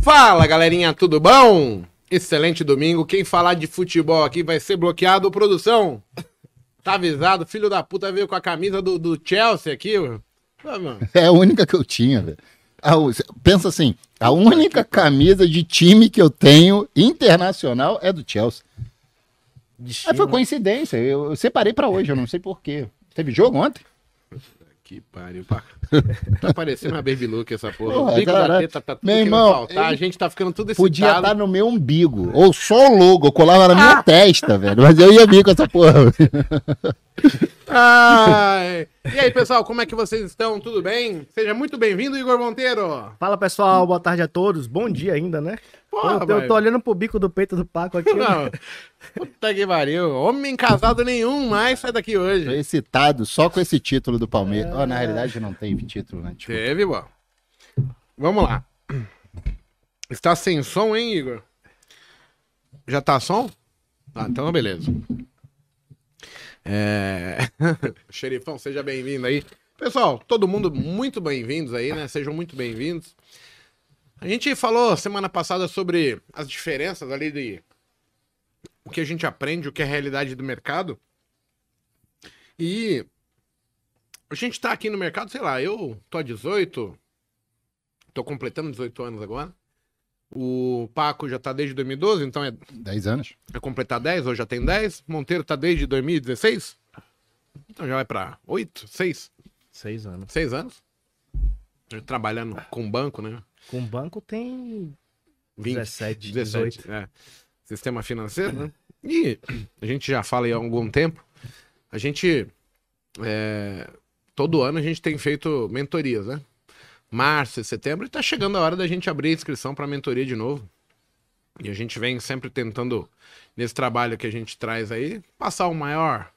Fala galerinha, tudo bom? Excelente domingo. Quem falar de futebol aqui vai ser bloqueado. Produção, tá avisado? Filho da puta veio com a camisa do, do Chelsea aqui. Mano. É a única que eu tinha, velho. Pensa assim, a única camisa de time que eu tenho internacional é do Chelsea. Foi coincidência, eu, eu separei pra hoje, eu não sei porquê. Teve jogo ontem? Que pariu, pá. Tá parecendo uma baby look essa porra. Porra, o bico da caralho. teta tá tudo Meu querendo irmão, faltar. A gente tá ficando tudo Podia excitado. estar no meu umbigo, ou só o logo, eu colava na Ah! minha testa, velho. Mas eu ia vir com essa porra. Ai. E aí, pessoal, como é que vocês estão? Tudo bem? Seja muito bem-vindo, Igor Monteiro. Fala pessoal, boa tarde a todos. Bom dia ainda, né? Porra, eu, eu tô olhando pro bico do peito do Paco aqui. Não. Puta que pariu. Homem casado nenhum mais sai daqui Tô hoje. excitado só com esse título do Palmeiras. Ó, na realidade não teve título, né? Desculpa. Teve, bom. Vamos lá. Está sem som, hein, Igor? Já tá som? Ah, então beleza. É... Xerifão, seja bem-vindo aí. Pessoal, todo mundo muito bem-vindos aí, né? Sejam muito bem-vindos. A gente falou semana passada sobre as diferenças ali de o que a gente aprende, o que é a realidade do mercado. E a gente tá aqui no mercado, sei lá, eu tô há 18, tô completando 18 anos agora. O Paco já tá desde 2012, então é, 10 anos. é completar 10, hoje já tem 10. Monteiro tá desde 2016, então já vai pra 8, 6, Seis anos. 6 anos. Trabalhando com banco, né? Com banco tem 20, 17, 17, é. Sistema financeiro, né? E a gente já fala aí há algum tempo. A gente. é, todo ano a gente tem feito mentorias, né? Março e setembro, e tá chegando a hora da gente abrir a inscrição para mentoria de novo. E a gente vem sempre tentando, nesse trabalho que a gente traz aí, passar o maior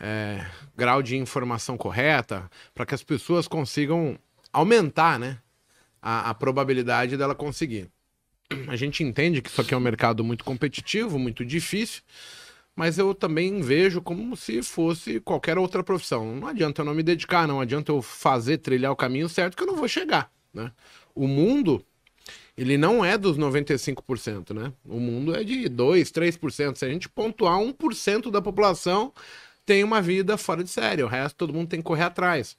é, grau de informação correta para que as pessoas consigam aumentar, né? A, a probabilidade dela conseguir. A gente entende que isso aqui é um mercado muito competitivo, muito difícil, mas eu também vejo como se fosse qualquer outra profissão. Não adianta eu não me dedicar, não adianta eu fazer, trilhar o caminho certo que eu não vou chegar, né? O mundo, ele não é dos 95%, né? O mundo é de 2, 3%. Se a gente pontuar 1% da população tem uma vida fora de série, o resto todo mundo tem que correr atrás.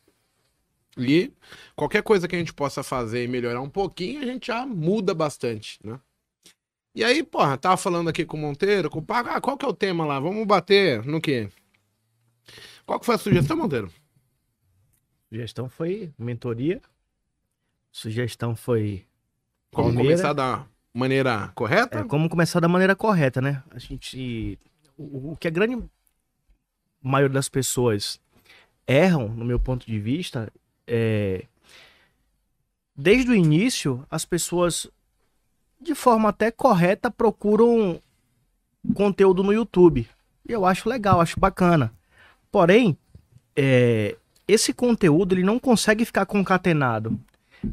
E qualquer coisa que a gente possa fazer e melhorar um pouquinho, a gente já muda bastante, né? E aí, porra, tava falando aqui com o Monteiro, com o Paco, ah, qual que é o tema lá? Vamos bater no quê? Qual que foi a sugestão, Monteiro? Sugestão foi mentoria. Sugestão foi Como começar da maneira correta? é, como começar da maneira correta, né? A gente. O, o que a grande maioria das pessoas erram, no meu ponto de vista, é. Desde o início, as pessoas, de forma até correta, procuram conteúdo no YouTube. E eu acho legal, acho bacana. Porém, é, esse conteúdo ele não consegue ficar concatenado.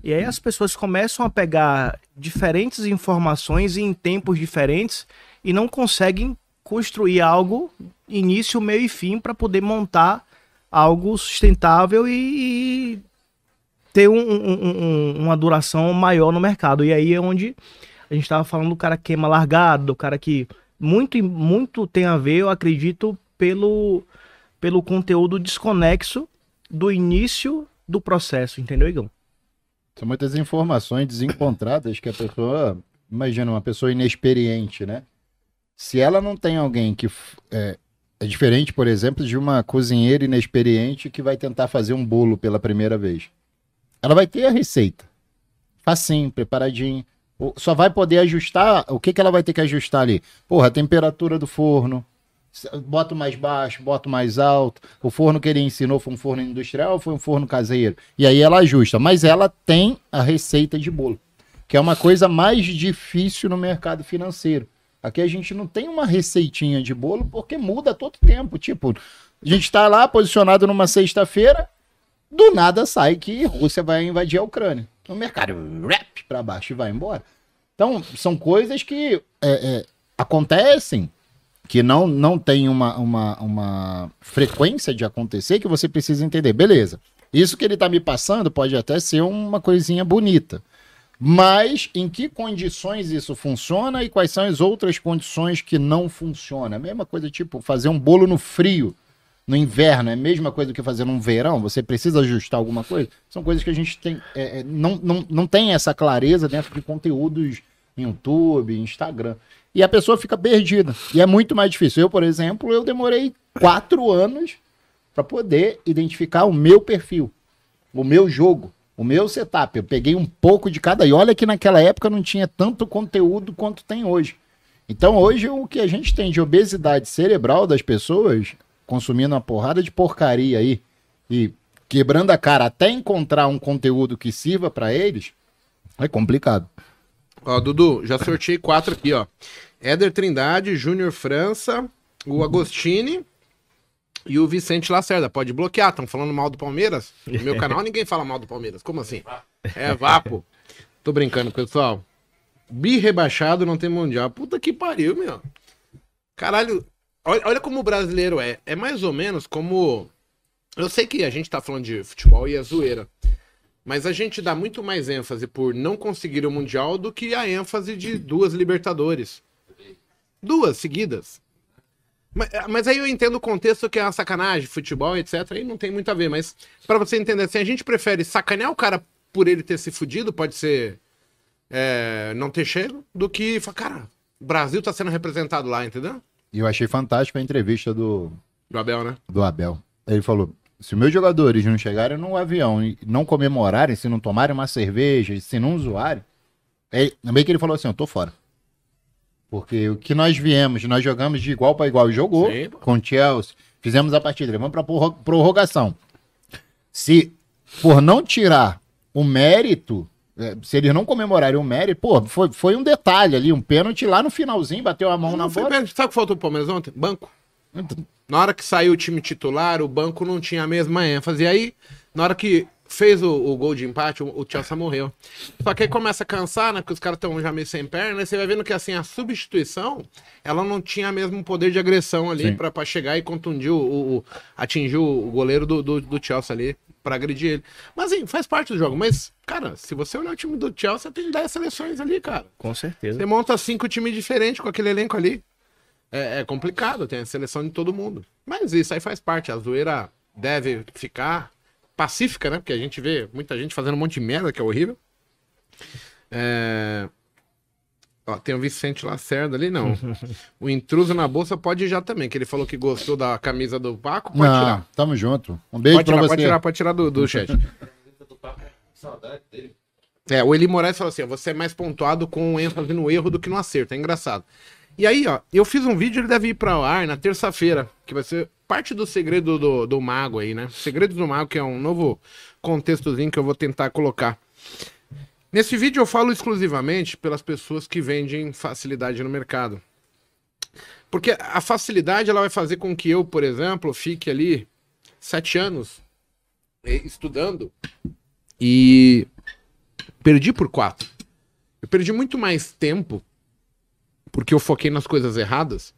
E aí as pessoas começam a pegar diferentes informações em tempos diferentes e não conseguem construir algo início, meio e fim para poder montar algo sustentável e, ter um- um- um- uma duração maior no mercado. E aí é onde a gente estava falando do cara que queima largado, do cara que muito, muito tem a ver, eu acredito, pelo, pelo conteúdo desconexo do início do processo, entendeu, Igão? São muitas informações desencontradas que a pessoa. Imagina, uma pessoa inexperiente, né? Se ela não tem alguém que. É, é diferente, por exemplo, de uma cozinheira inexperiente que vai tentar fazer um bolo pela primeira vez. Ela vai ter a receita. Facinho, preparadinho. Só vai poder ajustar. O que, que ela vai ter que ajustar ali? Porra, a temperatura do forno. Bota mais baixo, bota mais alto. O forno que ele ensinou foi um forno industrial ou foi um forno caseiro? E aí ela ajusta. Mas ela tem a receita de bolo, que é uma coisa mais difícil no mercado financeiro. Aqui a gente não tem uma receitinha de bolo porque muda todo tempo. Tipo, a gente está lá posicionado numa sexta-feira, do nada sai que Rússia vai invadir a Ucrânia. Então o mercado rap para baixo e vai embora. Então, são coisas que é, é, acontecem, que não, não tem uma, uma, uma frequência de acontecer, que você precisa entender. Beleza, isso que ele está me passando pode até ser uma coisinha bonita. Mas em que condições isso funciona e quais são as outras condições que não funcionam? A mesma coisa, tipo, fazer um bolo no frio, no inverno, é a mesma coisa que fazer no verão? Você precisa ajustar alguma coisa? São coisas que a gente tem, é, é, não, não, não tem essa clareza dentro de conteúdos YouTube, Instagram. E a pessoa fica perdida. E é muito mais difícil. Eu, por exemplo, eu demorei quatro anos para poder identificar o meu perfil, o meu jogo. O meu setup, eu peguei um pouco de cada. E olha que naquela época não tinha tanto conteúdo quanto tem hoje. Então hoje o que a gente tem de obesidade cerebral das pessoas, consumindo uma porrada de porcaria aí e quebrando a cara até encontrar um conteúdo que sirva para eles, é complicado. Ó, Dudu, já sorteei quatro aqui, ó. Éder Trindade, Júnior França, o Agostini e o Vicente Lacerda. Pode bloquear, estão falando mal do Palmeiras. No meu canal ninguém fala mal do Palmeiras. Como assim? É vapo. Tô brincando, pessoal. Bi rebaixado não tem mundial. Puta que pariu, meu. Caralho, olha, olha como o brasileiro é. É mais ou menos como. Eu sei que a gente tá falando de futebol e é zoeira. Mas a gente dá muito mais ênfase por não conseguir o Mundial do que a ênfase de duas Libertadores. Duas seguidas. Mas, mas, aí eu entendo o contexto que é uma sacanagem, futebol, etc. Aí não tem muito a ver, mas para você entender assim, a gente prefere sacanear o cara por ele ter se fudido, pode ser é, não ter chego, do que falar, cara, o Brasil tá sendo representado lá, entendeu? E eu achei fantástico a entrevista do. Do Abel, né? Do Abel. Ele falou: se meus jogadores não chegarem no avião e não comemorarem, se não tomarem uma cerveja, se não zoarem, é, meio que ele falou assim: eu tô fora. Porque o que nós viemos, nós jogamos de igual para igual. Jogou Sim. com o Chelsea, fizemos a partida, vamos para prorrogação. Se por não tirar o mérito, é, se eles não comemorarem o mérito, pô, foi, foi um detalhe ali, um pênalti lá no finalzinho, bateu a mão não na bola. Sabe o que faltou pro Palmeiras ontem? Banco. Na hora que saiu o time titular, o banco não tinha a mesma ênfase. E aí, na hora que fez o, o gol de empate, o, o, Chelsea morreu. Só que aí começa a cansar, né? Porque os caras estão já meio sem perna, e você vai vendo que assim, a substituição, ela não tinha mesmo poder de agressão ali para chegar e contundir o, o, atingir o goleiro do, do, do Chelsea ali para agredir ele. Mas assim, faz parte do jogo. Mas, cara, se você olhar o time do Chelsea, tem 10 seleções ali, cara. Com certeza. Você monta cinco times diferentes com aquele elenco ali é, é, complicado, tem a seleção de todo mundo. Mas isso aí faz parte, a zoeira deve ficar pacífica, né? Porque a gente vê muita gente fazendo um monte de merda, que é horrível. É... Ó, tem o Vicente Lacerda ali, não. o intruso na bolsa pode ir já também, que ele falou que gostou da camisa do Paco. Pode não, tirar. Tamo junto. Um beijo pode pra tirar, você. Pode tirar, pode tirar do, do chat. É, o Eli Moraes falou assim: você é mais pontuado com ênfase no erro do que no acerto. É engraçado. E aí, ó, eu fiz um vídeo, ele deve ir para o ar na terça-feira, que vai ser parte do segredo do, do mago aí, né? Segredo do mago, que é um novo contextozinho que eu vou tentar colocar. Nesse vídeo eu falo exclusivamente pelas pessoas que vendem facilidade no mercado. Porque a facilidade ela vai fazer com que eu, por exemplo, fique ali sete anos eh, estudando e perdi por quatro. Eu perdi muito mais tempo porque eu foquei nas coisas erradas,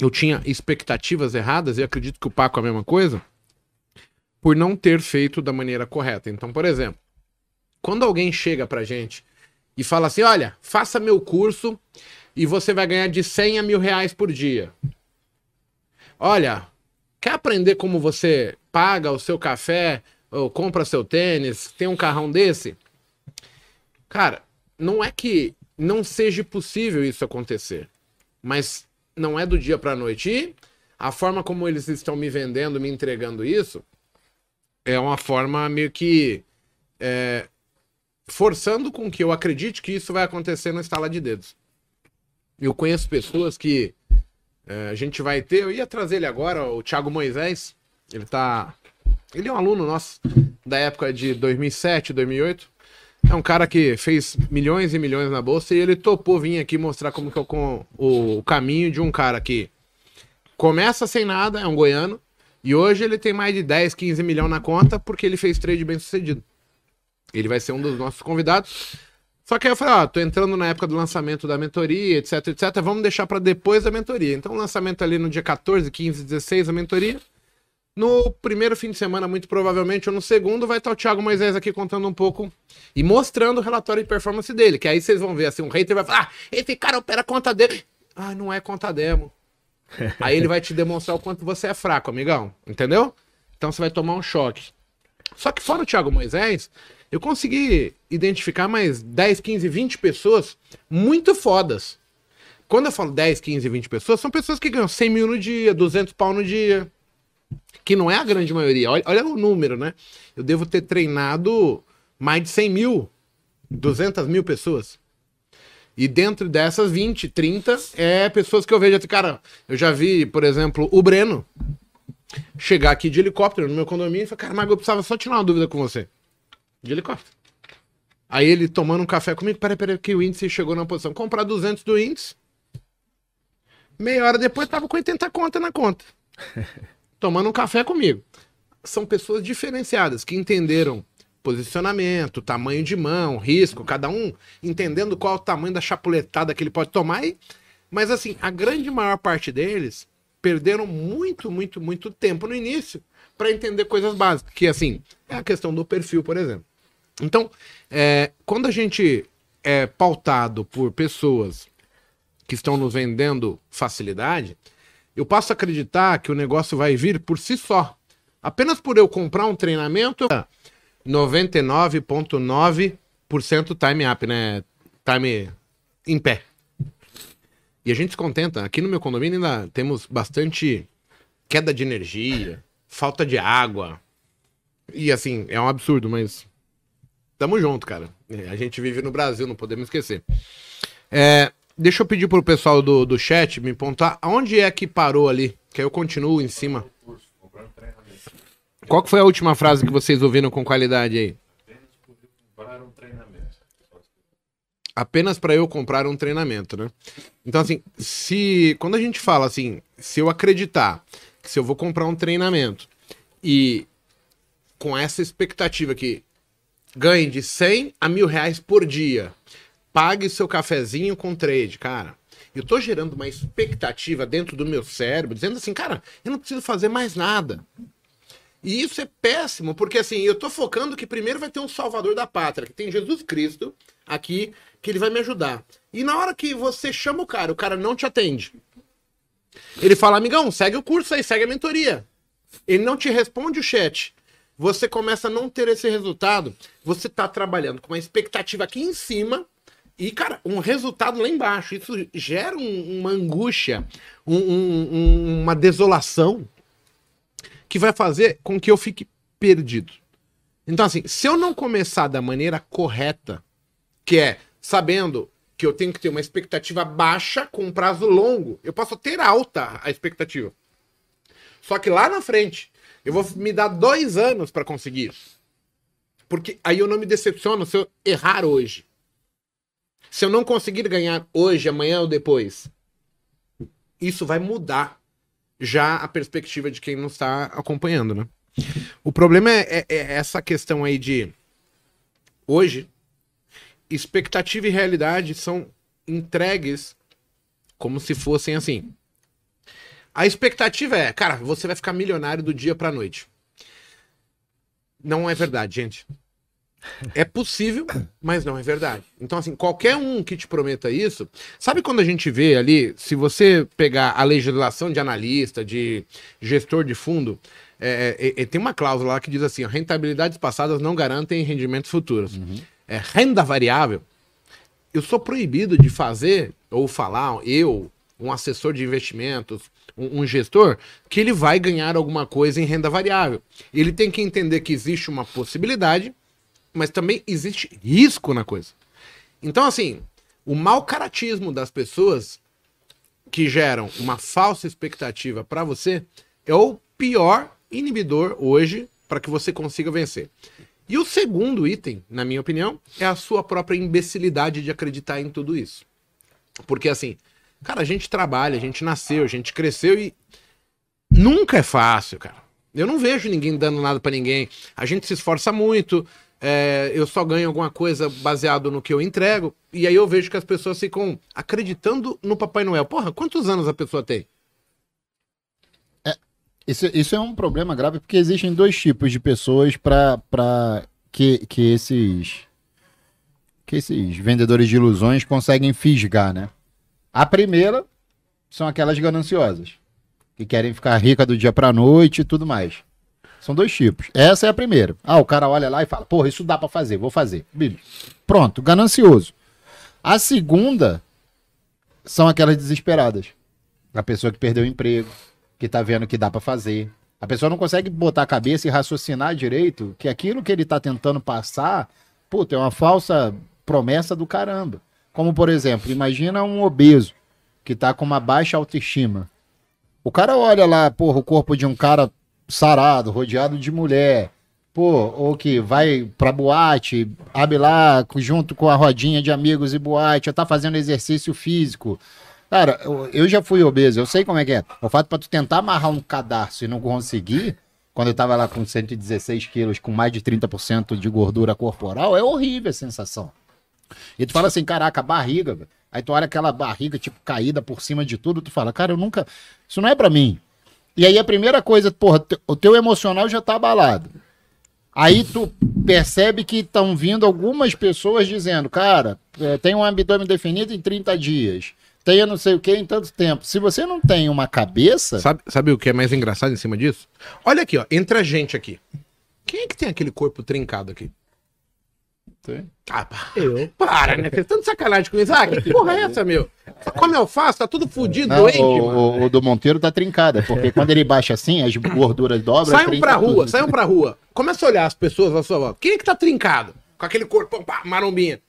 eu tinha expectativas erradas, e acredito que o Paco é a mesma coisa, por não ter feito da maneira correta. Então, por exemplo, quando alguém chega pra gente e fala assim: olha, faça meu curso e você vai ganhar de 100 a mil reais por dia. Olha, quer aprender como você paga o seu café, ou compra seu tênis, tem um carrão desse? Cara, não é que não seja possível isso acontecer. Mas não é do dia para a noite. E a forma como eles estão me vendendo, me entregando isso, é uma forma meio que é, forçando com que eu acredite que isso vai acontecer no estala de dedos. Eu conheço pessoas que é, a gente vai ter, eu ia trazer ele agora, o Thiago Moisés, ele tá, ele é um aluno nosso da época de 2007, 2008. É um cara que fez milhões e milhões na bolsa e ele topou vir aqui mostrar como que é o, o caminho de um cara que começa sem nada, é um goiano, e hoje ele tem mais de 10, 15 milhões na conta porque ele fez trade bem sucedido. Ele vai ser um dos nossos convidados. Só que aí eu falei, ó, tô entrando na época do lançamento da mentoria, etc, etc. Vamos deixar para depois da mentoria. Então, lançamento ali no dia 14, 15, 16, a mentoria. No primeiro fim de semana, muito provavelmente, ou no segundo, vai estar o Thiago Moisés aqui contando um pouco e mostrando o relatório de performance dele. Que aí vocês vão ver assim, um hater vai falar: ah, esse cara opera conta dele. Ah, não é conta demo. aí ele vai te demonstrar o quanto você é fraco, amigão. Entendeu? Então você vai tomar um choque. Só que fora o Thiago Moisés, eu consegui identificar mais 10, 15, 20 pessoas muito fodas. Quando eu falo 10, 15, 20 pessoas, são pessoas que ganham 100 mil no dia, 200 pau no dia que não é a grande maioria. Olha, olha, o número, né? Eu devo ter treinado mais de 100 mil, 200 mil pessoas. E dentro dessas 20, 30 é pessoas que eu vejo. Cara, eu já vi, por exemplo, o Breno chegar aqui de helicóptero no meu condomínio e falar: Cara, mas eu precisava só tirar uma dúvida com você. De helicóptero. Aí ele tomando um café comigo, peraí, peraí, que o índice chegou na posição. Comprar 200 do índice. Meia hora depois tava com 80 conta na conta. tomando um café comigo. São pessoas diferenciadas que entenderam posicionamento, tamanho de mão, risco, cada um entendendo qual é o tamanho da chapuletada que ele pode tomar. E... Mas assim, a grande maior parte deles perderam muito, muito, muito tempo no início para entender coisas básicas, que assim, é a questão do perfil, por exemplo. Então, é, quando a gente é pautado por pessoas que estão nos vendendo facilidade, eu passo a acreditar que o negócio vai vir por si só. Apenas por eu comprar um treinamento, 99,9% time up, né? Time em pé. E a gente se contenta. Aqui no meu condomínio ainda temos bastante queda de energia, falta de água. E assim, é um absurdo, mas tamo junto, cara. A gente vive no Brasil, não podemos esquecer. É, Deixa eu pedir pro pessoal do, do chat me pontuar aonde é que parou ali, que aí eu continuo em cima. Qual que foi a última frase que vocês ouviram com qualidade aí? Apenas para eu comprar um treinamento, né? Então, assim, se quando a gente fala assim, se eu acreditar que se eu vou comprar um treinamento e com essa expectativa que ganhe de 100 a mil reais por dia, pague seu cafezinho com trade, cara. Eu tô gerando uma expectativa dentro do meu cérebro, dizendo assim, cara, eu não preciso fazer mais nada. E isso é péssimo, porque assim, eu tô focando que primeiro vai ter um salvador da pátria, que tem Jesus Cristo aqui, que ele vai me ajudar. E na hora que você chama o cara, o cara não te atende. Ele fala, amigão, segue o curso aí, segue a mentoria. Ele não te responde o chat. Você começa a não ter esse resultado. Você tá trabalhando com uma expectativa aqui em cima e, cara, um resultado lá embaixo. Isso gera um, uma angústia, um, um, uma desolação que vai fazer com que eu fique perdido. Então, assim, se eu não começar da maneira correta, que é sabendo que eu tenho que ter uma expectativa baixa com um prazo longo, eu posso ter alta a expectativa. Só que lá na frente, eu vou me dar dois anos para conseguir isso. Porque aí eu não me decepciono se eu errar hoje. Se eu não conseguir ganhar hoje, amanhã ou depois, isso vai mudar já a perspectiva de quem não está acompanhando, né? O problema é, é, é essa questão aí de hoje, expectativa e realidade são entregues como se fossem assim. A expectativa é, cara, você vai ficar milionário do dia para noite. Não é verdade, gente. É possível, mas não é verdade. Então, assim, qualquer um que te prometa isso. Sabe quando a gente vê ali, se você pegar a legislação de analista, de gestor de fundo, é, é, é, tem uma cláusula lá que diz assim: rentabilidades passadas não garantem rendimentos futuros. Uhum. É, renda variável. Eu sou proibido de fazer ou falar, eu, um assessor de investimentos, um, um, gestor, que ele vai ganhar alguma coisa em renda variável. Ele tem que entender que existe uma possibilidade mas também existe risco na coisa. Então, assim, o mau caratismo das pessoas que geram uma falsa expectativa para você é o pior inibidor hoje para que você consiga vencer. E o segundo item, na minha opinião, é a sua própria imbecilidade de acreditar em tudo isso. Porque assim, cara, a gente trabalha, a gente nasceu, a gente cresceu e nunca é fácil, cara. Eu não vejo ninguém dando nada para ninguém. A gente se esforça muito, é, eu só ganho alguma coisa baseado no que eu entrego, e aí eu vejo que as pessoas ficam acreditando no Papai Noel. Porra, quantos anos a pessoa tem? É, Isso, isso é um problema grave porque existem dois tipos de pessoas para que, que esses que esses vendedores de ilusões conseguem fisgar, né? A primeira são aquelas gananciosas, que querem ficar rica do dia para noite e tudo mais. São dois tipos. Essa é a primeira. Ah, o cara olha lá e fala: "Porra, isso dá para fazer, vou fazer". Pronto, ganancioso. A segunda são aquelas desesperadas. A pessoa que perdeu o emprego, que tá vendo que dá para fazer. A pessoa não consegue botar a cabeça e raciocinar direito que aquilo que ele tá tentando passar, puta, é uma falsa promessa do caramba. Como, por exemplo, imagina um obeso que tá com uma baixa autoestima. O cara olha lá, porra, o corpo de um cara sarado, rodeado de mulher, pô, ou que vai pra boate, abre lá junto com a rodinha de amigos e boate, já tá fazendo exercício físico. Cara, eu já fui obeso, eu sei como é que é. O fato pra tu tentar amarrar um cadarço e não conseguir, quando eu tava lá com 116 quilos, com mais de 30% de gordura corporal, é horrível a sensação. E tu fala assim, caraca, barriga, velho. Aí tu olha aquela barriga, tipo, caída por cima de tudo, tu fala, cara, eu nunca. Isso não é para mim. E aí a primeira coisa, porra, o teu emocional já tá abalado. Aí tu percebe que estão vindo algumas pessoas dizendo, cara, é, tem um abdômen definido em 30 dias. Tenha não sei o que em tanto tempo. Se você não tem uma cabeça. Sabe, sabe o que é mais engraçado em cima disso? Olha aqui, ó. Entre a gente aqui. Quem é que tem aquele corpo trincado aqui? Tem. Ah. Eu. Para, né? Fez tanto sacanagem com o Isaac. Que porra é essa, meu? Como eu faço? Tá tudo fudido, Não, doente, o, mano. o, do Monteiro tá trincada, porque quando ele baixa assim, as gorduras dobram. Saiam pra rua, tudo. saiam pra rua. Começa a olhar as pessoas à sua volta. Quem é que tá trincado? Com aquele corpão, pá, marombinha.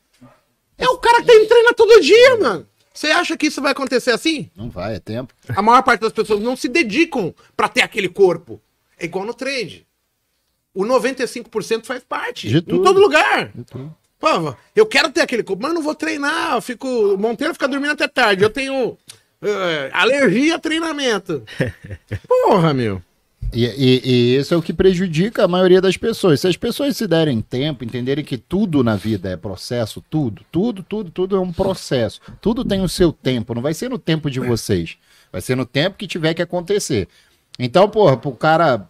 É o cara que tem treina todo dia, mano. Você acha que isso vai acontecer assim? Não vai, é tempo. A maior parte das pessoas não se dedicam pra ter aquele corpo. É igual no trade. O 95% faz parte. De Em tudo. todo lugar. De tudo. Pô, eu quero ter aquele corpo, mas eu não vou treinar. Eu fico. O Monteiro fica dormindo até tarde. Eu tenho eh, alergia a treinamento. Porra, meu. E, e, e isso é o que prejudica a maioria das pessoas. Se as pessoas se derem tempo, entenderem que tudo na vida é processo, tudo, tudo, tudo, tudo é um processo. Tudo tem o seu tempo. Não vai ser no tempo de vocês. Vai ser no tempo que tiver que acontecer. Então, porra, pro cara,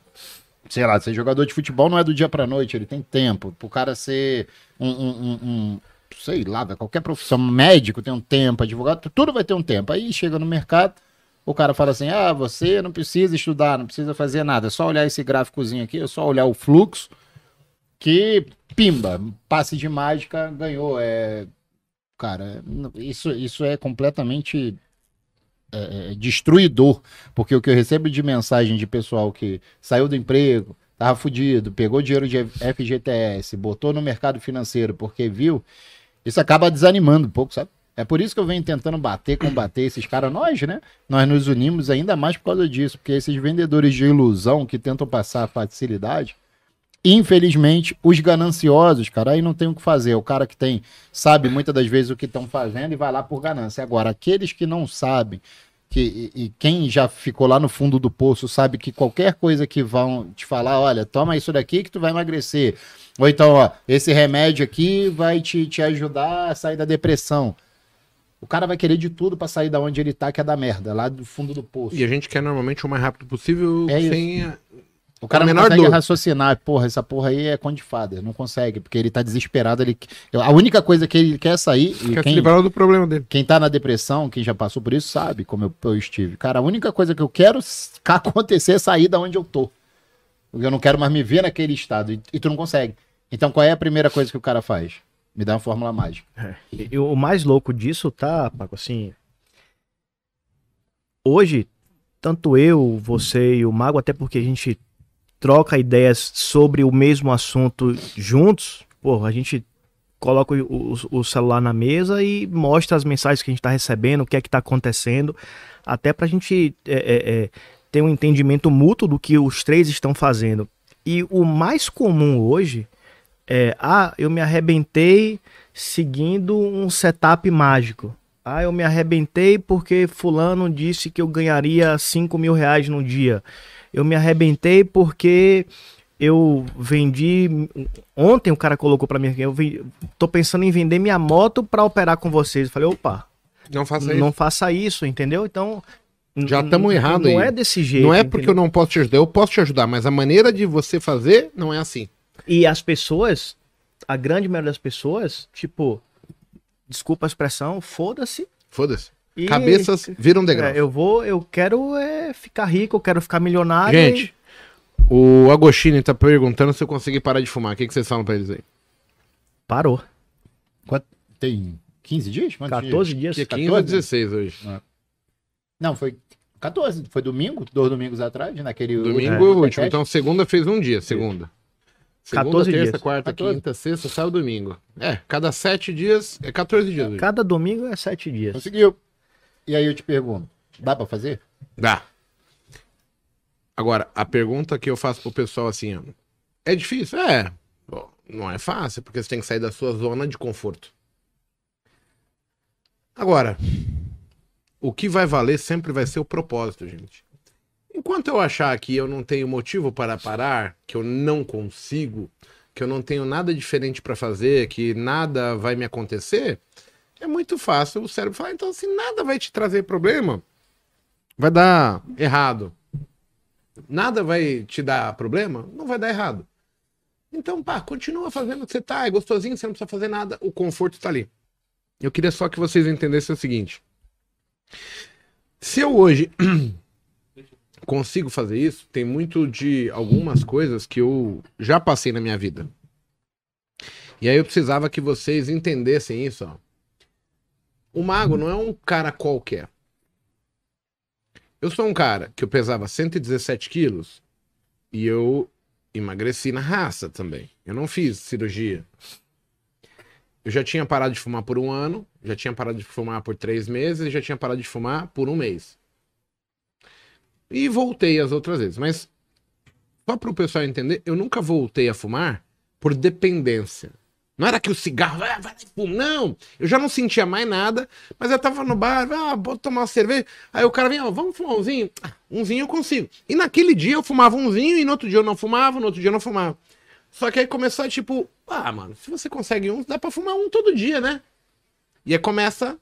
sei lá, ser jogador de futebol não é do dia pra noite, ele tem tempo. Pro cara ser um, um, um- um, sei lá, qualquer profissão, médico tem um tempo, advogado, tudo vai ter um tempo. Aí chega no mercado, o cara fala assim: ah, você não precisa estudar, não precisa fazer nada, é só olhar esse gráficozinho aqui, é só olhar o fluxo, que pimba, passe de mágica, ganhou. É... Cara, isso, isso é completamente é, é, destruidor, porque o que eu recebo de mensagem de pessoal que saiu do emprego, tava fudido, pegou dinheiro de FGTS, botou no mercado financeiro porque viu, isso acaba desanimando um pouco, sabe? É por isso que eu venho tentando bater, combater esses caras. Nós, né? Nós nos unimos ainda mais por causa disso, porque esses vendedores de ilusão que tentam passar facilidade, infelizmente, os gananciosos, cara, aí não tem o que fazer. O cara que tem, sabe muitas das vezes o que estão fazendo e vai lá por ganância. Agora, aqueles que não sabem, que, e, e quem já ficou lá no fundo do poço sabe que qualquer coisa que vão te falar, olha, toma isso daqui que tu vai emagrecer. Ou então, ó, esse remédio aqui vai te, te ajudar a sair da depressão. O cara vai querer de tudo pra sair da onde ele tá, que é da merda, lá do fundo do poço. E a gente quer normalmente o mais rápido possível É isso. sem. a- O cara a não menor consegue dor. raciocinar, porra, essa porra aí é conde de fada, não consegue, porque ele tá desesperado, ele a única coisa que ele quer sair, e Quer se quem, livrar do problema dele. quem tá na depressão, quem já passou por isso sabe como eu, eu estive. Cara, a única coisa que eu quero acontecer é sair da onde eu tô. Porque eu não quero mais me ver naquele estado e, e tu não consegue. Então qual é a primeira coisa que o cara faz? Me dá uma fórmula mágica. E o mais louco disso tá, Paco, assim. Hoje, tanto eu, você e o Mago, até porque a gente troca ideias sobre o mesmo assunto juntos, pô, a gente coloca o, o- celular na mesa e mostra as mensagens que a gente tá recebendo, o que é que tá acontecendo, até pra gente é, é, é, ter um entendimento mútuo do que os três estão fazendo. E o mais comum hoje é, ah, eu me arrebentei seguindo um setup mágico. Ah, eu me arrebentei porque fulano disse que eu ganharia 5 mil reais no dia. Eu me arrebentei porque eu vendi. Ontem o cara colocou pra mim eu vendi, tô pensando em vender minha moto pra operar com vocês. Eu falei, opa, Não faça isso. não faça isso, entendeu? Então, Já N- tamo n- errado Não aí. é desse jeito. Não é porque eu entendeu? não posso te ajudar, eu posso te ajudar, mas a maneira de você fazer não é assim. E as pessoas, a grande maioria das pessoas, tipo, desculpa a expressão, foda-se. Foda-se. E- Cabeças viram degrau. É, eu vou, eu quero é, ficar rico, eu quero ficar milionário. Gente, o Agostini tá perguntando se eu consegui parar de fumar. O que, que vocês falam pra eles aí? e parou. Quanto- Tem 15 dias? Quantos 14 dias. Dia 15 14? a 16 hoje. Não, foi 14. Foi domingo, dois domingos atrás, naquele Domingo É. é o último. Então segunda fez um dia, segunda. Segunda, 14 terça, dias. quarta, 14. quinta, sexta, sábado, domingo. É, cada sete dias é 14 dias. hoje. Cada domingo é sete dias. Conseguiu. E aí eu te pergunto, dá pra fazer? Dá. Agora, a pergunta que eu faço pro pessoal assim, é difícil? É. Bom, não é fácil, porque você tem que sair da sua zona de conforto. Agora, o que vai valer sempre vai ser o propósito, gente. Enquanto eu achar que eu não tenho motivo para parar, que eu não consigo, que eu não tenho nada diferente para fazer, que nada vai me acontecer, é muito fácil o cérebro falar, então se nada vai te trazer problema, vai dar errado. Nada vai te dar problema, não vai dar errado. Então, pá, continua fazendo o que você tá, é gostosinho, você não precisa fazer nada, o conforto tá ali. Eu queria só que vocês entendessem o seguinte. Se eu hoje consigo fazer isso, tem muito de algumas coisas que eu já passei na minha vida. E aí eu precisava que vocês entendessem isso, ó. O mago não é um cara qualquer. Eu sou um cara que eu pesava 117 quilos e eu emagreci na raça também. Eu não fiz cirurgia. Eu já tinha parado de fumar por um ano, já tinha parado de fumar por três meses já tinha parado de fumar por um mês. E voltei as outras vezes. Mas, só para o pessoal entender, eu nunca voltei a fumar por dependência. Não era que o cigarro, ah, vai. Não, eu já não sentia mais nada, mas eu tava no bar, ah, vou tomar uma cerveja. Aí o cara vem, ó, vamos fumar umzinho? Ah, umzinho eu consigo. E naquele dia eu fumava umzinho e no outro dia eu não fumava, no outro dia eu não fumava. Só que aí começou a tipo, ah, mano, se você consegue um, dá pra fumar um todo dia, né? E aí começa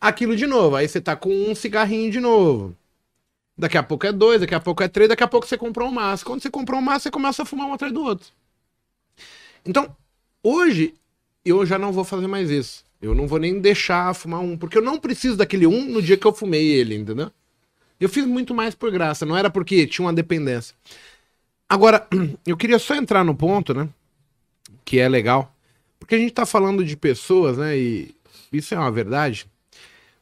aquilo de novo. Aí você tá com um cigarrinho de novo. Daqui a pouco é dois, daqui a pouco é três, daqui a pouco você comprou um maço. Quando você comprou um maço, você começa a fumar um atrás do outro. Então, hoje, eu já não vou fazer mais isso. Eu não vou nem deixar fumar um, porque eu não preciso daquele um no dia que eu fumei ele, entendeu? Eu fiz muito mais por graça, não era porque tinha uma dependência. Agora, eu queria só entrar no ponto, né? Que é legal. Porque a gente tá falando de pessoas, né? E isso é uma verdade.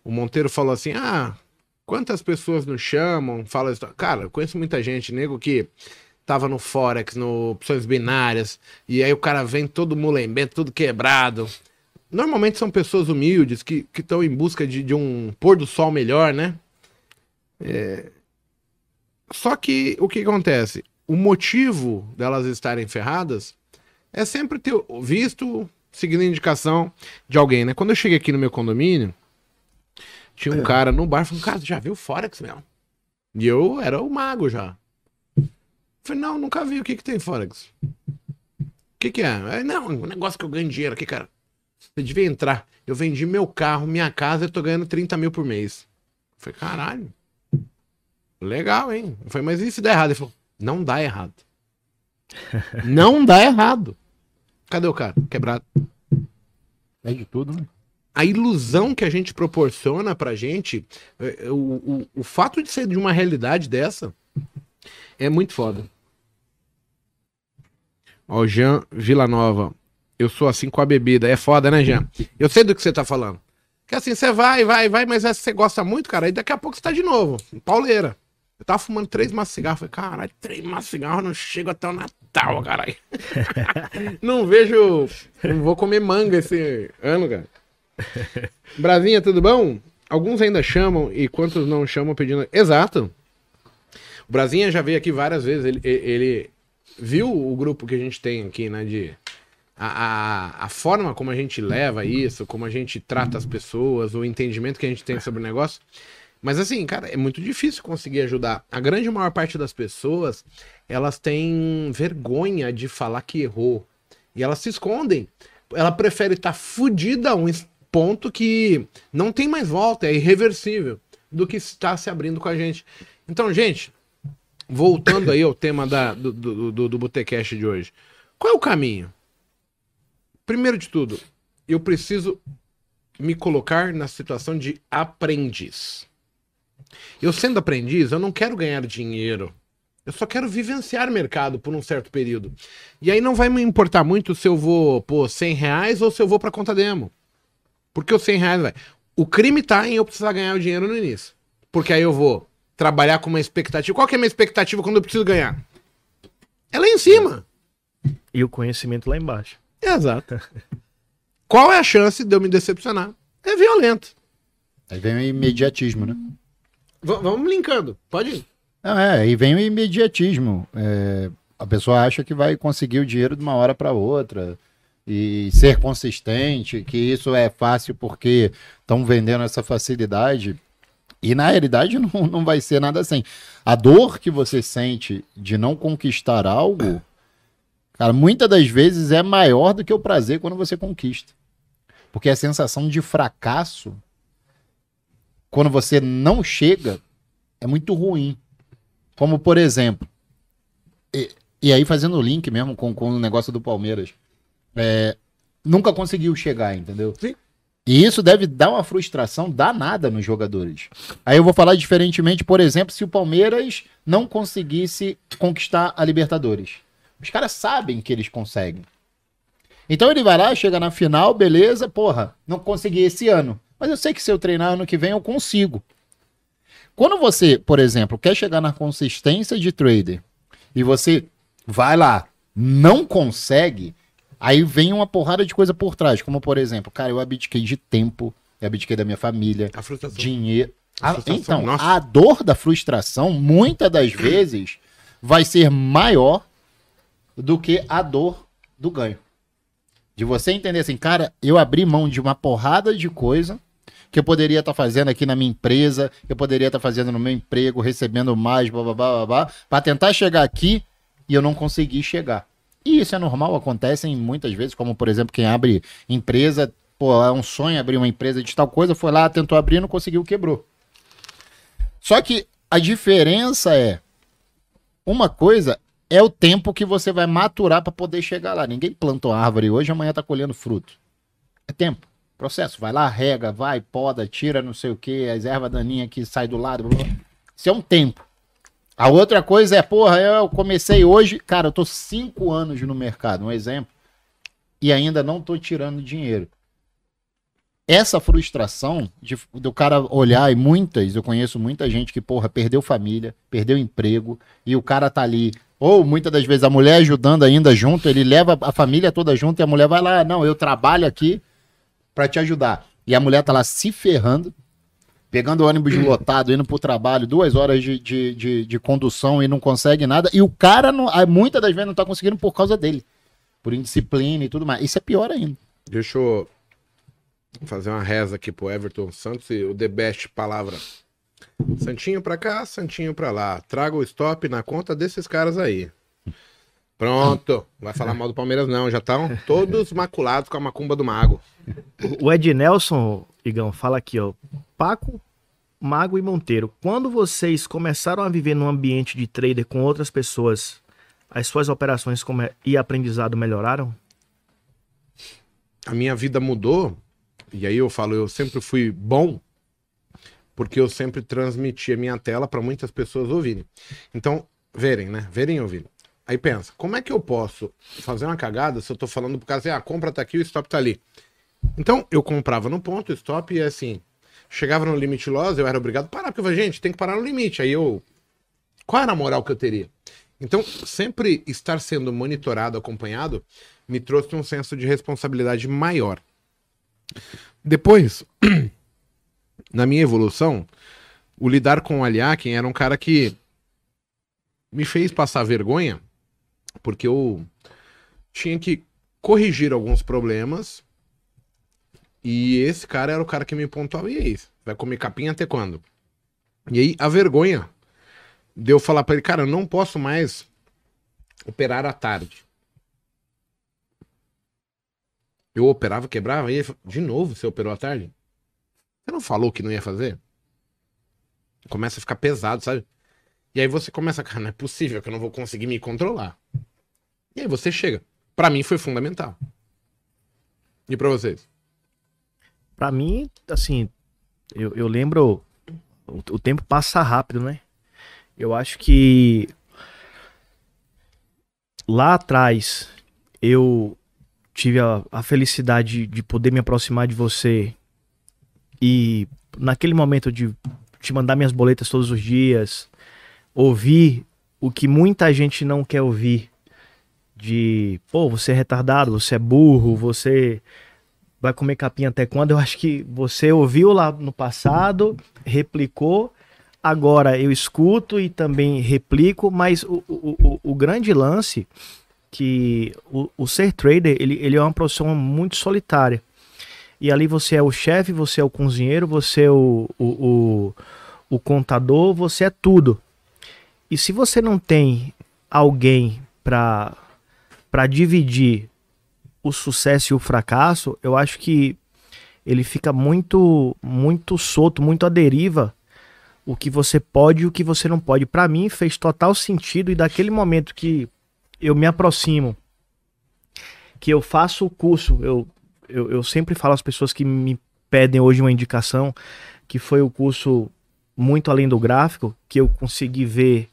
O Monteiro falou assim: ah, quantas pessoas nos chamam? Fala isso. Cara, eu conheço muita gente, nego, que tava no Forex, no opções binárias, e aí o cara vem todo mulembento, tudo quebrado. Normalmente são pessoas humildes que estão em busca de, de um pôr do sol melhor, né? É... Só que o que acontece? O motivo delas estarem ferradas é sempre ter visto, seguindo a indicação de alguém, né? Quando eu cheguei aqui no meu condomínio, tinha um cara no bar falando, cara, já viu o Forex mesmo? E eu era o mago já. Falei, não, nunca vi. O que que tem Forex? O que que é? Aí, não, um negócio que eu ganho dinheiro aqui, cara. Você devia entrar. Eu vendi meu carro, minha casa, eu tô ganhando 30 mil por mês. Falei, caralho. Legal, hein? Eu falei, mas e se der errado? Ele falou, não dá errado. não dá errado. Cadê o cara? Quebrado. É de tudo, né? A ilusão que a gente proporciona pra gente, é, o, o, o fato de ser de uma realidade dessa, é muito foda. Ó, o Jean Villanova. Eu sou assim com a bebida. É foda, né, Jean? Eu sei do que você tá falando. Que assim, você vai, vai, vai, mas essa você gosta muito, cara, e daqui a pouco você tá de novo. Pauleira. Eu tava fumando três maços de cigarro. Falei, caralho, três maços de cigarro, não chego até o Natal, caralho. não vejo. Não vou comer manga esse ano, cara. Brasinha, tudo bom? Alguns ainda chamam e quantos não chamam pedindo. Exato. O Brasinha já veio aqui várias vezes. Ele, ele viu o grupo que a gente tem aqui, né? De a, a, a forma como a gente leva isso, como a gente trata as pessoas, o entendimento que a gente tem sobre o negócio. Mas assim, cara, é muito difícil conseguir ajudar. A grande maior parte das pessoas, elas têm vergonha de falar que errou. E elas se escondem. Ela prefere estar tá fudida a um ponto que não tem mais volta, é irreversível. do que está se abrindo com a gente. Então, gente, voltando aí ao tema da, do, do, do, do Botecast de hoje. Qual é o caminho? Primeiro de tudo, eu preciso me colocar na situação de aprendiz. Eu sendo aprendiz, eu não quero ganhar dinheiro. Eu só quero vivenciar mercado por um certo período. E aí não vai me importar muito se eu vou pôr 100 reais ou se eu vou para conta demo. Porque os 100 reais vai. O crime tá em eu precisar ganhar o dinheiro no início. Porque aí eu vou trabalhar com uma expectativa. Qual que é a minha expectativa quando eu preciso ganhar? É lá em cima. E o conhecimento lá embaixo. Exato. Qual é a chance de eu me decepcionar? É violento. Aí vem o imediatismo, né? V vamos linkando. Pode ir. Não, é, aí vem o imediatismo. É, a pessoa acha que vai conseguir o dinheiro de uma hora para outra e ser consistente, que isso é fácil porque estão vendendo essa facilidade. E na realidade não, não vai ser nada assim. A dor que você sente de não conquistar algo, cara, muitas das vezes é maior do que o prazer quando você conquista. Porque a sensação de fracasso, quando você não chega, é muito ruim. Como, por exemplo, e, e aí fazendo o link mesmo com, com o negócio do Palmeiras, é, nunca conseguiu chegar, entendeu? Sim. E isso deve dar uma frustração danada nos jogadores. Aí eu vou falar diferentemente, por exemplo, se o Palmeiras não conseguisse conquistar a Libertadores. Os caras sabem que eles conseguem. Então ele vai lá, chega na final, beleza, porra, não consegui esse ano. Mas eu sei que se eu treinar ano que vem eu consigo. Quando você, por exemplo, quer chegar na consistência de trader e você vai lá, não consegue, aí vem uma porrada de coisa por trás, como por exemplo, cara, eu abdiquei de tempo, eu abdiquei da minha família, dinheiro. A A- frustração, então, nossa. a dor da frustração, muitas das vezes, vai ser maior do que a dor do ganho. De você entender assim, cara, eu abri mão de uma porrada de coisa que eu poderia estar fazendo aqui na minha empresa, eu poderia estar fazendo no meu emprego, recebendo mais, blá, blá, blá, blá, blá, para tentar chegar aqui e eu não consegui chegar. E isso é normal, acontece em muitas vezes, como por exemplo, quem abre empresa, pô, é um sonho abrir uma empresa de tal coisa, foi lá, tentou abrir, não conseguiu, quebrou. Só que a diferença é uma coisa é o tempo que você vai maturar para poder chegar lá. Ninguém planta uma árvore hoje, amanhã tá colhendo fruto. É tempo. Processo. Vai lá, rega, vai, poda, tira não sei o que, as ervas daninhas que sai do lado. blá, blá. Isso é um tempo. A outra coisa é, porra, eu comecei hoje, cara, eu tô cinco anos no mercado, um exemplo, e ainda não tô tirando dinheiro. Essa frustração de, do cara olhar, e muitas, eu conheço muita gente que, porra, perdeu família, perdeu emprego, e o cara tá ali. Ou muitas das vezes a mulher ajudando ainda junto, ele leva a família toda junto e a mulher vai lá, não, eu trabalho aqui pra te ajudar. E a mulher tá lá se ferrando, pegando o ônibus lotado, indo pro trabalho, duas horas de, de, de, de condução e não consegue nada. E o cara, não, muitas das vezes, não tá conseguindo por causa dele. Por indisciplina e tudo mais. Isso é pior ainda. Deixa eu fazer uma reza aqui pro Everton Santos e o The Best palavra. Santinho pra cá, Santinho pra lá. Traga o stop na conta desses caras aí. Pronto. Vai falar mal do Palmeiras, não. Já estão todos maculados com a macumba do mago. O Ed Nelson, Igão, fala aqui, ó. Paco, Mago e Monteiro, quando vocês começaram a viver num ambiente de trader com outras pessoas, as suas operações come- e aprendizado melhoraram? a minha vida mudou, e aí eu falo, eu sempre fui bom, porque eu sempre transmiti a minha tela para muitas pessoas ouvirem. Então, verem, né? Verem e ouvirem. Aí pensa, como é que eu posso fazer uma cagada se eu tô falando pro cara assim, ah, a compra tá aqui, o stop tá ali. Então, eu comprava no ponto, o stop, e assim, chegava no limite loss, eu era obrigado a parar, porque eu falei, gente, tem que parar no limite. Aí eu. Qual era a moral que eu teria? Então, sempre estar sendo monitorado, acompanhado, me trouxe um senso de responsabilidade maior. Depois, na minha evolução, o lidar com o Aliakin era um cara que me fez passar vergonha, porque eu tinha que corrigir alguns problemas. E esse cara era o cara que me pontuava. E aí, vai comer capinha até quando? E aí, a vergonha de eu falar pra ele, cara, eu não posso mais operar à tarde. Eu operava, quebrava, e ele de novo você operou à tarde? Você não falou que não ia fazer? Começa a ficar pesado, sabe? E aí você começa, cara, não é possível que eu não vou conseguir me controlar. E aí você chega. Pra mim foi fundamental. E pra vocês? Pra mim, assim, eu, eu lembro. O, o tempo passa rápido, né? Eu acho que. Lá atrás, eu tive a, a felicidade de poder me aproximar de você e naquele momento de te mandar minhas boletas todos os dias, ouvir o que muita gente não quer ouvir de, pô, você é retardado, você é burro, você vai comer capinha até quando? Eu acho que você ouviu lá no passado, replicou, agora eu escuto e também replico, mas o, o, o, o grande lance que o, o, ser trader ele, ele é uma profissão muito solitária. E ali você é o chefe, você é o cozinheiro, você é o, o, o, o contador, você é tudo. E se você não tem alguém para dividir o sucesso e o fracasso, eu acho que ele fica muito muito solto, muito à deriva o que você pode e o que você não pode. Para mim fez total sentido e daquele momento que eu me aproximo, que eu faço o curso, eu, eu, eu sempre falo às pessoas que me pedem hoje uma indicação, que foi o curso Muito Além do Gráfico, que eu consegui ver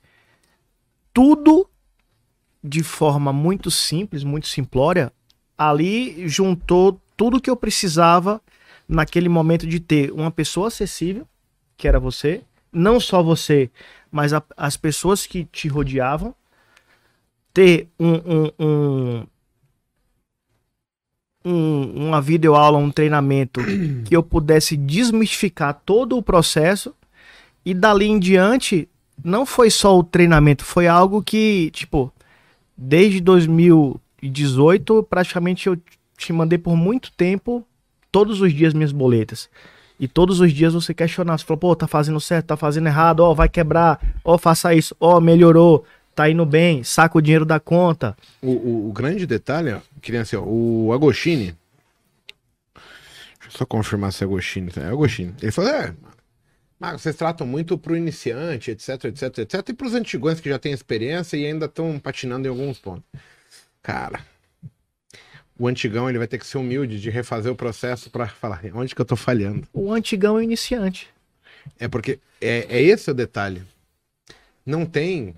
tudo de forma muito simples, muito simplória. Ali juntou tudo que eu precisava naquele momento de ter uma pessoa acessível, que era você, não só você, mas a, as pessoas que te rodeavam, ter um, um, um, um, uma videoaula, um treinamento que eu pudesse desmistificar todo o processo. E dali em diante não foi só o treinamento, foi algo que, tipo, desde 2018 praticamente eu te mandei por muito tempo todos os dias minhas boletas. E todos os dias você questionar, você falou, pô, tá fazendo certo, tá fazendo errado, ó, vai quebrar, ó, faça isso, ó, melhorou tá indo bem, saca o dinheiro da conta. O, o, o grande detalhe, criança, o Agostini. Deixa eu só confirmar se é Agostini. É Agostini. Ele falou: é, Marcos, vocês tratam muito pro iniciante, etc, etc, etc, e pros antigões que já têm experiência e ainda estão patinando em alguns pontos. Cara, o antigão ele vai ter que ser humilde de refazer o processo para falar onde que eu tô falhando. O antigão é o iniciante. É porque é, é esse o detalhe. Não tem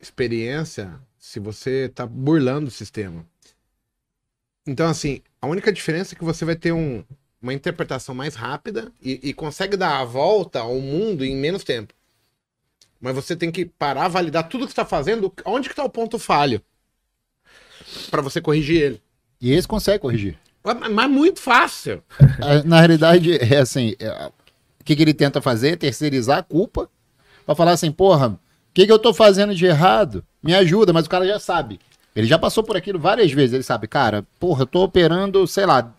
experiência se você está burlando o sistema. Então, assim, a única diferença é que você vai ter um, uma interpretação mais rápida e, e, consegue dar a volta ao mundo em menos tempo. Mas você tem que parar, validar tudo que está fazendo, onde que está o ponto falho, para você corrigir ele. E esse consegue corrigir. Mas, muito fácil. Na realidade, é assim, é, o que, que ele tenta fazer é terceirizar a culpa para falar assim, porra, que, que eu tô fazendo de errado? Me ajuda, mas o cara já sabe. Ele já passou por aquilo várias vezes. Ele sabe, cara, porra, eu tô operando, sei lá,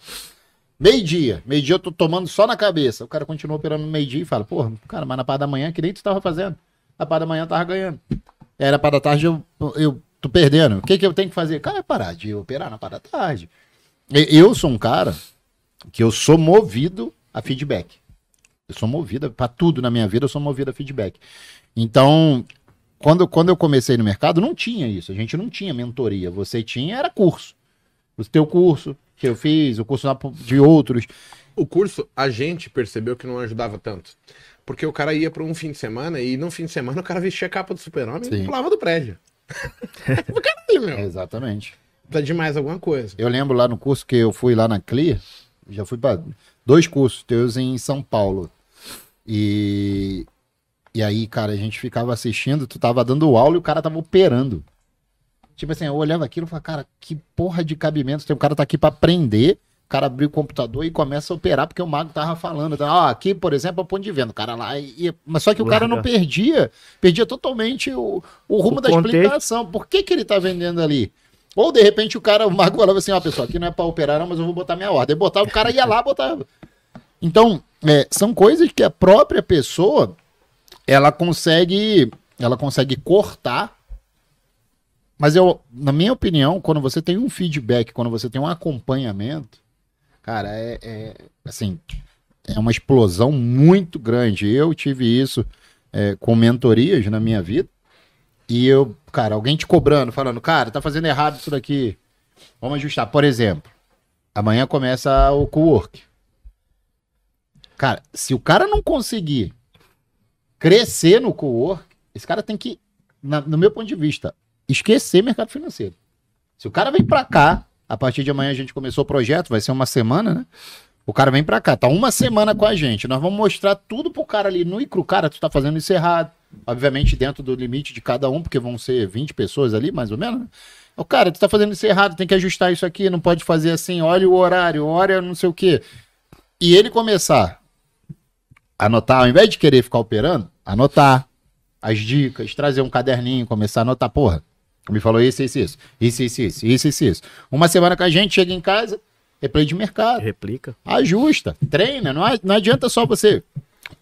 meio-dia. Meio-dia eu tô tomando só na cabeça. O cara continua operando no meio-dia e fala, porra, cara, mas na parte da manhã, que nem tu tava fazendo. Na parte da manhã eu tava ganhando. Era para da tarde eu, eu tô perdendo. O que, que eu tenho que fazer? Cara, é parar de operar na parte da tarde. Eu sou um cara que eu sou movido a feedback. Eu sou movido para tudo na minha vida, eu sou movido a feedback. Então, quando, quando eu comecei no mercado, não tinha isso. A gente não tinha mentoria. Você tinha, era curso. O teu curso que eu fiz, o curso de outros. O curso, a gente percebeu que não ajudava tanto. Porque o cara ia para um fim de semana e no fim de semana o cara vestia a capa do super-homem e pulava do prédio. Caralho, meu. Exatamente. Tá de mais alguma coisa. Eu lembro lá no curso que eu fui lá na Clear, já fui para dois cursos teus em São Paulo. E e aí, cara, a gente ficava assistindo, tu tava dando aula e o cara tava operando. Tipo assim, eu olhava aquilo e falava, cara, que porra de cabimento. Tem um cara tá aqui para aprender, o cara abriu o computador e começa a operar, porque o mago tava falando. Ó, aqui, por exemplo, é o ponto de venda. O cara lá. Ia... Mas só que o cara não perdia, perdia totalmente o, o rumo o da contexto. explicação. Por que, que ele tá vendendo ali? Ou de repente o cara, o mago falava assim, ó, pessoal, aqui não é para operar, não, mas eu vou botar minha ordem. Botava, o cara ia lá, botava. Então, é, são coisas que a própria pessoa ela consegue, ela consegue cortar. Mas eu, na minha opinião, quando você tem um feedback, quando você tem um acompanhamento, cara, é, é assim, é uma explosão muito grande. Eu tive isso é, com mentorias na minha vida. E eu, cara, alguém te cobrando, falando, cara, tá fazendo errado isso daqui. Vamos ajustar. Por exemplo, amanhã começa o co-work. Cara, se o cara não conseguir crescer no co-work, esse cara tem que, na- no meu ponto de vista, esquecer mercado financeiro. Se o cara vem pra cá, a partir de amanhã a gente começou o projeto, vai ser uma semana, né? O cara vem pra cá, tá uma semana com a gente. Nós vamos mostrar tudo pro cara ali no icru. Cara, tu tá fazendo isso errado. Obviamente dentro do limite de cada um, porque vão ser 20 pessoas ali, mais ou menos. né? O cara, tu tá fazendo isso errado, tem que ajustar isso aqui, não pode fazer assim, olha o horário, olha não sei o quê. E ele começar a anotar, ao invés de querer ficar operando, anotar as dicas, trazer um caderninho, começar a anotar, porra, me falou isso, isso, isso. Isso, isso, isso. Isso, isso, isso. Uma semana com a gente, chega em casa, replay de mercado. Replica. Ajusta, treina. Não, não adianta só você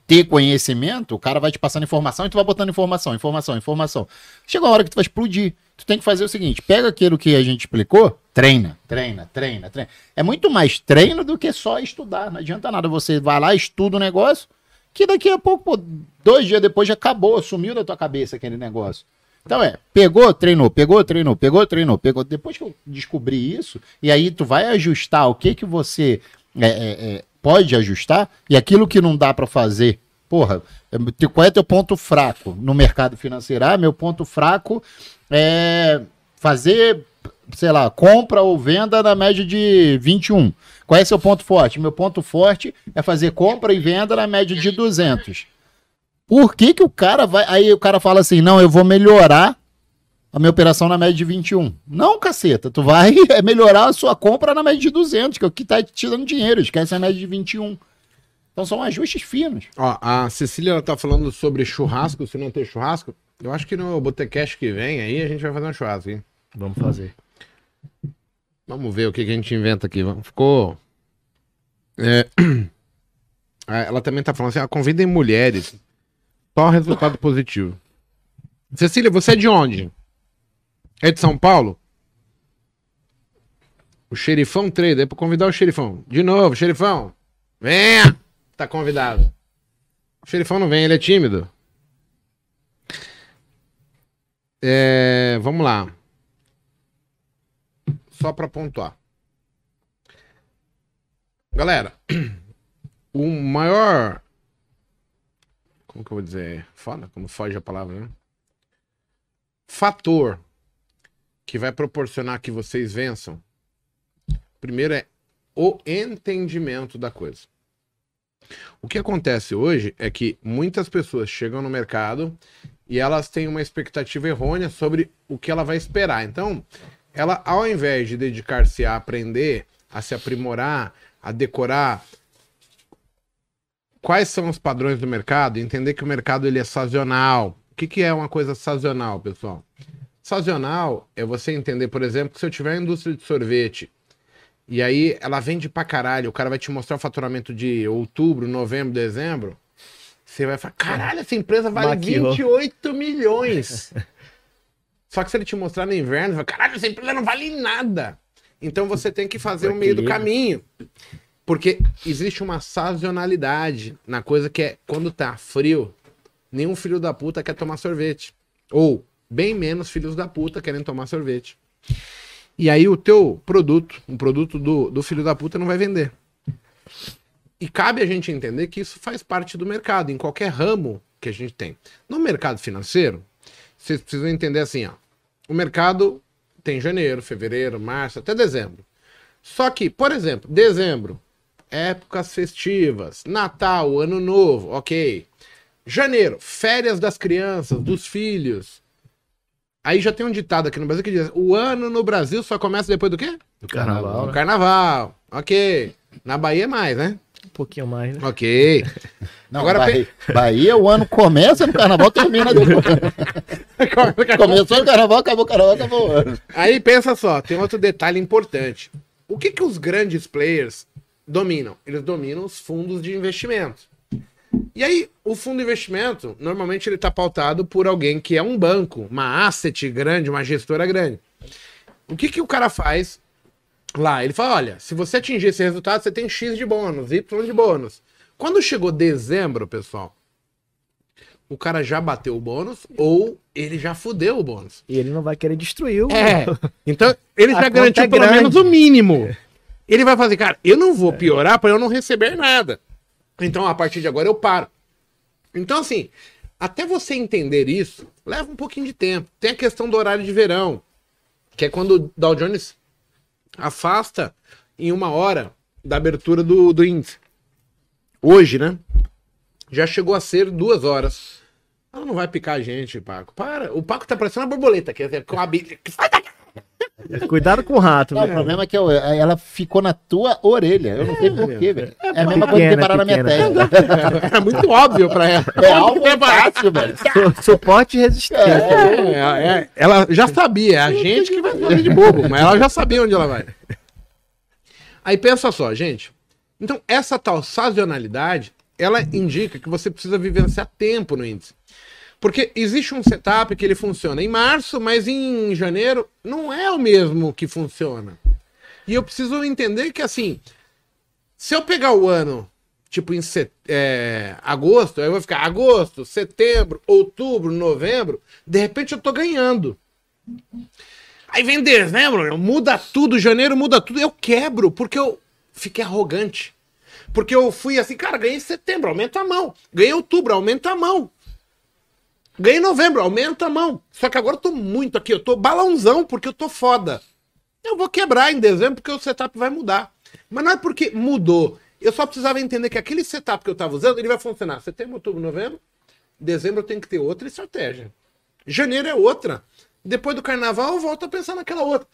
ter conhecimento, o cara vai te passando informação e tu vai botando informação, informação, informação. Chega uma hora que tu vai explodir. Tu tem que fazer o seguinte: pega aquilo que a gente explicou, treina, treina, treina, treina. É muito mais treino do que só estudar. Não adianta nada. Você vai lá, estuda o negócio, que daqui a pouco, pô, dois dias depois já acabou, sumiu da tua cabeça aquele negócio. Então é, pegou, treinou, pegou, treinou, pegou, treinou, pegou. Depois que eu descobri isso, e aí tu vai ajustar o que que você é, é, é, pode ajustar e aquilo que não dá para fazer. Porra, é, qual é teu ponto fraco no mercado financeiro? Ah, meu ponto fraco é fazer, sei lá, compra ou venda na média de 21. Qual é seu ponto forte? Meu ponto forte é fazer compra e venda na média de 200. Por que, que o cara vai. Aí o cara fala assim: não, eu vou melhorar a minha operação na média de 21. Não, caceta, tu vai é melhorar a sua compra na média de 200, que é o que tá te dando dinheiro. Esquece a média de 21. Então são ajustes finos. Ó, a Cecília ela tá falando sobre churrasco, se não ter churrasco. Eu acho que no Botecast que vem aí a gente vai fazer um churrasco, hein? Vamos fazer. Vamos ver o que, que a gente inventa aqui. Vamos- Ficou. É, ah, Ela também tá falando assim: ah, convidem mulheres. Só resultado positivo. Cecília, você é de onde? É de São Paulo? O xerifão trader, é pra convidar o xerifão. De novo, xerifão. Venha! Tá convidado. O xerifão não vem, ele é tímido. É, vamos lá só pra pontuar. Galera, o maior. Como que eu vou dizer? Foda, como foge a palavra, né? Fator que vai proporcionar que vocês vençam. Primeiro é o entendimento da coisa. O que acontece hoje é que muitas pessoas chegam no mercado e elas têm uma expectativa errônea sobre o que ela vai esperar. Então, ela, ao invés de dedicar-se a aprender, a se aprimorar, a decorar quais são os padrões do mercado, entender que o mercado ele é sazonal. O que, que é uma coisa sazonal, pessoal? Sazonal é você entender, por exemplo, que se eu tiver a indústria de sorvete e aí ela vende pra caralho, o cara vai te mostrar o faturamento de outubro, novembro, dezembro, você vai falar, caralho, essa empresa vale Maquiou. 28 milhões. Só que se ele te mostrar no inverno, você fala, caralho, essa empresa não vale nada. Então você tem que fazer o meio do caminho. Porque existe uma sazonalidade na coisa que é quando tá frio, nenhum filho da puta quer tomar sorvete. Ou bem menos filhos da puta querem tomar sorvete. E aí o teu produto, um produto do, do filho da puta não vai vender. E cabe a gente entender que isso faz parte do mercado, em qualquer ramo que a gente tem. No mercado financeiro, vocês precisam entender assim, ó. O mercado tem janeiro, fevereiro, março, até dezembro. Só que, por exemplo, dezembro, épocas festivas, Natal, Ano Novo, ok. Janeiro, férias das crianças, dos filhos. Aí já tem um ditado aqui no Brasil que diz: o ano no Brasil só começa depois do quê? Do carnaval, No né? carnaval. Ok. Na Bahia é mais, né? Um pouquinho mais, né? Ok. Não, Agora Bahia, Bahia, o ano começa no carnaval, termina depois. Começou o carnaval, acabou o carnaval, acabou o ano. Aí pensa só, tem outro detalhe importante. O que, que os grandes players dominam? Eles dominam os fundos de investimento. E aí, o fundo de investimento, normalmente ele está pautado por alguém que é um banco, uma asset grande, uma gestora grande. O que, que o cara faz lá? Ele fala: olha, se você atingir esse resultado, você tem X de bônus, Y de bônus. Quando chegou dezembro, pessoal, o cara já bateu o bônus ou ele já fudeu o bônus. E ele não vai querer destruir o. É. Então, ele já conta garantiu é pelo menos o mínimo. Ele vai fazer, cara, eu não vou piorar para eu não receber nada. Então, a partir de agora, eu paro. Então, assim, até você entender isso, leva um pouquinho de tempo. Tem a questão do horário de verão, que é quando o Dow Jones afasta em uma hora da abertura do, do índice. Hoje, né? Já chegou a ser duas horas. Ela não vai picar a gente, Paco. Para. O Paco tá parecendo uma borboleta. Que, com a que sai daqui. Cuidado com o rato, Não, o né? problema é que eu- ela ficou na tua orelha. Eu não sei porquê, velho. É a mesma coisa que parar na minha testa. Era muito óbvio pra ela. É algo fácil, velho. Su- Suporte e resistência. É, é, é, ela já sabia, é a gente que vai fazer de bobo, mas ela já sabia onde ela vai. Aí pensa só, gente. Então, essa tal sazonalidade, ela indica que você precisa vivenciar tempo no índice. Porque existe um setup que ele funciona em março, mas em janeiro não é o mesmo que funciona. E eu preciso entender que, assim, se eu pegar o ano, tipo em set... é, agosto, aí eu vou ficar agosto, setembro, outubro, novembro, de repente eu tô ganhando. Aí vem dezembro, muda tudo, janeiro muda tudo, eu quebro, porque eu fiquei arrogante. Porque eu fui assim, cara, ganhei setembro, aumenta a mão. Ganhei outubro, aumenta a mão. Ganhei novembro, aumenta a mão. Só que agora eu tô muito aqui, eu tô balãozão, porque eu tô foda. Eu vou quebrar em dezembro porque o setup vai mudar. Mas não é porque mudou. Eu só precisava entender que aquele setup que eu tava usando, ele vai funcionar setembro, outubro, novembro. Dezembro eu tenho que ter outra estratégia. Janeiro é outra. Depois do carnaval eu volto a pensar naquela outra.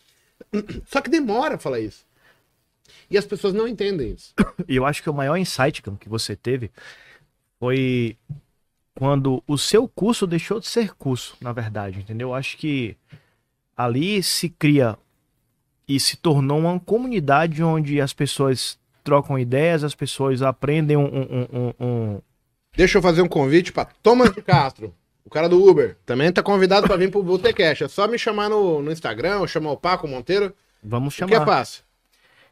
Só que demora falar isso. E as pessoas não entendem isso. E eu acho que o maior insight que você teve foi quando o seu curso deixou de ser curso, na verdade, entendeu? Eu acho que ali se cria e se tornou uma comunidade onde as pessoas trocam ideias, as pessoas aprendem um, um- um- um- Deixa eu fazer um convite para Thomas de Castro, o cara do Uber. Também tá convidado para vir pro Botecast. É só me chamar no, no Instagram, chamar o Paco Monteiro, Vamos o que é chamar. fácil.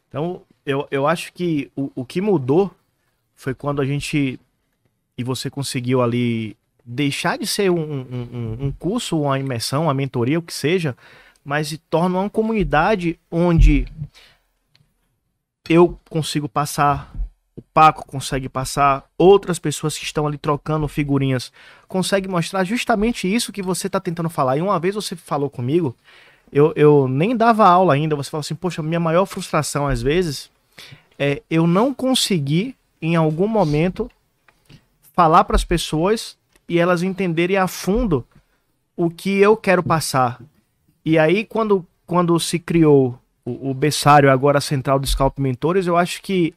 Então, eu, eu acho que o, o que mudou foi quando a gente e você conseguiu ali deixar de ser um, um, um- curso, uma imersão, uma mentoria, o que seja, mas se torna uma comunidade onde eu consigo passar, o Paco consegue passar, outras pessoas que estão ali trocando figurinhas conseguem mostrar justamente isso que você está tentando falar. E uma vez você falou comigo, eu, eu nem dava aula ainda, você falou assim, poxa, minha maior frustração às vezes é eu não conseguir, em algum momento, falar para as pessoas e elas entenderem a fundo o que eu quero passar. E aí, quando, quando se criou o, o Bessário, agora a Central do Scalp Mentores, eu acho que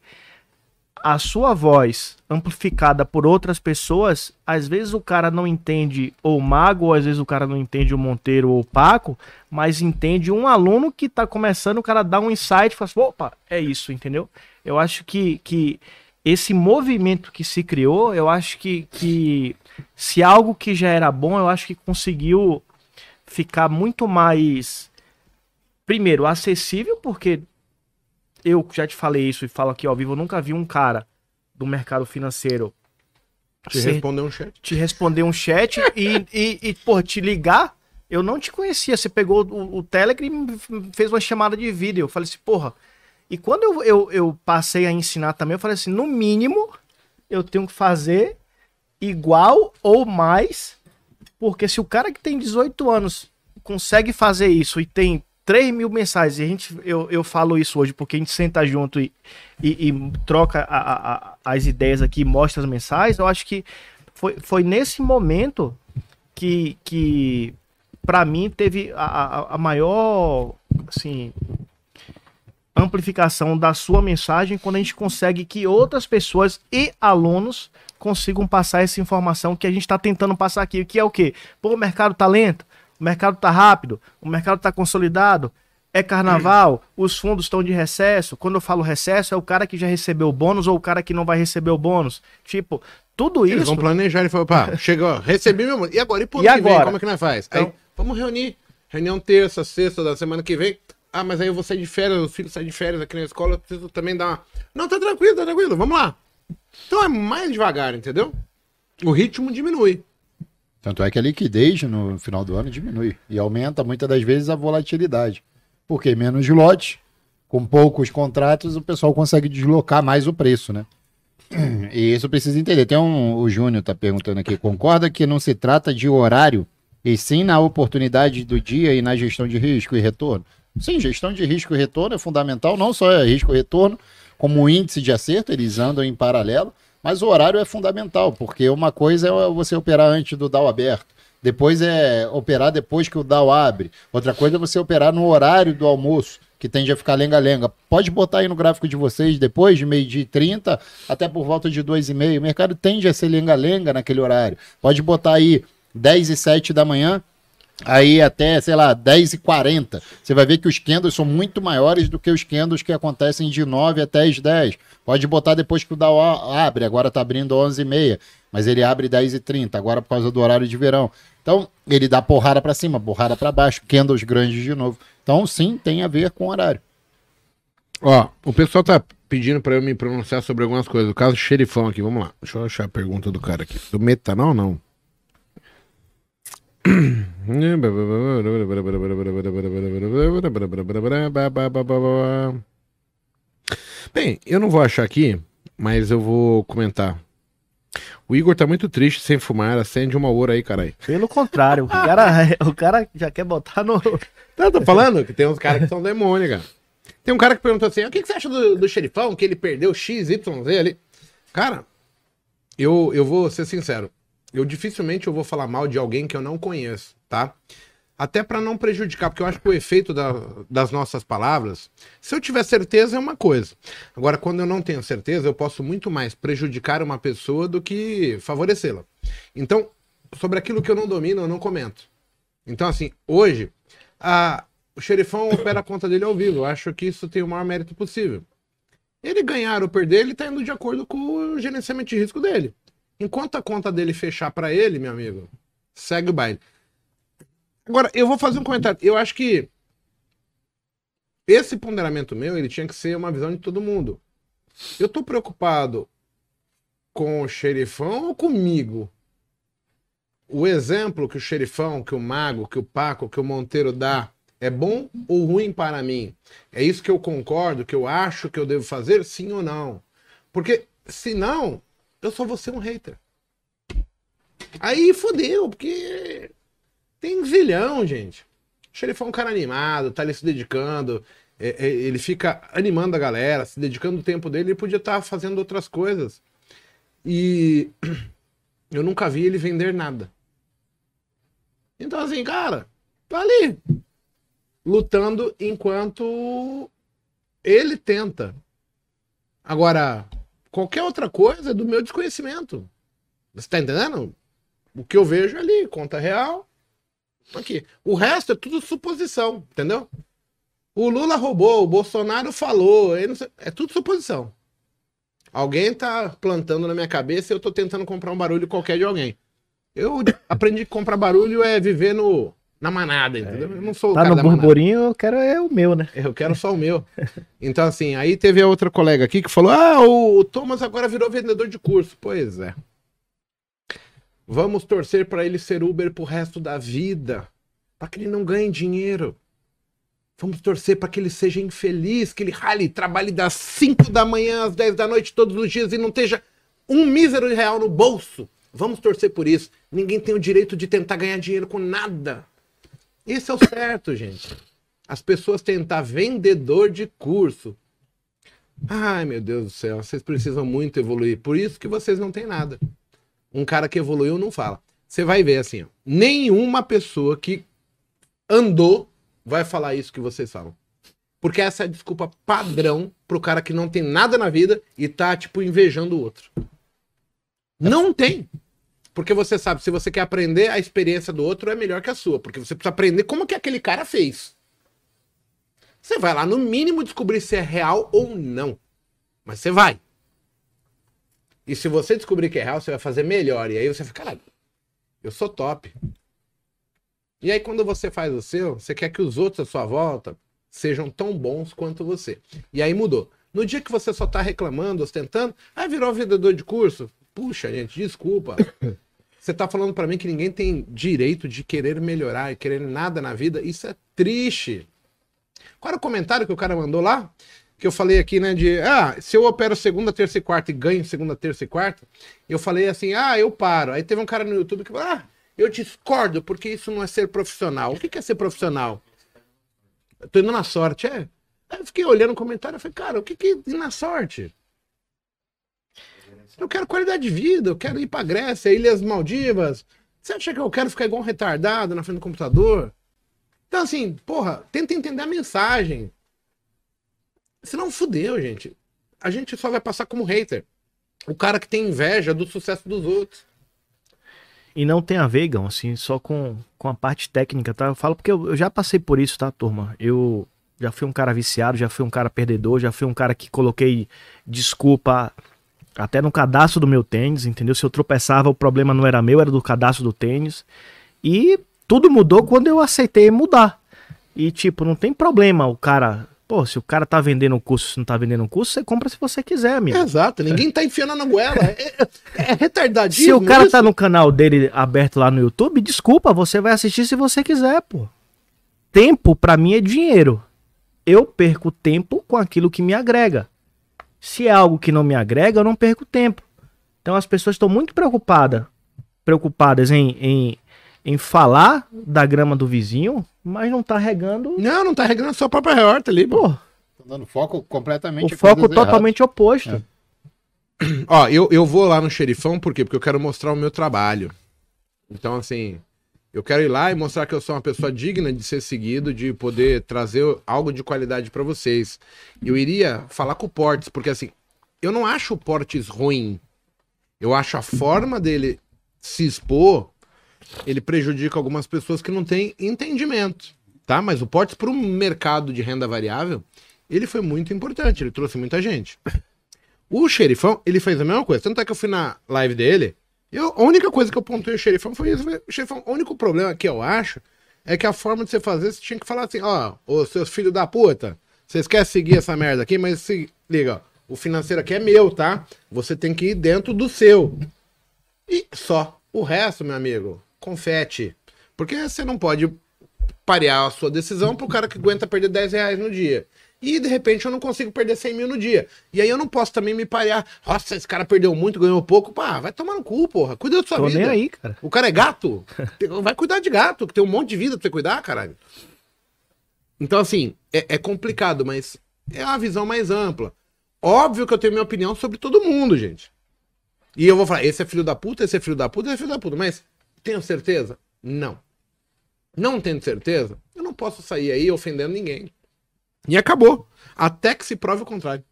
a sua voz amplificada por outras pessoas, às vezes o cara não entende o Mago, ou às vezes o cara não entende o Monteiro ou o Paco, mas entende um aluno que tá começando, o cara dá um insight e fala assim, opa, é isso, entendeu? Eu acho que, que esse movimento que se criou, eu acho que, que se algo que já era bom, eu acho que conseguiu ficar muito mais, primeiro, acessível, porque eu já te falei isso e falo aqui ao vivo, eu nunca vi um cara do mercado financeiro Te ser- responder um chat. te responder um chat e, e, e, pô, te ligar. Eu não te conhecia. Você pegou o, o Telegram e fez uma chamada de vídeo. Eu falei assim, porra. E quando eu, eu, eu passei a ensinar também, eu falei assim: no mínimo, eu tenho que fazer igual ou mais. Porque se o cara que tem 18 anos consegue fazer isso e tem 3 mil mensagens, e a gente, eu, eu falo isso hoje porque a gente senta junto e, e, e troca a- a- as ideias aqui, mostra as mensagens, eu acho que foi, foi nesse momento que, que para mim, teve a, a, a maior, assim, amplificação da sua mensagem quando a gente consegue que outras pessoas e alunos consigam passar essa informação que a gente está tentando passar aqui, que é o quê? Pô, o mercado tá lento, o mercado tá rápido, o mercado tá consolidado, é carnaval, os fundos estão de recesso. Quando eu falo recesso, é o cara que já recebeu o bônus ou o cara que não vai receber o bônus. Tipo, tudo Eles isso vão planejar e falar, pá, chegou, recebi meu. E agora? E por E que vem? agora? Como é que nós faz? Aí, Então- vamos reunir. Reunião terça, sexta da semana que vem. Ah, mas aí eu vou sair de férias, os filhos saem de férias aqui na escola, eu preciso também dar uma. Não, tá tranquilo, tá tranquilo, vamos lá. Então é mais devagar, entendeu? O ritmo diminui. Tanto é que a liquidez no final do ano diminui e aumenta muitas das vezes a volatilidade. Porque menos lotes, com poucos contratos, o pessoal consegue deslocar mais o preço, né? E isso precisa entender. Tem um, o Júnior está perguntando aqui, concorda que não se trata de horário, e sim na oportunidade do dia e na gestão de risco e retorno? Sim, gestão de risco e retorno é fundamental, não só é risco e retorno, como índice de acerto, eles andam em paralelo, mas o horário é fundamental, porque uma coisa é você operar antes do DAO aberto, depois é operar depois que o DAO abre, outra coisa é você operar no horário do almoço, que tende a ficar lenga-lenga. Pode botar aí no gráfico de vocês, depois de meio-dia e 30, até por volta de 2,5. O mercado tende a ser lenga-lenga naquele horário. Pode botar aí 10 e 7 da manhã, aí até, sei lá, 10 e 40. Você vai ver que os candles são muito maiores do que os candles que acontecem de 9 até as 10. Pode botar depois que o Dow abre, agora está abrindo 11 e meia, mas ele abre 10 e 30, agora por causa do horário de verão. Então, ele dá porrada para cima, porrada para baixo, candles grandes de novo. Então, sim, tem a ver com horário. Ó, o pessoal tá pedindo para eu me pronunciar sobre algumas coisas. O caso xerifão aqui, vamos lá. Deixa eu achar a pergunta do cara aqui. Do metanol, não? Bem, eu não vou achar aqui, mas eu vou comentar. O Igor tá muito triste sem fumar, acende uma ouro aí, caralho. Pelo contrário, o cara, o cara já quer botar no. Não, tô falando que tem uns caras que são demônio, cara. Tem um cara que perguntou assim: o que, que você acha do, do xerifão? Que ele perdeu XYZ ali? Cara, eu, eu vou ser sincero. Eu dificilmente eu vou falar mal de alguém que eu não conheço, tá? Até para não prejudicar, porque eu acho que o efeito da, das nossas palavras, se eu tiver certeza, é uma coisa. Agora, quando eu não tenho certeza, eu posso muito mais prejudicar uma pessoa do que favorecê-la. Então, sobre aquilo que eu não domino, eu não comento. Então, assim, hoje, a, o xerifão opera a conta dele ao vivo. Eu acho que isso tem o maior mérito possível. Ele ganhar ou perder, ele está indo de acordo com o gerenciamento de risco dele. Enquanto a conta dele fechar para ele, meu amigo, segue o baile. Agora, eu vou fazer um comentário. Eu acho que esse ponderamento meu, ele tinha que ser uma visão de todo mundo. Eu tô preocupado com o xerifão ou comigo? O exemplo que o xerifão, que o mago, que o Paco, que o Monteiro dá é bom ou ruim para mim? É isso que eu concordo, que eu acho que eu devo fazer, sim ou não? Porque se não, eu só vou ser um hater. Aí fodeu, porque tem zilhão, gente. O xerifão é um cara animado, tá ali se dedicando. É, é, ele fica animando a galera, se dedicando o tempo dele. Ele podia estar tá fazendo outras coisas. E eu nunca vi ele vender nada. Então, assim, cara, tá ali. Lutando enquanto ele tenta. Agora, qualquer outra coisa é do meu desconhecimento. Você tá entendendo? O que eu vejo ali, conta real. Aqui. O resto é tudo suposição, entendeu? O Lula roubou, o Bolsonaro falou, é tudo suposição. Alguém tá plantando na minha cabeça e eu tô tentando comprar um barulho qualquer de alguém. Eu aprendi que comprar barulho é viver no, na manada, entendeu? Eu não sou tá o cara no burburinho, eu quero é o meu, né? Eu quero só o meu. Então, assim, aí teve a outra colega aqui que falou: ah, o Thomas agora virou vendedor de curso. Pois é. Vamos torcer para ele ser Uber pro resto da vida, para que ele não ganhe dinheiro. Vamos torcer para que ele seja infeliz, que ele rale, trabalhe das 5 da manhã às 10 da noite todos os dias e não esteja um mísero real no bolso. Vamos torcer por isso. Ninguém tem o direito de tentar ganhar dinheiro com nada. Esse é o certo, gente. As pessoas tentar vendedor de curso. Ai, meu Deus do céu, vocês precisam muito evoluir. Por isso que vocês não têm nada. Um cara que evoluiu não fala. Você vai ver assim, ó, nenhuma pessoa que andou vai falar isso que vocês falam. Porque essa é a desculpa padrão pro cara que não tem nada na vida e tá, tipo, invejando o outro. Não tem. Porque você sabe, se você quer aprender, a experiência do outro é melhor que a sua. Porque você precisa aprender como que aquele cara fez. Você vai lá, no mínimo, descobrir se é real ou não. Mas você vai. E se você descobrir que é real, você vai fazer melhor. E aí você fica, caralho, eu sou top. E aí quando você faz o seu, você quer que os outros à sua volta sejam tão bons quanto você. E aí mudou. No dia que você só tá reclamando, ostentando, aí virou vendedor de curso. Puxa, gente, desculpa. Você tá falando para mim que ninguém tem direito de querer melhorar e querer nada na vida? Isso é triste. Qual era o comentário que o cara mandou lá? Que eu falei aqui, né? De ah, se eu opero segunda, terça e quarta e ganho segunda, terça e quarta, eu falei assim, ah, eu paro. Aí teve um cara no YouTube que falou, ah, eu discordo, porque isso não é ser profissional. O que é ser profissional? Eu tô indo na sorte, é. Aí eu fiquei olhando o comentário e falei, cara, o que que é ir na sorte? Eu quero qualidade de vida, eu quero ir pra Grécia, Ilhas Maldivas. Você acha que eu quero ficar igual um retardado na frente do computador? Então, assim, porra, tenta entender a mensagem. Senão fudeu, gente. A gente só vai passar como hater. O cara que tem inveja do sucesso dos outros. E não tem a ver, Gão, assim, só com, com a parte técnica, tá? Eu falo porque eu, eu já passei por isso, tá, turma? Eu já fui um cara viciado, já fui um cara perdedor, já fui um cara que coloquei desculpa até no cadastro do meu tênis, entendeu? Se eu tropeçava, o problema não era meu, era do cadastro do tênis. E tudo mudou quando eu aceitei mudar. E, tipo, não tem problema o cara. Pô, se o cara tá vendendo um curso, se não tá vendendo um curso, você compra se você quiser, amigo. Exato, ninguém tá enfiando na goela. É, é, é retardadismo. Se o cara isso. tá no canal dele aberto lá no YouTube, desculpa, você vai assistir se você quiser, pô. Tempo, pra mim, é dinheiro. Eu perco tempo com aquilo que me agrega. Se é algo que não me agrega, eu não perco tempo. Então as pessoas estão muito preocupadas, preocupadas em, em, em falar da grama do vizinho, mas não tá regando. Não, não tá regando a sua própria horta ali, pô. Pô, Tá dando foco completamente o foco coisas erradas. totalmente oposto. É. Ó, eu, eu vou lá no xerifão, por quê? Porque eu quero mostrar o meu trabalho. Então, assim, eu quero ir lá e mostrar que eu sou uma pessoa digna de ser seguido, de poder trazer algo de qualidade pra vocês. Eu iria falar com o Portes, porque assim, eu não acho o Portes ruim. Eu acho a forma dele se expor, ele prejudica algumas pessoas que não têm entendimento, tá? Mas o Portes para o mercado de renda variável, ele foi muito importante, ele trouxe muita gente. O xerifão, ele fez a mesma coisa. Tanto é que eu fui na live dele, eu, a única coisa que eu pontuei o xerifão foi isso. xerifão, o único problema que eu acho é que a forma de você fazer, você tinha que falar assim, ó, ô seus filhos da puta, vocês querem seguir essa merda aqui, mas se liga, ó, o financeiro aqui é meu, tá? Você tem que ir dentro do seu. E só. O resto, meu amigo, confete. Porque você não pode parear a sua decisão pro cara que aguenta perder 10 reais no dia. E de repente eu não consigo perder 100 mil no dia. E aí eu não posso também me parear. Nossa, esse cara perdeu muito, ganhou pouco. Pá, vai tomar no cu, porra. Cuida da sua Tô vida. nem aí, cara. O cara é gato? Vai cuidar de gato, que tem um monte de vida pra você cuidar, caralho. Então, assim, é, é complicado, mas é uma visão mais ampla. Óbvio que eu tenho minha opinião sobre todo mundo, gente. E eu vou falar, esse é filho da puta, esse é filho da puta, esse é filho da puta. Mas tenho certeza? Não. Não tendo certeza, eu não posso sair aí ofendendo ninguém. E acabou. Até que se prove o contrário.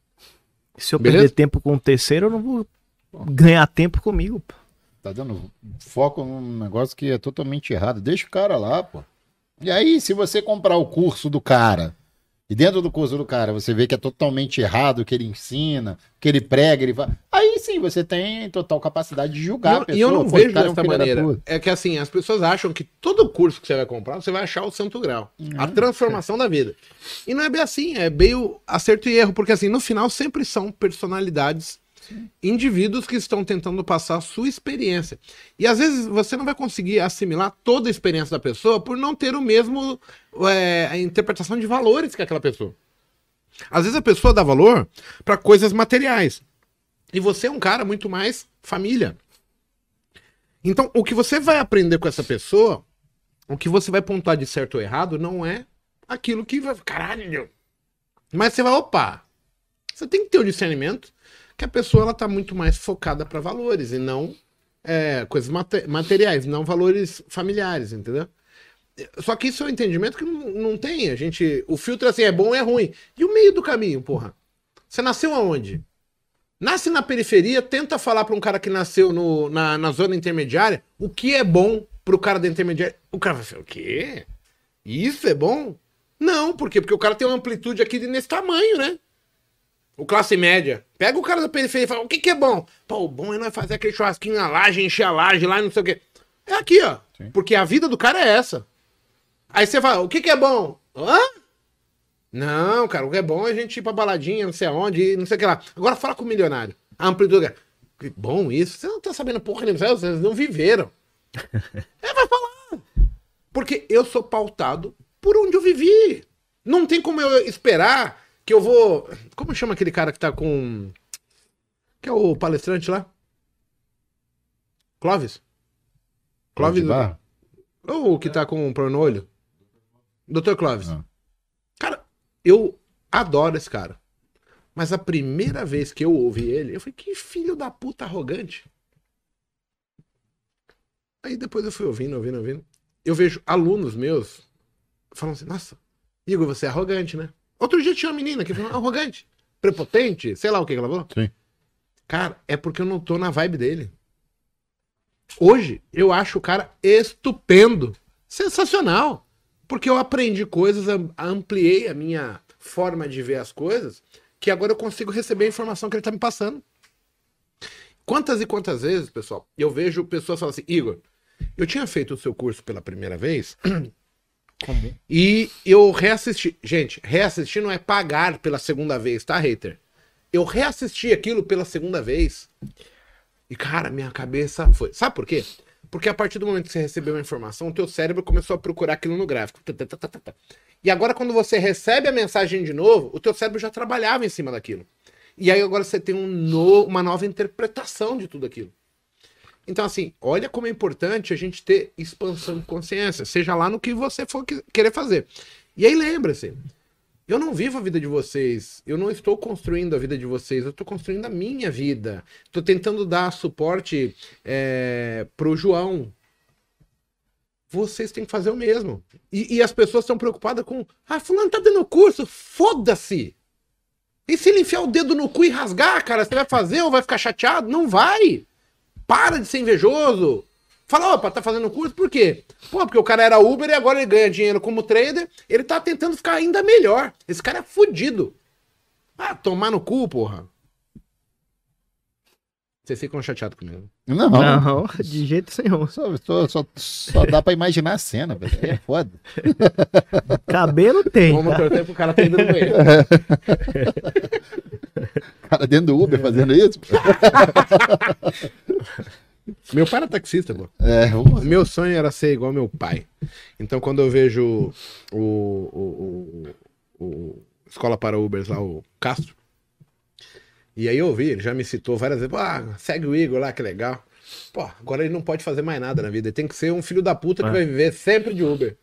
Se eu Beleza? perder tempo com o terceiro, eu não vou ganhar tempo comigo, pô. Tá dando foco num negócio que é totalmente errado. Deixa o cara lá, pô. E aí, se você comprar o curso do cara, e dentro do curso do cara você vê que é totalmente errado o que ele ensina, o que ele prega, ele vai. Aí sim, você tem total capacidade de julgar a E eu- pessoa. e eu não vejo é dessa maneira. É que assim, as pessoas acham que todo curso que você vai comprar, você vai achar o santo grau. A transformação da vida. E não é bem assim, é bem o acerto e erro, porque assim, no final sempre são personalidades, indivíduos que estão tentando passar sua experiência. E às vezes você não vai conseguir assimilar toda a experiência da pessoa por não ter o mesmo é, a interpretação de valores que aquela pessoa. Às vezes a pessoa dá valor para coisas materiais. E você é um cara muito mais família. Então, o que você vai aprender com essa pessoa, o que você vai pontuar de certo ou errado, não é aquilo que vai. Caralho! Mas você vai, opa! Você tem que ter o discernimento que a pessoa ela tá muito mais focada para valores e não é, coisas mate- materiais, não valores familiares, entendeu? Só que isso é um entendimento que não, não tem. A gente. O filtro assim é bom ou é ruim. E o meio do caminho, porra? Você nasceu aonde? Nasce na periferia, tenta falar pra um cara que nasceu no- na, na zona intermediária o que é bom pro cara da intermediária. O cara vai falar, o quê? Isso é bom? Não, por quê? Porque o cara tem uma amplitude aqui nesse tamanho, né? O classe média. Pega o cara da periferia e fala, o que que é bom? Pô, o bom é nós fazer aquele churrasquinho na laje, encher a laje lá e não sei o quê. É aqui, ó. Sim. Porque a vida do cara é essa. Aí você fala, o que que é bom? Hã? Não, cara, o que é bom é a gente ir pra baladinha, não sei aonde, não sei o que lá. Agora fala com o milionário. A amplitude. Que bom isso. Você não tá sabendo porra nenhuma, vocês não viveram. é, vai falar. Porque eu sou pautado por onde eu vivi. Não tem como eu esperar que eu vou. Como chama aquele cara que tá com. Que é o palestrante lá? Clóvis? Clóvis. Ou o que tá com um problema no olho? Doutor Clóvis. Ah. Cara, eu adoro esse cara. Mas a primeira vez que eu ouvi ele, eu falei, que filho da puta arrogante. Aí depois eu fui ouvindo, ouvindo, ouvindo. Eu vejo alunos meus falando assim, nossa, Igor, você é arrogante, né? Outro dia tinha uma menina que falou, arrogante, prepotente, sei lá o que que ela falou. Sim. Cara, é porque eu não tô na vibe dele. Hoje, eu acho o cara estupendo. Sensacional. Porque eu aprendi coisas, am- ampliei a minha forma de ver as coisas, que agora eu consigo receber a informação que ele tá me passando. Quantas e quantas vezes, pessoal, eu vejo pessoas falando assim, Igor, eu tinha feito o seu curso pela primeira vez E eu reassisti. Gente, reassistir não é pagar pela segunda vez, tá, hater? Eu reassisti aquilo pela segunda vez. E, cara, minha cabeça foi. Sabe por quê? Porque a partir do momento que você recebeu uma informação, o teu cérebro começou a procurar aquilo no gráfico. E agora, quando você recebe a mensagem de novo, o teu cérebro já trabalhava em cima daquilo. E aí agora você tem um no- uma nova interpretação de tudo aquilo. Então, assim, olha como é importante a gente ter expansão de consciência, seja lá no que você for que- querer fazer. E aí lembre-se, eu não vivo a vida de vocês, eu não estou construindo a vida de vocês, eu estou construindo a minha vida. Estou tentando dar suporte é, pro João. Vocês têm que fazer o mesmo. E, e as pessoas estão preocupadas com, ah, fulano tá dando curso, foda-se! E se ele enfiar o dedo no cu e rasgar, cara, você vai fazer ou vai ficar chateado? Não vai! Para de ser invejoso. Fala, opa, tá fazendo curso por quê? Pô, porque o cara era Uber e agora ele ganha dinheiro como trader. Ele tá tentando ficar ainda melhor. Esse cara é fudido. Ah, tomar no cu, porra. Vocês ficam chateados comigo. Não, Não, de jeito nenhum. Só, só, só, só dá pra imaginar a cena, velho. É foda. Cabelo tem. Vamos tá? torcer pro cara tá indo no meio. Cara dentro do Uber fazendo isso. Meu pai era taxista, pô. É, vamos- Meu sonho era ser igual meu pai. Então, quando eu vejo o, o, o, o Escola para Ubers lá, o Castro, e aí eu vi, ele já me citou várias vezes, ah, segue o Igor lá, que legal. Pô, agora ele não pode fazer mais nada na vida, ele tem que ser um filho da puta que É. vai viver sempre de Uber.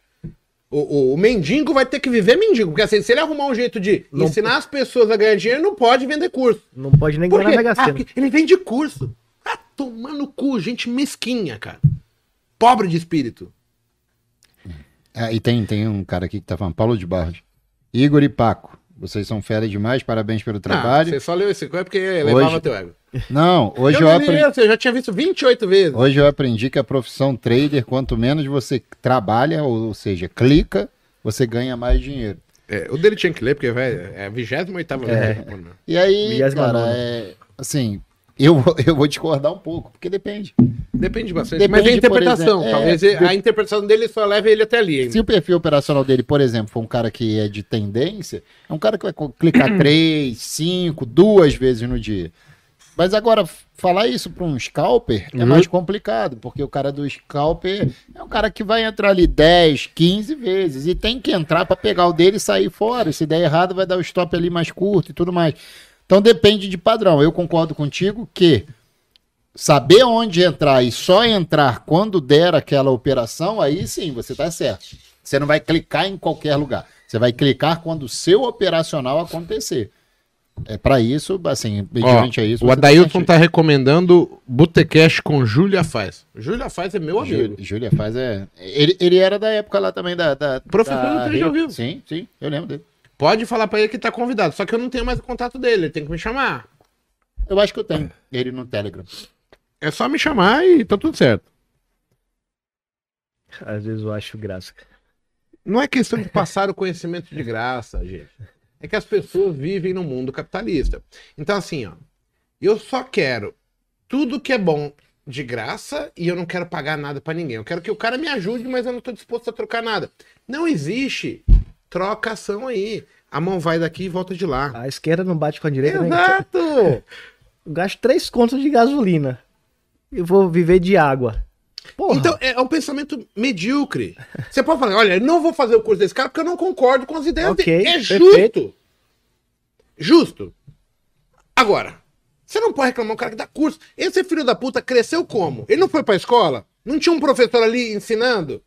O, o, o mendigo vai ter que viver mendigo, porque assim, se ele arrumar um jeito de Não- ensinar as pessoas a ganhar dinheiro, ele não pode vender curso. Não pode nem ganhar na Mega Ah, Sena. ele vende curso. Ah, tomar no cu, gente mesquinha, cara. Pobre de espírito. Ah, e tem, tem um cara aqui que tá falando, Paulo de Barros. Igor e Paco, vocês são fera demais, parabéns pelo Ah, trabalho. você só leu esse coisa porque levava Hoje- teu ego. Não, hoje eu eu, aprendi, eu já tinha visto 28 vezes. hoje eu aprendi que a profissão trader, quanto menos você trabalha, ou, ou seja, clica, você ganha mais dinheiro. É, o dele tinha que ler, porque velho, é a 28 vez. É. tô E aí, cara, é, assim, eu, vou- eu vou discordar um pouco, porque depende. Depende bastante. Depende, mas é a interpretação. exemplo, Talvez a interpretação dele só leve ele até ali. Se Ainda. o perfil operacional dele, por exemplo, for um cara que é de tendência, é um cara que vai clicar três, cinco, duas vezes no dia. Mas agora, falar isso para um scalper é Uhum. mais complicado, porque o cara do scalper é um cara que vai entrar ali 10, 15 vezes e tem que entrar para pegar o dele e sair fora. Se der errado, vai dar o stop ali mais curto e tudo mais. Então depende de padrão. Eu concordo contigo que saber onde entrar e só entrar quando der aquela operação, aí sim, você tá certo. Você não vai clicar em qualquer lugar. Você vai clicar quando o seu operacional acontecer. É para isso, assim, mediante a isso. o você Adailton certinho. tá recomendando Botecash com Júlia Faz. Júlia Faz é meu amigo. Júlia, faz é. Ele, ele era da época lá também da. da Professor da ao Vivo. Sim, sim, eu lembro dele. Pode falar pra ele que tá convidado. Só que eu não tenho mais o contato dele. Ele tem que me chamar. Eu acho que eu tenho ele no Telegram. É só me chamar e tá tudo certo. Às vezes eu acho graça. Não é questão de passar o conhecimento de graça, gente. É que as pessoas vivem no mundo capitalista. Então, assim, ó, eu só quero tudo que é bom de graça e eu não quero pagar nada pra ninguém. Eu quero que o cara me ajude, mas eu não tô disposto a trocar nada. Não existe trocação aí. A mão vai daqui e volta de lá. A esquerda não bate com a direita, né? Exato! Eu gasto três contos de gasolina. Eu vou viver de água. Porra. Então, é um pensamento medíocre. Você pode falar, olha, eu não vou fazer o curso desse cara porque eu não concordo com as ideias Ok, dele. É perfeito. justo. Justo. Agora, você não pode reclamar um cara que dá curso. Esse filho da puta cresceu como? Ele não foi pra escola? Não tinha um professor ali ensinando?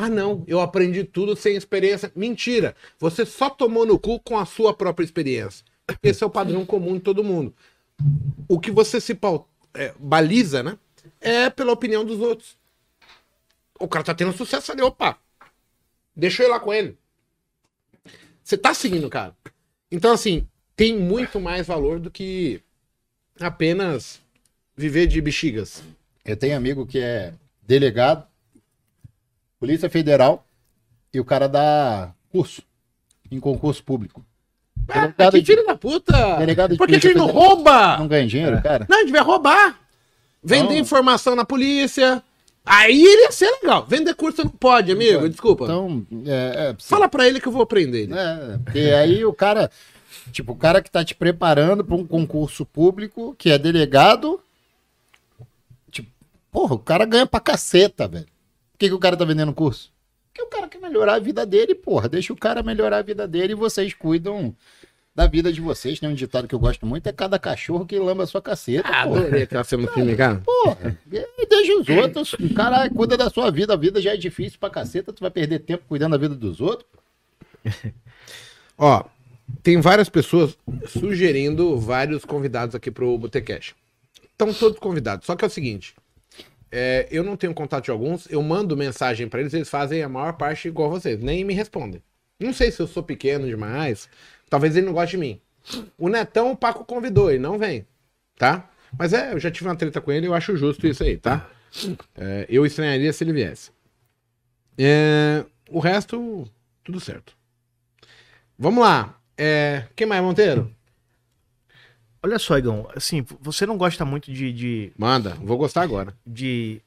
Ah, não, eu aprendi tudo sem experiência. Mentira. Você só tomou no cu com a sua própria experiência. Esse é o padrão comum de todo mundo. O que você se é, baliza, né? É pela opinião dos outros. O cara tá tendo sucesso ali, opa. Deixa eu ir lá com ele. Você tá seguindo, cara. Então, assim, tem muito mais valor do que apenas viver de bexigas. Eu tenho amigo que é delegado, Polícia Federal, e o cara dá curso em concurso público. Ah, que filho da puta! Delegado de Por que, que ele não federal. rouba? Não ganha dinheiro, cara? Não, ele devia roubar. Vender Não. informação na polícia. Aí ele ia ser legal. Vender curso não pode, amigo. Desculpa. Então, é, é, Fala pra ele que eu vou aprender ele. É, porque aí o cara, tipo, o cara que tá te preparando para um concurso público, que é delegado, tipo, porra, o cara ganha pra caceta, velho. Por que, que o cara tá vendendo curso? Porque o cara quer melhorar a vida dele, porra. Deixa o cara melhorar a vida dele e vocês cuidam da vida de vocês. Tem um ditado que eu gosto muito, é cada cachorro que lamba a sua caceta, Ah, porra. adorei aquela cena no filme, cara. Porra, e deixa os outros. O cara cuida da sua vida. A vida já é difícil pra caceta. Tu vai perder tempo cuidando da vida dos outros. Ó, tem várias pessoas sugerindo vários convidados aqui pro Botecash. Estão todos convidados. Só que é o seguinte: é, eu não tenho contato de alguns, eu mando mensagem pra eles, eles fazem a maior parte igual vocês, nem me respondem. Não sei se eu sou pequeno demais, talvez ele não goste de mim. O Netão, o Paco convidou, ele não vem, tá? Mas é, eu já tive uma treta com ele, eu acho justo isso aí, tá? É, eu estranharia se ele viesse. É, o resto, tudo certo. Vamos lá. É, quem mais, Monteiro? Olha só, Igão, assim, você não gosta muito de, de, Manda, vou gostar agora. de,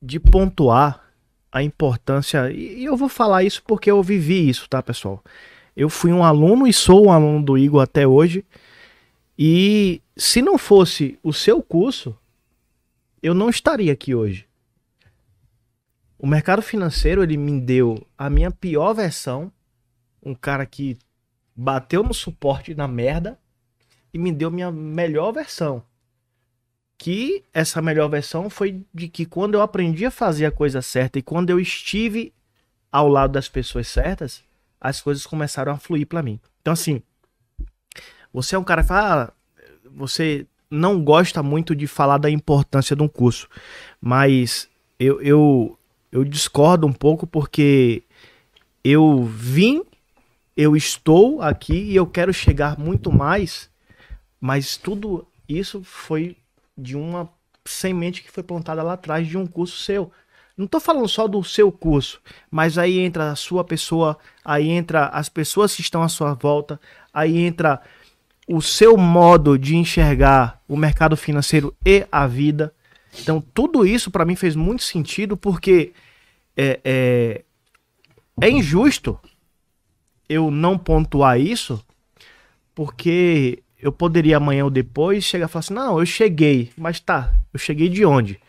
de pontuar a importância. E e eu vou falar isso porque eu vivi isso, tá, pessoal? Eu fui um aluno e sou um aluno do Igor até hoje. E se não fosse o seu curso, eu não estaria aqui hoje. O mercado financeiro, ele me deu a minha pior versão. Um cara que bateu no suporte na merda e me deu minha melhor versão. Que essa melhor versão foi de que quando eu aprendi a fazer a coisa certa e quando eu estive ao lado das pessoas certas, as coisas começaram a fluir pra mim. Então assim, você é um cara que fala, ah, você não gosta muito de falar da importância de um curso, mas eu, eu, eu discordo um pouco porque eu vim, eu estou aqui e eu quero chegar muito mais, mas tudo isso foi de uma semente que foi plantada lá atrás de um curso seu. Não tô falando só do seu curso, mas aí entra a sua pessoa, aí entra as pessoas que estão à sua volta, aí entra o seu modo de enxergar o mercado financeiro e a vida. Então, tudo isso para mim fez muito sentido porque é, é, é injusto eu não pontuar isso, porque eu poderia amanhã ou depois chegar e falar assim: não, eu cheguei, mas tá, eu cheguei de onde?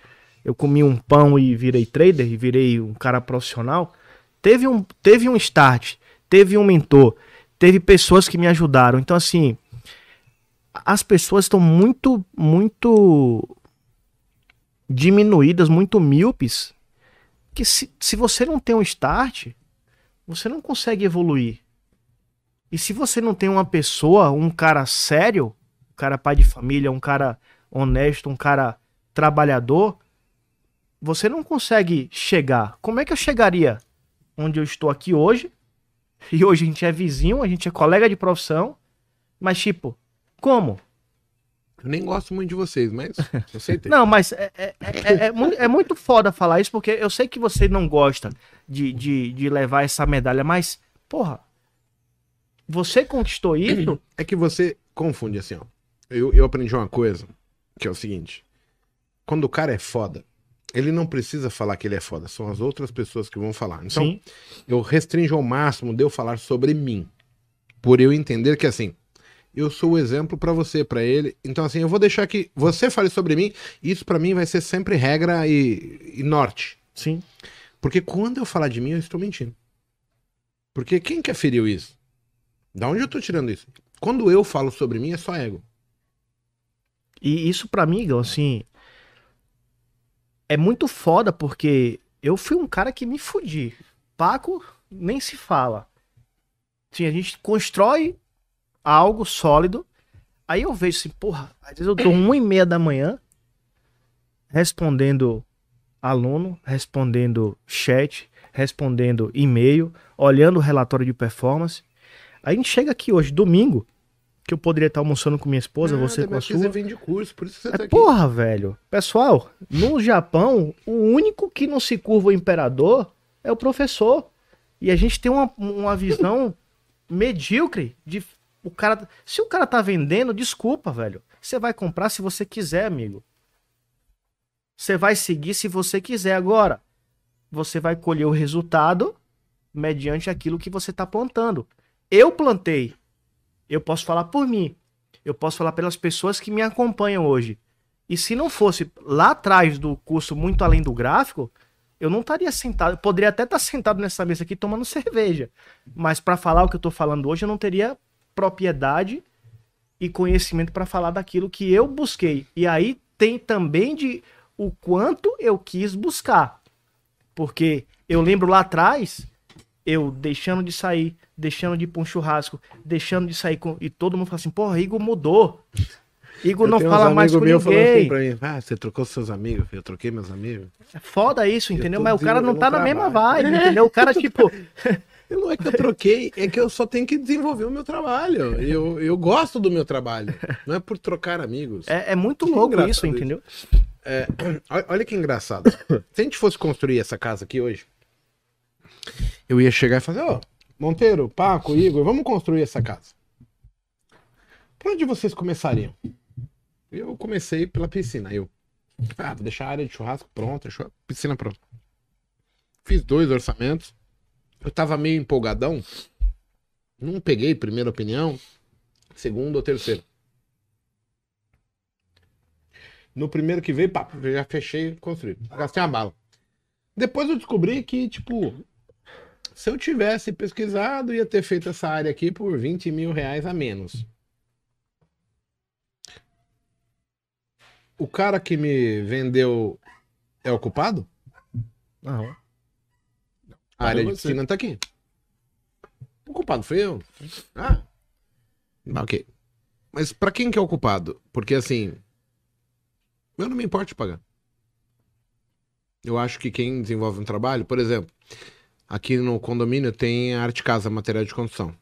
Eu comi um pão e virei trader e virei um cara profissional. Teve um, teve um start, teve um mentor, teve pessoas que me ajudaram. Então, assim, as pessoas estão muito, muito diminuídas, muito míopes, que se, se você não tem um start, você não consegue evoluir. E se você não tem uma pessoa, um cara sério, um cara pai de família, um cara honesto, um cara trabalhador, você não consegue chegar. Como é que eu chegaria onde eu estou aqui hoje? E hoje a gente é vizinho, a gente é colega de profissão, mas tipo, como? Eu nem gosto muito de vocês, mas eu aceitei. Não, mas é, é, é, é é muito foda falar isso, porque eu sei que você não gosta de, de, de levar essa medalha, mas, porra, você conquistou isso? É que você confunde assim, ó. Eu, eu aprendi uma coisa, que é o seguinte. Quando o cara é foda, ele não precisa falar que ele é foda, são as outras pessoas que vão falar. Então, Sim. eu restringo ao máximo de eu falar sobre mim. Por eu entender que assim, eu sou o exemplo pra você, pra ele. Então assim, eu vou deixar que você fale sobre mim, isso pra mim vai ser sempre regra e, e norte. Sim. Porque quando eu falar de mim, eu estou mentindo. Porque quem que aferiu isso? Da onde eu tô tirando isso? Quando eu falo sobre mim, é só ego. E isso pra mim, Igor, assim. É muito foda porque eu fui um cara que me fudi. Paco nem se fala. Sim, a gente constrói algo sólido. Aí eu vejo assim, porra, às vezes eu tô uma e meia da manhã respondendo aluno, respondendo chat, respondendo e-mail, olhando o relatório de performance. A gente chega aqui hoje, domingo, que eu poderia estar almoçando com minha esposa, você com a sua. Você vende curso, por isso você tá É, aqui. porra, velho. Pessoal, no Japão, o único que não se curva o imperador é o professor. E a gente tem uma, uma visão medíocre de o cara. Se o cara tá vendendo, desculpa, velho. Você vai comprar se você quiser, amigo. Você vai seguir se você quiser. Agora, você vai colher o resultado mediante aquilo que você tá plantando. Eu plantei. Eu posso falar por mim. Eu posso falar pelas pessoas que me acompanham hoje. E se não fosse lá atrás do curso Muito Além do Gráfico, eu não estaria sentado. Eu poderia até estar sentado nessa mesa aqui tomando cerveja. Mas para falar o que eu tô falando hoje, eu não teria propriedade e conhecimento para falar daquilo que eu busquei. E aí tem também de o quanto eu quis buscar. Porque eu lembro lá atrás, eu deixando de sair, deixando de ir pra um churrasco, deixando de sair com. E todo mundo fala assim, porra, Igor mudou. Igor Eu não fala mais com falando ninguém. assim pra mim, ah, você trocou seus amigos, eu troquei meus amigos. É foda isso, entendeu? Mas o cara não tá na mesma vibe, entendeu? O cara, tipo, não é que eu troquei, é que eu só tenho que desenvolver o meu trabalho. Eu, eu gosto do meu trabalho. Não é por trocar amigos. é, é muito Que louco isso, isso. entendeu? Olha olha que engraçado. Se a gente fosse construir essa casa aqui hoje, eu ia chegar e fazer, ó, Monteiro, Paco, Igor, vamos construir essa casa. Por onde vocês começariam? Eu comecei pela piscina. Eu, ah, vou deixar a área de churrasco pronta, piscina pronta. Fiz dois orçamentos. Eu tava meio empolgadão. Não peguei primeira opinião, segunda ou terceira. No primeiro que veio, pá, já fechei e construí. Gastei uma bala. Depois eu descobri que, tipo, se eu tivesse pesquisado, ia ter feito essa área aqui por 20 mil reais a menos. O cara que me vendeu é o culpado? Não. A área de piscina tá aqui. O culpado foi eu. Ah. Ok. Mas pra quem que é o culpado? Porque assim. Eu não me importo de pagar. Eu acho que quem desenvolve um trabalho, por exemplo, aqui no condomínio tem Arte Casa, material de construção.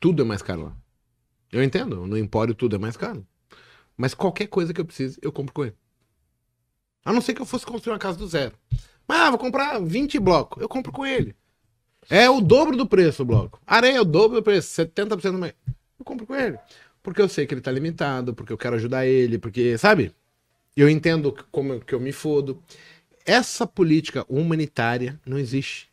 Tudo é mais caro lá. Eu entendo, no Empório tudo é mais caro. Mas qualquer coisa que eu precise, eu compro com ele. A não ser que eu fosse construir uma casa do zero. Mas ah, vou comprar 20 blocos. Eu compro com ele. É o dobro do preço o bloco. Areia é o dobro do preço, 70% mais. Eu compro com ele. Porque eu sei que ele tá limitado, porque eu quero ajudar ele, porque, sabe? Eu entendo como que eu me fodo. Essa política humanitária não existe.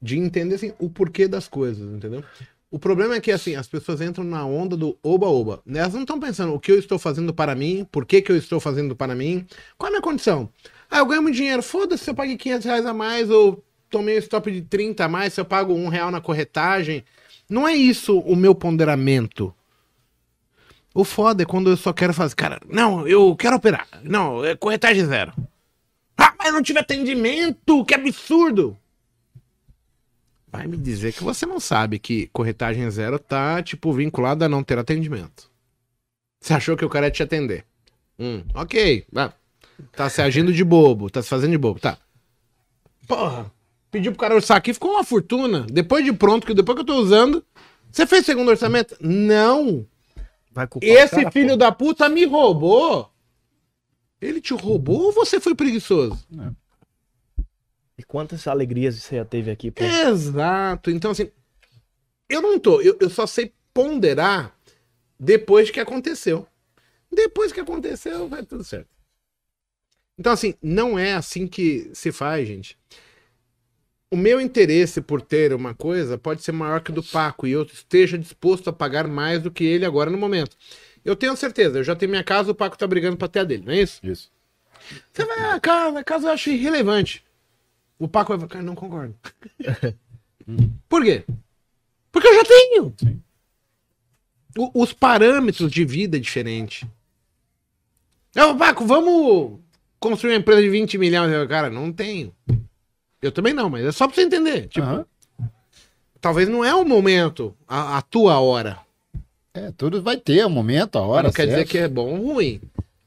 De entender assim, o porquê das coisas, entendeu? O problema é que assim, as pessoas entram na onda do oba-oba. Elas não estão pensando o que eu estou fazendo para mim, por que, que eu estou fazendo para mim, qual é a minha condição. Ah, eu ganho muito dinheiro, foda-se se eu paguei 500 reais a mais ou tomei um stop de 30 a mais, se eu pago um real na corretagem. Não é isso o meu ponderamento. O foda é quando eu só quero fazer, cara, não, eu quero operar. Não, é corretagem zero. Ah, mas não tive atendimento, que absurdo. Vai me dizer que você não sabe que corretagem zero tá, tipo, vinculado a não ter atendimento. Você achou que o cara ia te atender. Hum, ok. Ah, tá se agindo de bobo, tá se fazendo de bobo, tá. Porra, pediu pro cara orçar aqui, ficou uma fortuna. Depois de pronto, que depois que eu tô usando. Você fez segundo orçamento? Não. Vai culpar o Esse cara, filho pô. da puta me roubou. Ele te roubou ou você foi preguiçoso? E quantas alegrias você já teve aqui, pô? Exato. Então, assim, eu não tô. Eu, eu só sei ponderar depois que aconteceu. Depois que aconteceu, vai tudo certo. Então, assim, não é assim que se faz, gente. O meu interesse por ter uma coisa pode ser maior que o do Paco e eu esteja disposto a pagar mais do que ele agora no momento. Eu tenho certeza, eu já tenho minha casa, o Paco tá brigando pra ter a dele, não é isso? Isso. Você vai, ah, cara, a casa eu acho irrelevante. O Paco vai falar, cara, não concordo. Por quê? Porque eu já tenho. O- os parâmetros de vida é diferente. Ô, Paco, vamos construir uma empresa de 20 milhões. Eu, Cara, não tenho. Eu também não, mas é só pra você entender. Tipo, talvez não é o momento, a, a tua hora. É, tudo vai ter um momento, a Mas hora. não quer dizer que é bom ou ruim.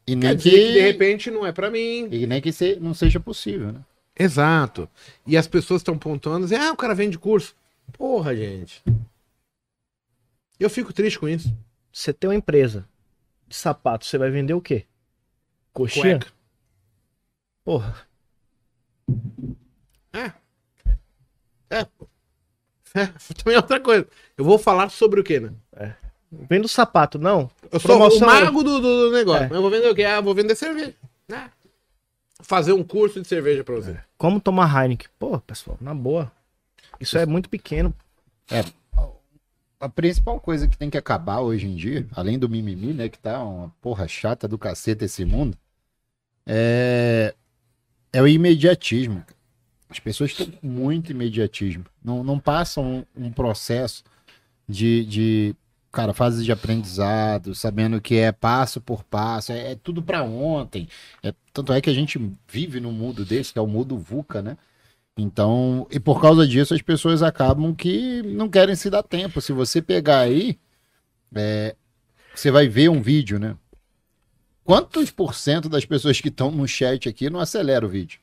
E Quer nem dizer que, que de repente não é pra mim. e nem que se- não seja possível, né? Exato. E as pessoas estão pontuando, dizendo, ah, o cara vende curso. Porra, gente. Eu fico triste com isso. Você tem uma empresa de sapato, você vai vender o quê? Coxinha? Cueca. Porra. É. É. É, também é outra coisa. Eu vou falar sobre o quê, né? Vendo sapato, não. Eu sou Promoção o mago do, do- do negócio. É. Eu vou vender o quê? Ah, vou vender cerveja. Ah. Fazer um curso de cerveja pra você. Como tomar Heineken? Pô, pessoal, na boa. Isso é muito pequeno. A principal coisa que tem que acabar hoje em dia, além do mimimi, né, que tá uma porra chata do cacete esse mundo, é, é o imediatismo. As pessoas têm muito imediatismo. Não, não passam um, um processo de, de, cara, fase de aprendizado, sabendo que é passo por passo, é, é tudo pra ontem. É, tanto é que a gente vive num mundo desse, que é o mundo VUCA, né? Então, e por causa disso, as pessoas acabam que não querem se dar tempo. Se você pegar aí, é, você vai ver um vídeo, né? Quantos por cento das pessoas que estão no chat aqui não acelera o vídeo?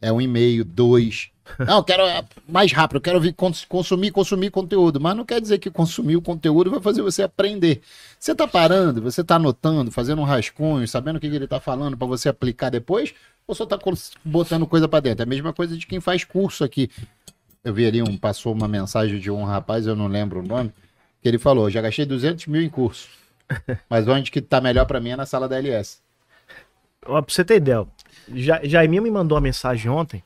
É um e-mail, dois. Não, eu quero é, mais rápido, eu quero consumir, consumir conteúdo. Mas não quer dizer que consumir o conteúdo vai fazer você aprender. Você tá parando, você tá anotando, fazendo um rascunho, sabendo o que, que ele tá falando para você aplicar depois, ou só tá col- botando coisa para dentro? É a mesma coisa de quem faz curso aqui. Eu vi ali um, passou uma mensagem de um rapaz, eu não lembro o nome, que ele falou: já gastei 200 mil em curso. Mas onde que tá melhor para mim é na sala da LS. Ó, pra você ter ideia, Ja- Jaiminho me mandou uma mensagem ontem.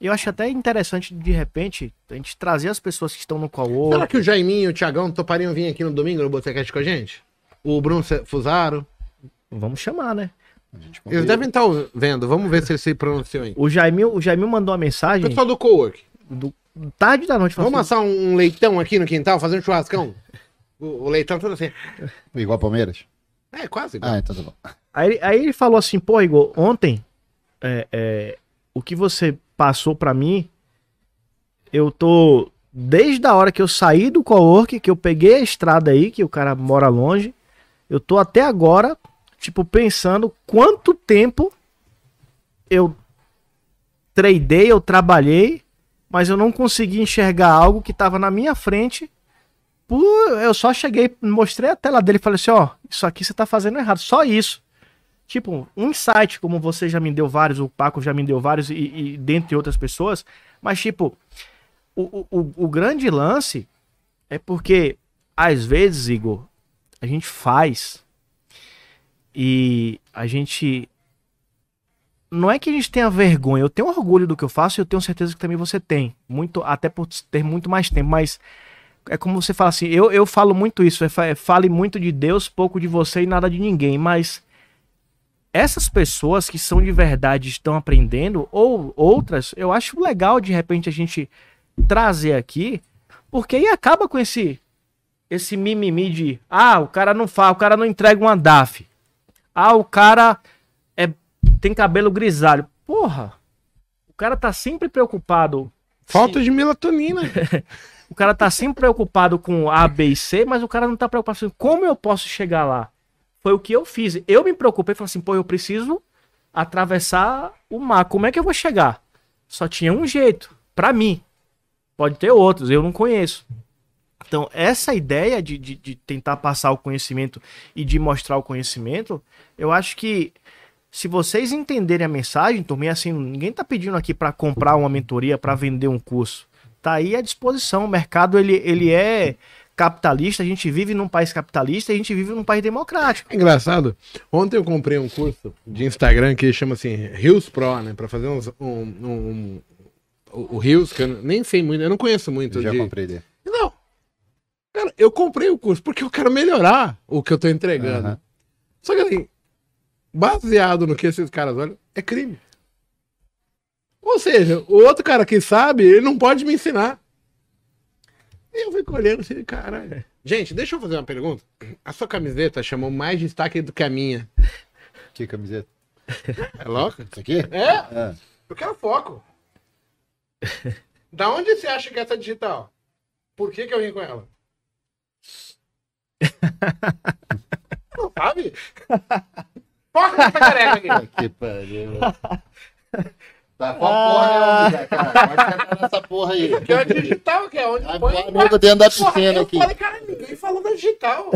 Eu acho até interessante, de repente, a gente trazer as pessoas que estão no call Será que o Jaiminho e o Thiagão topariam vir aqui no domingo no Botecast com a gente? O Bruno Fusaro? Vamos chamar, né? Eles devem estar vendo. Vamos ver se eles se pronunciam aí. O Jaiminho, o Jaiminho mandou uma mensagem Pessoal do co-work. do, tarde da noite. Vamos assim, assar um, leitão aqui no quintal, fazer um churrascão? O, o leitão todo assim. Igual Palmeiras? É, quase. igual. Ah, então tá bom. Aí, ele- aí ele falou assim, pô, Igor, ontem é, é, o que você passou pra mim, eu tô. Desde a hora que eu saí do co-work, que eu peguei a estrada aí, que o cara mora longe, eu tô até agora, tipo, pensando quanto tempo eu tradei, eu trabalhei, mas eu não consegui enxergar algo que tava na minha frente. Eu só cheguei, mostrei a tela dele e falei assim: ó, isso aqui você tá fazendo errado, só isso. Tipo, um insight, como você já me deu vários, o Paco já me deu vários, e, e dentre outras pessoas. Mas, tipo, o, o, o- grande lance é porque, às vezes, Igor, a gente faz e a gente. Não é que a gente tenha vergonha, eu tenho orgulho do que eu faço e eu tenho certeza que também você tem. Muito, até por ter muito mais tempo, mas é como você fala assim, eu, eu falo muito isso, é, é fale muito de Deus, pouco de você e nada de ninguém, mas essas pessoas que são de verdade estão aprendendo, ou outras, eu acho legal de repente a gente trazer aqui, porque aí acaba com esse esse mimimi de ah, o cara não fala, o cara não entrega uma DAF. Ah, o cara é, tem cabelo grisalho. Porra, o cara tá sempre preocupado. Falta de melatonina. O cara tá sempre preocupado com A, B e C, mas o cara não tá preocupado assim, como eu posso chegar lá? Foi o que eu fiz. Eu me preocupei, falei assim, pô, eu preciso atravessar o mar. Como é que eu vou chegar? Só tinha um jeito, pra mim. Pode ter outros, eu não conheço. Então, essa ideia de, de, de tentar passar o conhecimento e de mostrar o conhecimento, eu acho que se vocês entenderem a mensagem, turma, e assim, ninguém tá pedindo aqui para comprar uma mentoria, para vender um curso. Tá aí à disposição. O mercado, ele, ele é capitalista, a gente vive num país capitalista e a gente vive num país democrático. É engraçado. Ontem eu comprei um curso de Instagram que chama assim Rios Pro, né? Pra fazer uns, um, um, um- o, Rios, que eu nem sei muito, eu não conheço muito. Eu já de- comprei dele. Não. Cara, eu comprei o curso porque eu quero melhorar o que eu tô entregando. Aham. Só que assim, baseado no que esses caras olham, é crime. Ou seja, o outro cara que sabe, ele não pode me ensinar. Eu fico olhando assim, caralho. Gente, deixa eu fazer uma pergunta. A sua camiseta chamou mais destaque do que a minha. Que camiseta? É louca? Isso aqui? É? Ah, Eu quero foco. Da onde você acha que é essa digital? Por que, que eu vim com ela? Não sabe? Foca nessa careca aqui. que pariu. Tá com a porra nenhuma, já, cara. Pode nessa porra aí. Que é digital, que é onde Vai põe. voar nego dentro da Porra, piscina eu aqui. falei, cara, ninguém falou da digital.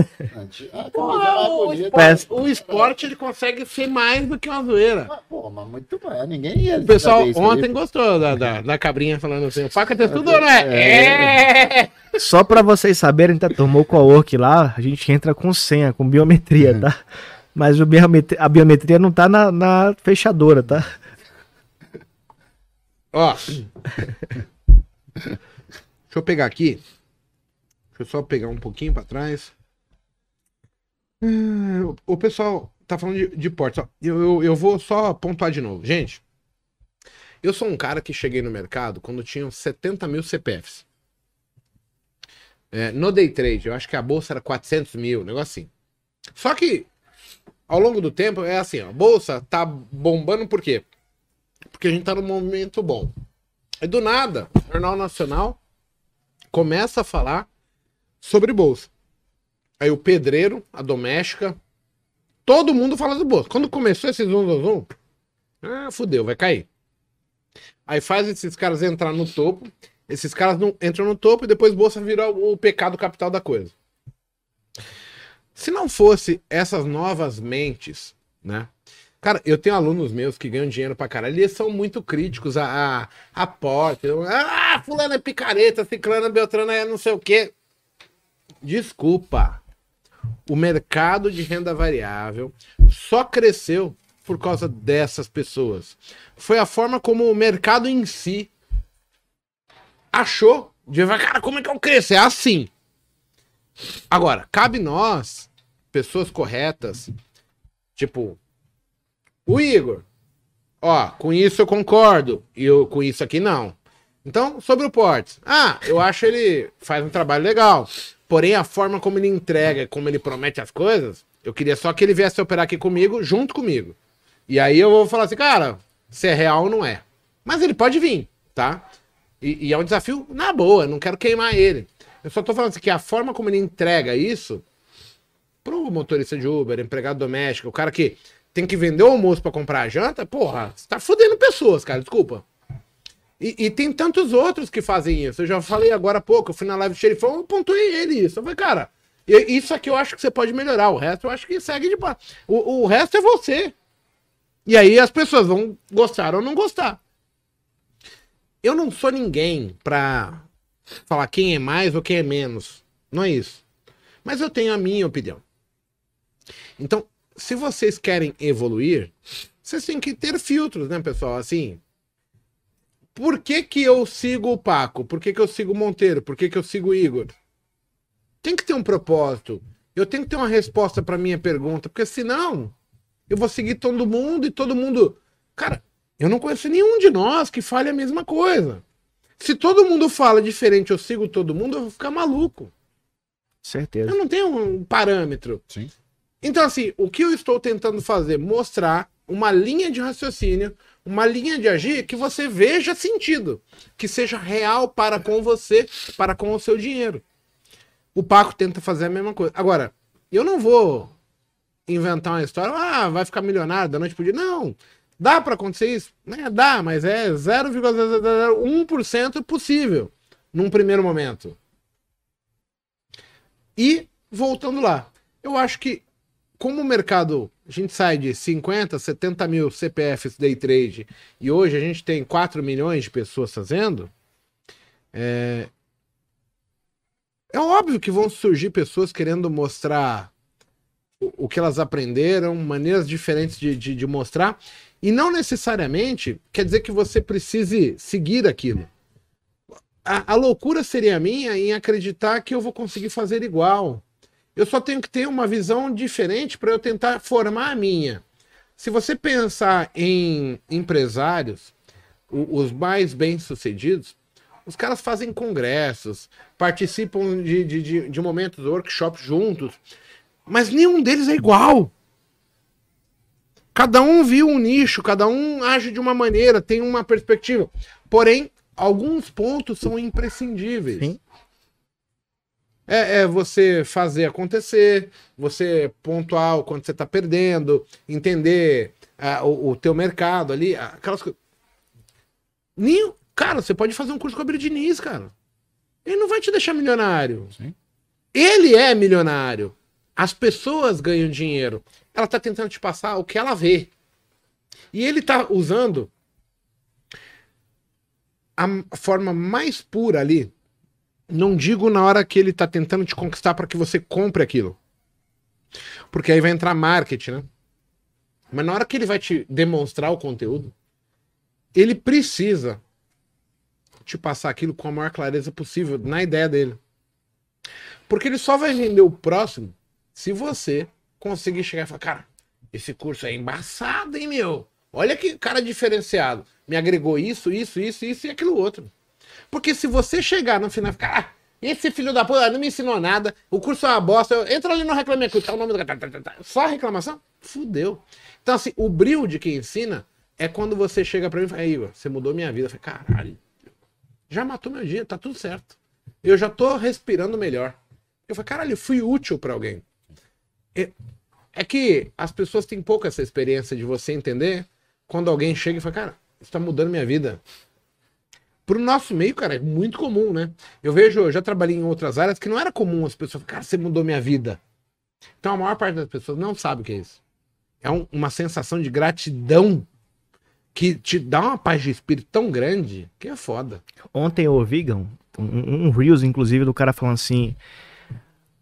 Ah, Porra, o, esporte, o esporte ele consegue ser mais do que uma zoeira. Ah, Pô, mas muito mais. Ninguém ia O pessoal ontem aí. gostou da, da, da cabrinha falando assim: o faca tem tudo, né? É! Só pra vocês saberem, tá? Tomou co-work lá, a gente entra com senha, com biometria, tá? Mas o biometri- a biometria não tá na, na fechadora, tá? Ó. Deixa eu pegar aqui. Deixa eu só pegar um pouquinho pra trás. Hum, o- pessoal tá falando de, de portas. Eu, eu, eu vou só pontuar de novo. Gente, eu sou um cara que cheguei no mercado quando tinham 70 mil CPFs. É, no day trade, eu acho que a bolsa era 400 mil, um negócio assim. Só que, ao longo do tempo, é assim, ó, a bolsa tá bombando por quê? Porque a gente tá num momento bom. E do nada, o Jornal Nacional começa a falar sobre bolsa. Aí o pedreiro, a doméstica, todo mundo fala do bolsa. Quando começou esse zoom, zoom, zoom, ah, fudeu, vai cair. Aí faz esses caras entrar no topo, esses caras não entram no topo e depois bolsa vira o pecado capital da coisa. Se não fosse essas novas mentes, né? Cara, eu tenho alunos meus que ganham dinheiro pra caralho eles são muito críticos a, a porta. Ah, fulano é picareta, ciclano é beltrano é não sei o quê. Desculpa. O mercado de renda variável só cresceu por causa dessas pessoas. Foi a forma como o mercado em si achou de cara, como é que eu cresço? É assim. Agora, cabe nós, pessoas corretas, tipo, o Igor. Ó, com isso eu concordo. E eu, com isso aqui não. Então, sobre o Portes. Ah, eu acho ele faz um trabalho legal. Porém, a forma como ele entrega, como ele promete as coisas, eu queria só que ele viesse operar aqui comigo, junto comigo. E aí eu vou falar assim, cara, se é real ou não é. Mas ele pode vir, tá? E, e é um desafio na boa, não quero queimar ele. Eu só tô falando assim, que a forma como ele entrega isso pro motorista de Uber, empregado doméstico, o cara que tem que vender o almoço pra comprar a janta, porra, você tá fudendo pessoas, cara, desculpa. E, e tem tantos outros que fazem isso. Eu já falei agora há pouco, eu fui na live do xerifão, eu pontuei ele isso. Eu falei, cara, isso aqui eu acho que você pode melhorar. O resto eu acho que segue de pá. O, o resto é você. E aí as pessoas vão gostar ou não gostar. Eu não sou ninguém pra falar quem é mais ou quem é menos. Não é isso. Mas eu tenho a minha opinião. Então, se vocês querem evoluir, vocês têm que ter filtros, né, pessoal? Assim, por que que eu sigo o Paco? Por que que eu sigo o Monteiro? Por que que eu sigo o Igor? Tem que ter um propósito. Eu tenho que ter uma resposta para minha pergunta, porque senão eu vou seguir todo mundo e todo mundo. Cara, eu não conheço nenhum de nós que fale a mesma coisa. Se todo mundo fala diferente, eu sigo todo mundo, eu vou ficar maluco. Certeza. Eu não tenho um parâmetro. Sim. Então, assim, o que eu estou tentando fazer? Mostrar uma linha de raciocínio, uma linha de agir que você veja sentido, que seja real para com você, para com o seu dinheiro. O Paco tenta fazer a mesma coisa. Agora, eu não vou inventar uma história, ah, vai ficar milionário da noite pro dia. Não. Dá para acontecer isso? Né? Dá, mas é 0,01% possível num primeiro momento. E, voltando lá, eu acho que como o mercado, a gente sai de 50, 70 mil CPFs day trade e hoje a gente tem 4 milhões de pessoas fazendo, é, É óbvio que vão surgir pessoas querendo mostrar o, o que elas aprenderam, maneiras diferentes de, de, de mostrar, e não necessariamente quer dizer que você precise seguir aquilo. A, a, loucura seria minha em acreditar que eu vou conseguir fazer igual. Eu só tenho que ter uma visão diferente para eu tentar formar a minha. Se você pensar em empresários, os mais bem-sucedidos, os caras fazem congressos, participam de, de, de, de momentos, workshops juntos, mas nenhum deles é igual. Cada um viu um nicho, cada um age de uma maneira, tem uma perspectiva. Porém, alguns pontos são imprescindíveis. Sim. É, é, você fazer acontecer, você pontuar quando você está perdendo, entender uh, o, o teu mercado ali, aquelas coisas. Cara, você pode fazer um curso com a Abel Diniz, cara. Ele não vai te deixar milionário. Sim. Ele é milionário. As pessoas ganham dinheiro. Ela tá tentando te passar o que ela vê. E ele tá usando a forma mais pura ali. Não digo na hora que ele tá tentando te conquistar para que você compre aquilo. Porque aí vai entrar marketing, né? Mas na hora que ele vai te demonstrar o conteúdo, ele precisa te passar aquilo com a maior clareza possível na ideia dele. Porque ele só vai vender o próximo se você conseguir chegar e falar, cara, esse curso é embaçado, hein, meu? Olha que cara diferenciado. Me agregou isso, isso, isso, isso e aquilo outro. Porque se você chegar no final e ficar, ah, esse filho da puta não me ensinou nada, o curso é uma bosta, entra ali no Reclame Aqui, tá o nome do tá, tá, tá, só reclamação? Fudeu. Então, assim, o brilho de quem ensina é quando você chega pra mim e fala, Igor, você mudou minha vida. Eu falei, caralho, já matou meu dia, tá tudo certo. Eu já tô respirando melhor. Eu falei, caralho, eu fui útil para alguém. É, é, que as pessoas têm pouca essa experiência de você entender quando alguém chega e fala, cara, isso tá mudando minha vida. Pro nosso meio, cara, é muito comum, né? Eu vejo, eu já trabalhei em outras áreas que não era comum as pessoas, cara, você mudou minha vida. Então a maior parte das pessoas não sabe o que é isso. É um, uma sensação de gratidão que te dá uma paz de espírito tão grande que é foda. Ontem eu ouvi, Gão, um, um Reels, inclusive, do cara falando assim: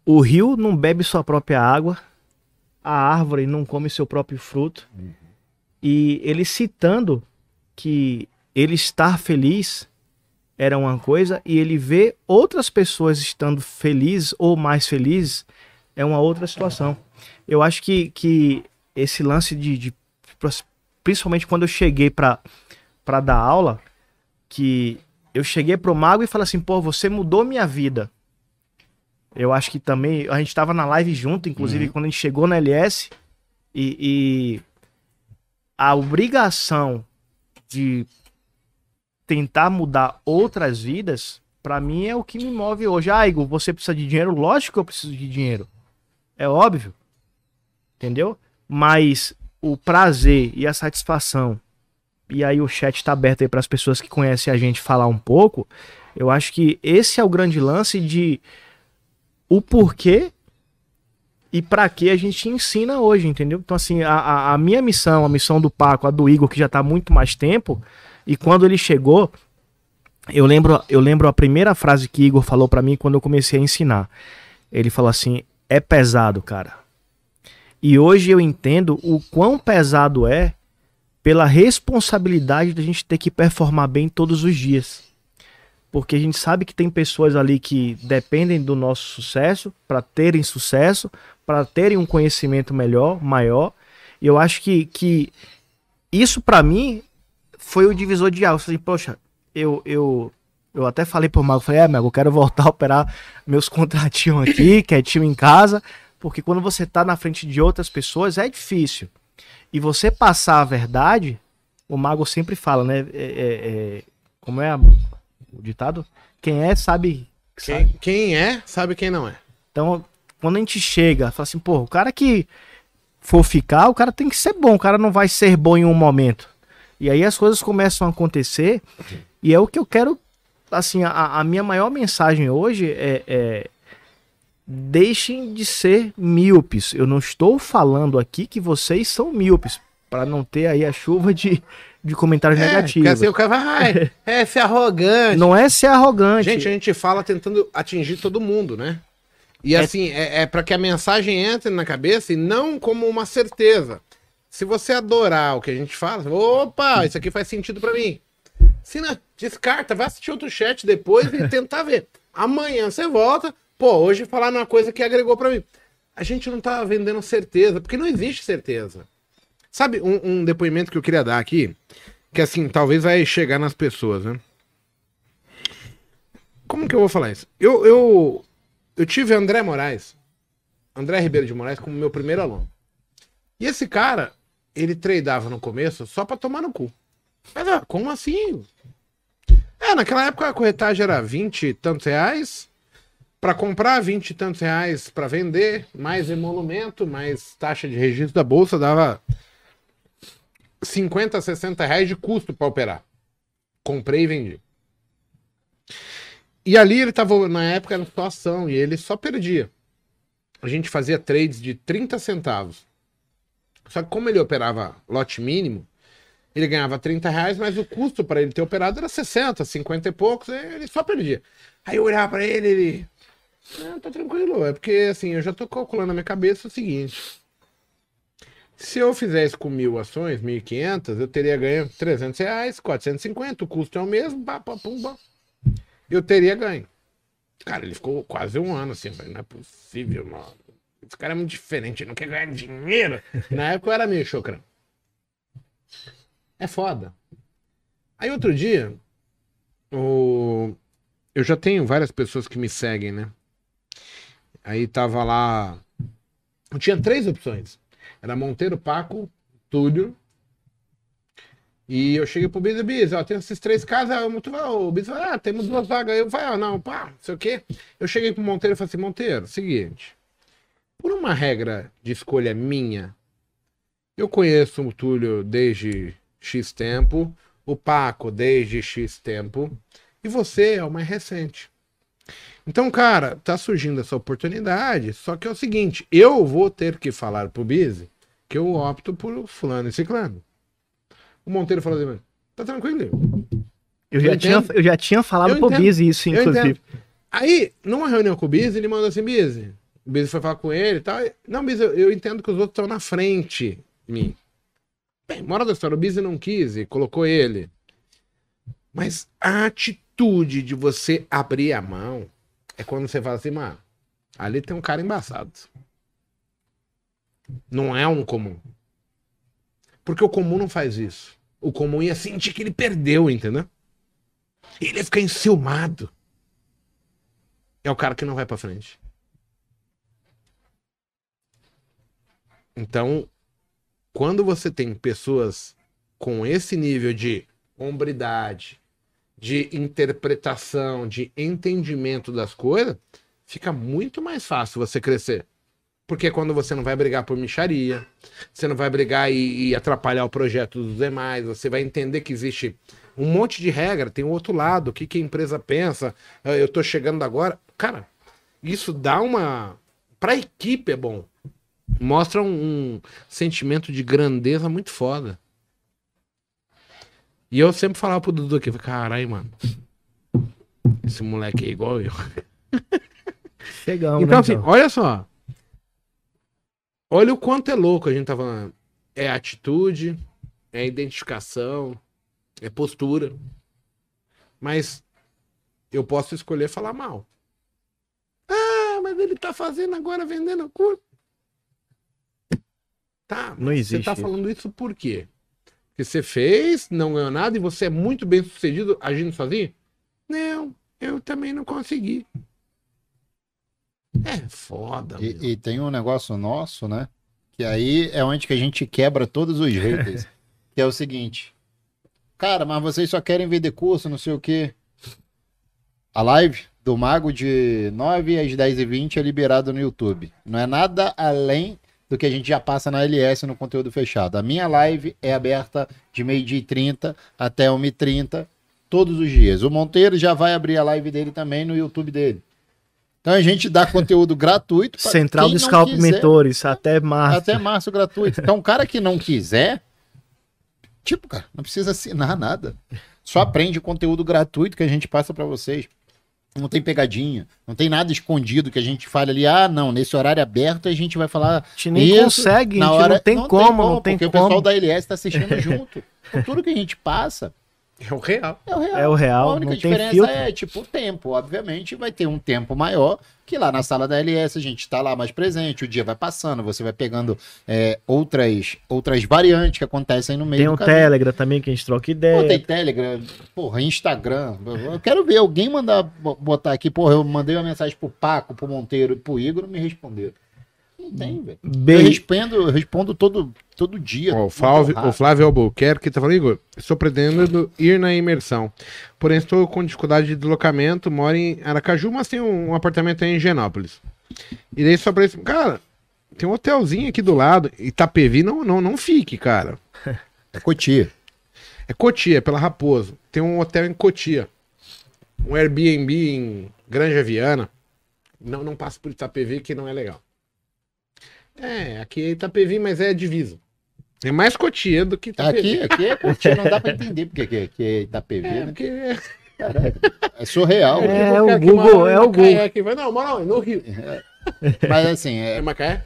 o rio não bebe sua própria água, a árvore não come seu próprio fruto. Uhum. E ele citando que ele estar feliz era uma coisa e ele ver outras pessoas estando felizes ou mais felizes é uma outra situação. Eu acho que, que esse lance de, de principalmente quando eu cheguei para dar aula, que eu cheguei pro mago e falei assim, pô, você mudou minha vida. Eu acho que também, a gente tava na live junto, inclusive uhum. quando a gente chegou na LS, e, e a obrigação de tentar mudar outras vidas, para mim é o que me move hoje. Ah, Igor, você precisa de dinheiro? Lógico que eu preciso de dinheiro. É óbvio. Entendeu? Mas o prazer e a satisfação, e aí o chat está aberto aí para as pessoas que conhecem a gente falar um pouco, eu acho que esse é o grande lance de o porquê e para que a gente ensina hoje, entendeu? Então, assim, a, a, minha missão, a missão do Paco, a do Igor, que já está muito mais tempo, e quando ele chegou, eu lembro, eu lembro a primeira frase que Igor falou para mim quando eu comecei a ensinar. Ele falou assim: é pesado, cara. E hoje eu entendo o quão pesado é pela responsabilidade da gente ter que performar bem todos os dias. Porque a gente sabe que tem pessoas ali que dependem do nosso sucesso para terem sucesso, para terem um conhecimento melhor, maior. E eu acho que, que isso para mim foi o divisor de águas. Assim, poxa, eu, eu, eu até falei pro Mago, falei, é, Mago, eu quero voltar a operar meus contratinhos aqui, quietinho em casa, porque quando você está na frente de outras pessoas é difícil. E você passar a verdade, o mago sempre fala, né? É, é, é, como é a, o ditado? Quem é, sabe. Quem, sabe. quem é, sabe quem não é. Então, quando a gente chega, fala assim, pô, o cara que for ficar, o cara tem que ser bom, o cara não vai ser bom em um momento. E aí as coisas começam a acontecer, e é o que eu quero. Assim, a, a minha maior mensagem hoje é, é deixem de ser míopes. Eu não estou falando aqui que vocês são míopes. Pra não ter aí a chuva de, de comentários É, negativos. assim o cara vai, ai, é ser arrogante. Não é ser arrogante. Gente, a gente fala tentando atingir todo mundo, né? E É- assim, é, é para que a mensagem entre na cabeça e não como uma certeza. Se você adorar o que a gente fala, opa, isso aqui faz sentido pra mim. Se não, descarta, vai assistir outro chat depois e tentar ver. Amanhã você volta, pô, hoje falar uma coisa que agregou pra mim. A gente não tá vendendo certeza, porque não existe certeza. Sabe um, um depoimento que eu queria dar aqui? Que assim, talvez vai chegar nas pessoas, né? Como que eu vou falar isso? Eu, eu, eu tive André Moraes, André Ribeiro de Moraes, como meu primeiro aluno. E esse cara, ele tradeava no começo só pra tomar no cu. Mas, ah, como assim? É, naquela época a corretagem era 20 e tantos reais. Pra comprar 20 e tantos reais pra vender, mais emolumento, mais taxa de registro da bolsa, dava 50, 60 reais de custo pra operar. Comprei e vendi. E ali ele tava, na época, na situação, e ele só perdia. A gente fazia trades de 30 centavos. Só que como ele operava lote mínimo, ele ganhava 30 reais, mas o custo para ele ter operado era 60, 50 e poucos, ele só perdia. Aí eu olhava para ele, ele. Não, tá tranquilo, é porque assim, eu já tô calculando na minha cabeça o seguinte. Se eu fizesse com mil ações, 1.500, eu teria ganho 300 reais, 450, o custo é o mesmo, pá, pá, pum, pá. Eu teria ganho. Cara, ele ficou quase um ano assim, não é possível, mano. Esse cara é muito diferente, ele não quer ganhar dinheiro. Na época eu era meio chocrão. É foda. Aí outro dia, o... eu já tenho várias pessoas que me seguem, né? Aí tava lá. Eu tinha três opções. Era Monteiro, Paco, Túlio. E eu cheguei pro Bisa, Bisa, ó, tem esses três casos, aí o, falou, ah, temos duas vagas. Eu falei, ah, não, pá, não sei o quê. Eu cheguei pro Monteiro e falei assim, Monteiro, seguinte, por uma regra de escolha minha, eu conheço o Túlio desde X tempo, o Paco desde X tempo, e você é o mais recente. Então, cara, tá surgindo essa oportunidade, só que é o seguinte, eu vou ter que falar pro Bizi que eu opto por fulano e ciclano. O Monteiro falou assim, tá tranquilo. Eu já, Eu tinha, entendo. eu já tinha falado Eu pro. Bizzy isso, inclusive. Aí, numa reunião com o Bizi, ele mandou assim, Bizi, o Bizi foi falar com ele e tal. Não, Bizi, eu, eu entendo que os outros estão na frente de mim. Bem, moral da história, o Bizi não quis e colocou ele. Mas a atitude de você abrir a mão é quando você fala assim, mano, ali tem um cara embaçado. Não é um comum. Porque o comum não faz isso. O comum ia sentir que ele perdeu, entendeu? Ele ia ficar enciumado. É o cara que não vai pra frente. Então, quando você tem pessoas com esse nível de hombridade, de interpretação, de entendimento das coisas, fica muito mais fácil você crescer. Porque é quando você não vai brigar por micharia, você não vai brigar e, e atrapalhar o projeto dos demais, você vai entender que existe um monte de regra, tem o outro lado, o que, que a empresa pensa, ah, eu tô chegando agora. Cara, isso dá uma. Pra equipe é bom. Mostra um, um sentimento de grandeza muito foda. E eu sempre falava pro Dudu aqui, caralho, mano. Esse moleque é igual eu. Chegamos, Então, né, assim, olha só. Olha o quanto é louco a gente tá falando. É atitude, é identificação, é postura. Mas eu posso escolher falar mal. Ah, mas ele tá fazendo agora vendendo curso. Tá, Não mas você existe tá isso. falando isso por quê? Porque você fez, não ganhou nada e você é muito bem sucedido agindo sozinho? Não, eu também não consegui. É foda. E, e tem um negócio nosso, né? Que aí é onde que a gente quebra todos os haters. que é o seguinte. Cara, mas vocês só querem vender curso, não sei o quê. A live do Mago de 9 às 10 e 20 é liberada no YouTube. Não é nada além do que a gente já passa na LS no conteúdo fechado. A minha live é aberta de meio-dia e 30 até 1h30 todos os dias. O Monteiro já vai abrir a live dele também no YouTube dele. Então a gente dá conteúdo gratuito Central do Scalp quiser, Mentores, até março. até março gratuito. Então, o cara que não quiser, Tipo, cara, não precisa assinar nada. Só aprende conteúdo gratuito que a gente passa pra vocês. Não tem pegadinha, não tem nada escondido que a gente fale ali, ah, não, nesse horário aberto a gente vai falar A gente nem Isso, consegue, na hora não tem como, não tem porque como. o pessoal da LS tá assistindo junto. Então, tudo que a gente passa É o real. é o real. É o real, A única diferença filtro. é, tipo, o tempo. Obviamente, vai ter um tempo maior que lá na sala da LS a gente tá lá mais presente, o dia vai passando, você vai pegando é, outras, outras variantes que acontecem no meio Tem do um caminho. Telegram também que a gente troca Pô, ideia. tem Telegram, porra, Instagram. Eu quero ver alguém mandar bo- botar aqui, porra, eu mandei uma mensagem pro Paco, pro Monteiro e pro Igor, não me responderam. Não tem, velho. Eu respondo, eu respondo todo, todo dia. Ó, o, Flávio, o Flávio Albuquerque tá falando, Igor, estou pretendendo ir na imersão. Porém, estou com dificuldade de deslocamento, moro em Aracaju, mas tenho um apartamento aí em Genópolis. E daí só pra isso, cara, tem um hotelzinho aqui do lado, Itapevi, não, não, não fique, cara. É Cotia. É Cotia, é pela Raposo. Tem um hotel em Cotia. Um Airbnb em Granja Viana. Não, não passa por Itapevi, que não é legal. É, aqui é Itapevi, mas é divisa. É mais Cotia do que Itapevi. Aqui, aqui é Cotia, não dá pra entender porque aqui, aqui é Itapevi, É, né? porque É surreal. É, né? o cara que Google, é o Google. aqui vai- Não, mora no Rio. Mas assim, É é. Macaé?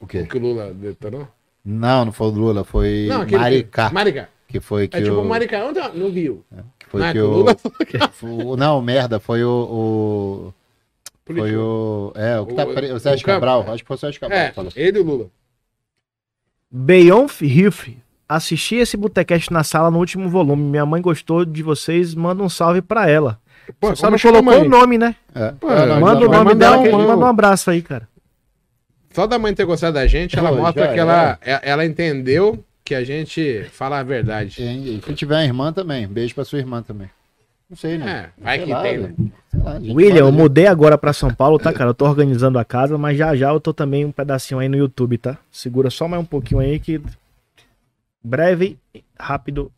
O quê? O que o Lula detonou? Não, não foi o Lula, foi Não, aquele Maricá. Maricá. Que foi que É tipo o. Maricá, onde? é? No Rio. Que foi Não é que o o. Lula o- Não, merda, foi o. o- Foi político. o. É, o que tá O- preso. O o Sérgio Câmara. Cabral. Acho que foi o Sérgio Cabral. É, que falou. ele e o Lula. Beyonf Riff. Assisti esse Botecast na sala no último volume. Minha mãe gostou de vocês. Manda um salve pra ela. Pô, Só não colocou o nome, né? É. Pô, não, Manda o nome dela, que um- ele manda um abraço aí, cara. Só da mãe ter gostado da gente, ela Pô, mostra já que ela, é- ela entendeu que a gente fala a verdade. E se tiver uma irmã também, beijo pra sua irmã também. Não sei, né? É, vai Sei que lá, tem, né? lá, William, eu mudei agora pra São Paulo, tá, cara? Eu tô organizando a casa, mas já já eu tô também um pedacinho aí no YouTube, tá? Segura só mais um pouquinho aí que breve, rápido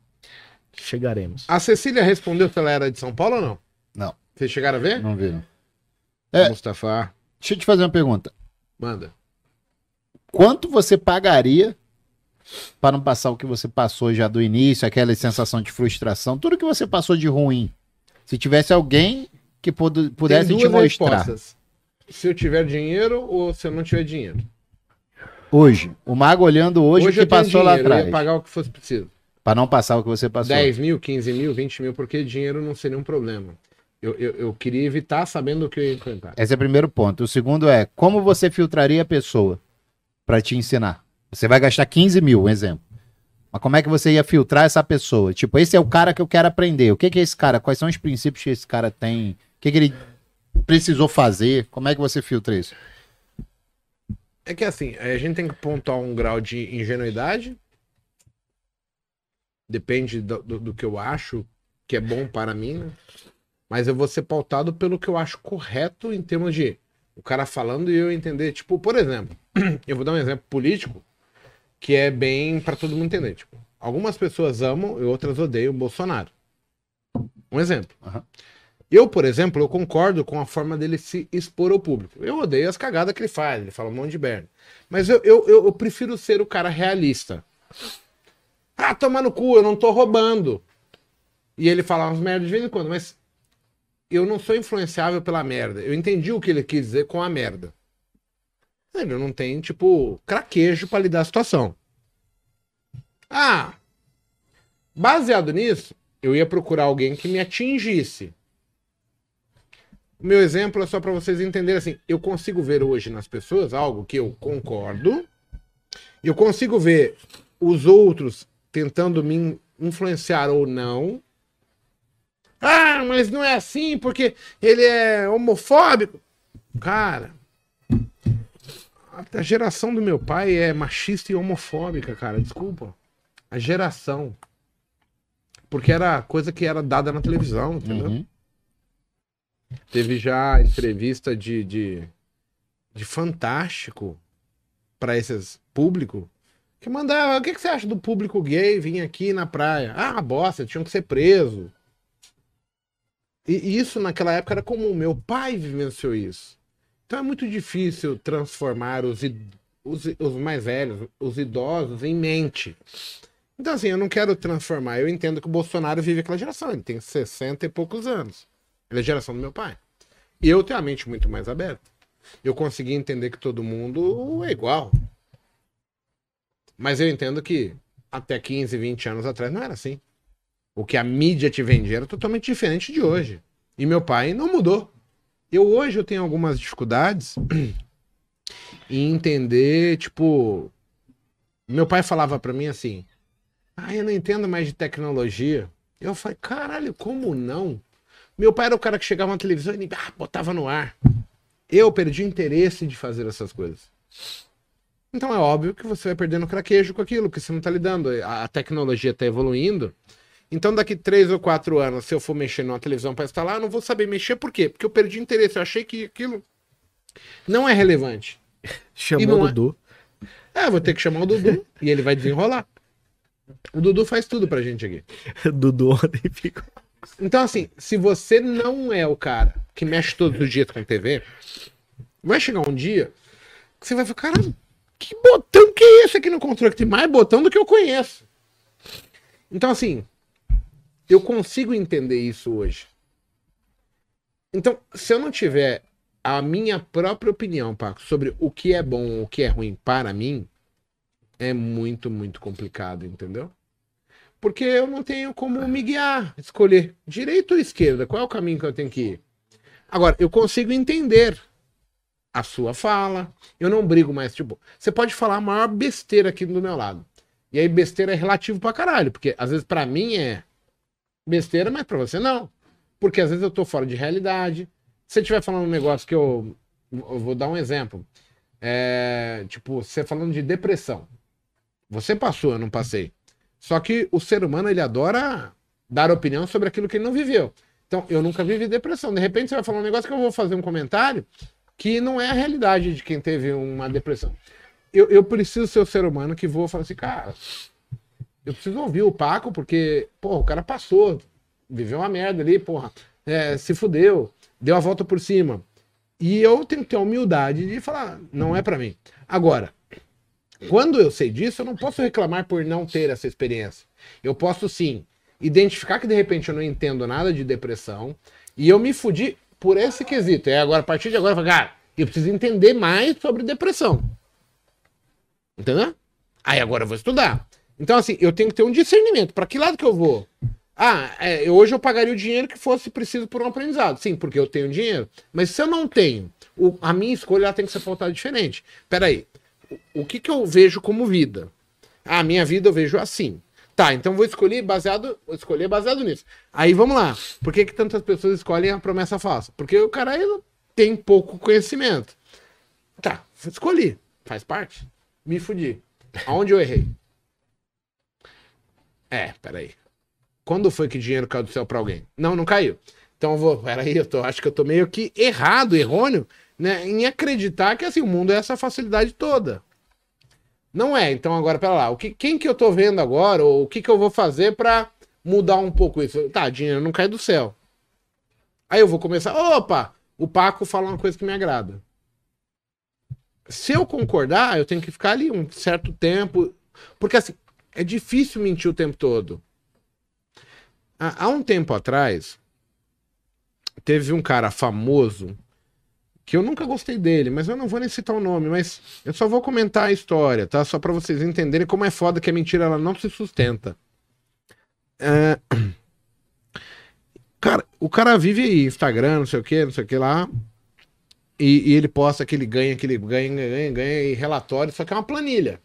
chegaremos. A Cecília respondeu se ela era de São Paulo ou não? Não. Vocês chegaram a ver? Não viram. É. Mustafa, Deixa eu te fazer uma pergunta. manda. Quanto você pagaria para não passar o que você passou já do início, aquela sensação de frustração, tudo que você passou de ruim? Se tivesse alguém que pudesse te mostrar. respostas. Se eu tiver dinheiro ou se eu não tiver dinheiro. Hoje, o Mago olhando hoje, o que eu passou lá dinheiro, eu atrás. ia pagar o que fosse preciso. Para não passar o que você passou. 10 mil, 15 mil, 20 mil, porque dinheiro não seria um problema. Eu, eu, eu queria evitar sabendo o que eu ia enfrentar. Esse é o primeiro ponto. O segundo é, como você filtraria a pessoa para te ensinar? Você vai gastar 15 mil, um exemplo. Mas como é que você ia filtrar essa pessoa? Tipo, esse é o cara que eu quero aprender. O que, que é esse cara? Quais são os princípios que esse cara tem? O que, que ele precisou fazer? Como é que você filtra isso? É que assim, a gente tem que pontuar um grau de ingenuidade. Depende do, do, do que eu acho que é bom para mim, né? Mas eu vou ser pautado pelo que eu acho correto em termos de o cara falando e eu entender. Tipo, por exemplo, eu vou dar um exemplo político que é bem para todo mundo entender. Tipo, algumas pessoas amam e outras odeiam o Bolsonaro. Um exemplo. Aham. Eu, por exemplo, eu concordo com a forma dele se expor ao público. Eu odeio as cagadas que ele faz, ele fala um monte de merda. Mas eu, eu, eu, eu prefiro ser o cara realista. Ah, toma no cu, eu não tô roubando. E ele fala umas merdas de vez em quando, mas eu não sou influenciável pela merda. Eu entendi o que ele quis dizer com a merda. Ele não tem, tipo, craquejo pra lidar a situação. Ah, baseado nisso, eu ia procurar alguém que me atingisse. O meu exemplo é só para vocês entenderem assim, eu consigo ver hoje nas pessoas algo que eu concordo, eu consigo ver os outros tentando me influenciar ou não. Ah, mas não é assim porque ele é homofóbico. Cara, a geração do meu pai é machista e homofóbica, cara, desculpa. A geração. Porque era coisa que era dada na televisão, entendeu? Uhum. Teve já entrevista de, de, de fantástico para esses público que mandava, o que, que você acha do público gay vir aqui na praia? Ah, bosta, tinham que ser preso. E e isso naquela época era comum. Meu pai vivenciou isso. Então é muito difícil transformar os, os, os mais velhos, os idosos, em mente. Então, assim, eu não quero transformar. Eu entendo que o Bolsonaro vive aquela geração. Ele tem 60 e poucos anos. Ele é a geração do meu pai. E eu tenho a mente muito mais aberta. Eu consegui entender que todo mundo é igual. Mas eu entendo que até 15, 20 anos atrás não era assim. O que a mídia te vendia era totalmente diferente de hoje. E meu pai não mudou. Eu hoje eu tenho algumas dificuldades em entender, tipo, meu pai falava para mim assim: "Ah, eu não entendo mais de tecnologia". Eu falei: "Caralho, como não?" Meu pai era o cara que chegava na televisão e ah, botava no ar. Eu perdi interesse de fazer essas coisas. Então é óbvio que você vai perdendo craquejo com aquilo, que você não tá lidando. A tecnologia tá evoluindo. Então, daqui três ou quatro anos, se eu for mexer numa televisão para instalar, eu não vou saber mexer. Por quê? Porque eu perdi interesse. Eu achei que aquilo não é relevante. Chamou o é... Dudu. É, vou ter que chamar o Dudu e ele vai desenrolar. O Dudu faz tudo pra gente aqui. Dudu ontem ficou. Então, assim, se você não é o cara que mexe todos os dias com TV, vai chegar um dia que você vai falar, cara, que botão que é esse aqui no controle? Que tem mais botão do que eu conheço. Então, assim, eu consigo entender isso hoje. Então, se eu não tiver a minha própria opinião, Paco, sobre o que é bom o que é ruim para mim, é muito, muito complicado, entendeu? Porque eu não tenho como me guiar, escolher direita ou esquerda, qual é o caminho que eu tenho que ir. Agora, eu consigo entender a sua fala, eu não brigo mais, tipo, você pode falar a maior besteira aqui do meu lado. E aí besteira é relativo pra caralho, porque às vezes para mim é besteira, mas para você não. Porque às vezes eu tô fora de realidade. Se você estiver falando um negócio que eu, eu vou dar um exemplo. É, tipo, você falando de depressão. Você passou, eu não passei. Só que o ser humano, ele adora dar opinião sobre aquilo que ele não viveu. Então, eu nunca vivi depressão. De repente, você vai falar um negócio que eu vou fazer um comentário que não é a realidade de quem teve uma depressão. Eu, eu preciso ser o ser humano que vou falar assim, cara, eu preciso ouvir o Paco, porque, porra, o cara passou, viveu uma merda ali, porra, é, se fudeu, deu a volta por cima. E eu tenho que ter a humildade de falar, não é para mim. Agora, quando eu sei disso, eu não posso reclamar por não ter essa experiência. Eu posso sim identificar que de repente eu não entendo nada de depressão e eu me fudi por esse quesito. É agora, a partir de agora, eu falo, cara, eu preciso entender mais sobre depressão. Entendeu? Aí agora eu vou estudar. Então, assim, eu tenho que ter um discernimento. Para que lado que eu vou? Ah, é, hoje eu pagaria o dinheiro que fosse preciso por um aprendizado. Sim, porque eu tenho dinheiro. Mas se eu não tenho, o, a minha escolha tem que ser pautada diferente. Peraí, o, o que, que eu vejo como vida? Ah, a minha vida eu vejo assim. Tá, então vou escolher baseado, vou escolher baseado nisso. Aí vamos lá. Por que, que tantas pessoas escolhem a promessa falsa? Porque o cara tem pouco conhecimento. Tá, escolhi. Faz parte. Me fudi. Aonde eu errei? É, peraí. Quando foi que dinheiro caiu do céu pra alguém? Não, não caiu. Então eu vou, peraí, eu tô, acho que eu tô meio que errado, errôneo, né, em acreditar que assim, o mundo é essa facilidade toda. Não é. Então agora, pera lá, o que, quem que eu tô vendo agora, ou o que que eu vou fazer para mudar um pouco isso? Tá, dinheiro não cai do céu. Aí eu vou começar, opa, o Paco fala uma coisa que me agrada. Se eu concordar, eu tenho que ficar ali um certo tempo, porque assim, é difícil mentir o tempo todo. Há, um tempo atrás, teve um cara famoso que eu nunca gostei dele, mas eu não vou nem citar o nome, mas eu só vou comentar a história, tá? Só para vocês entenderem como é foda que a mentira ela não se sustenta. É... Cara, o cara vive aí, Instagram, não sei o que, não sei o que lá, e, e, ele posta que ele ganha, que ele ganha, ganha, ganha, e relatório, só que é uma planilha.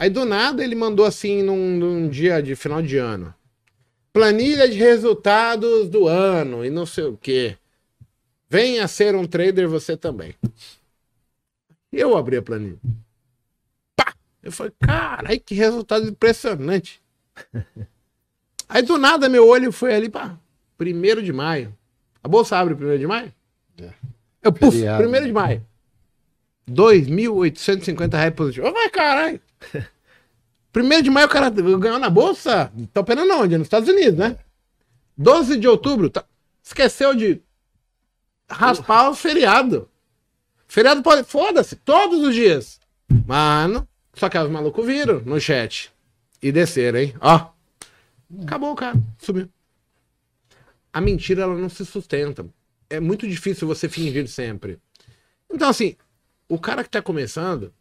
Aí do nada ele mandou assim num, num dia de final de ano. Planilha de resultados do ano e não sei o que. Venha ser um trader você também. Eu abri a planilha. Pá! Eu falei, carai, que resultado impressionante. Aí do nada meu olho foi ali, pá, primeiro de maio. A bolsa abre primeiro de maio? É. Eu, puf, primeiro de maio. 2.850 reais positivo. Vai, caralho. Primeiro de maio o cara ganhou na bolsa. Tá operando onde? Nos Estados Unidos, né? 12 de outubro. Tá... Esqueceu de raspar o feriado. Feriado pode. Foda-se, todos os dias. Mano, só que os malucos viram no chat. e desceram, hein? Ó. Acabou, cara. Sumiu. A mentira, ela não se sustenta. É muito difícil você fingir sempre. Então, assim, o cara que tá começando,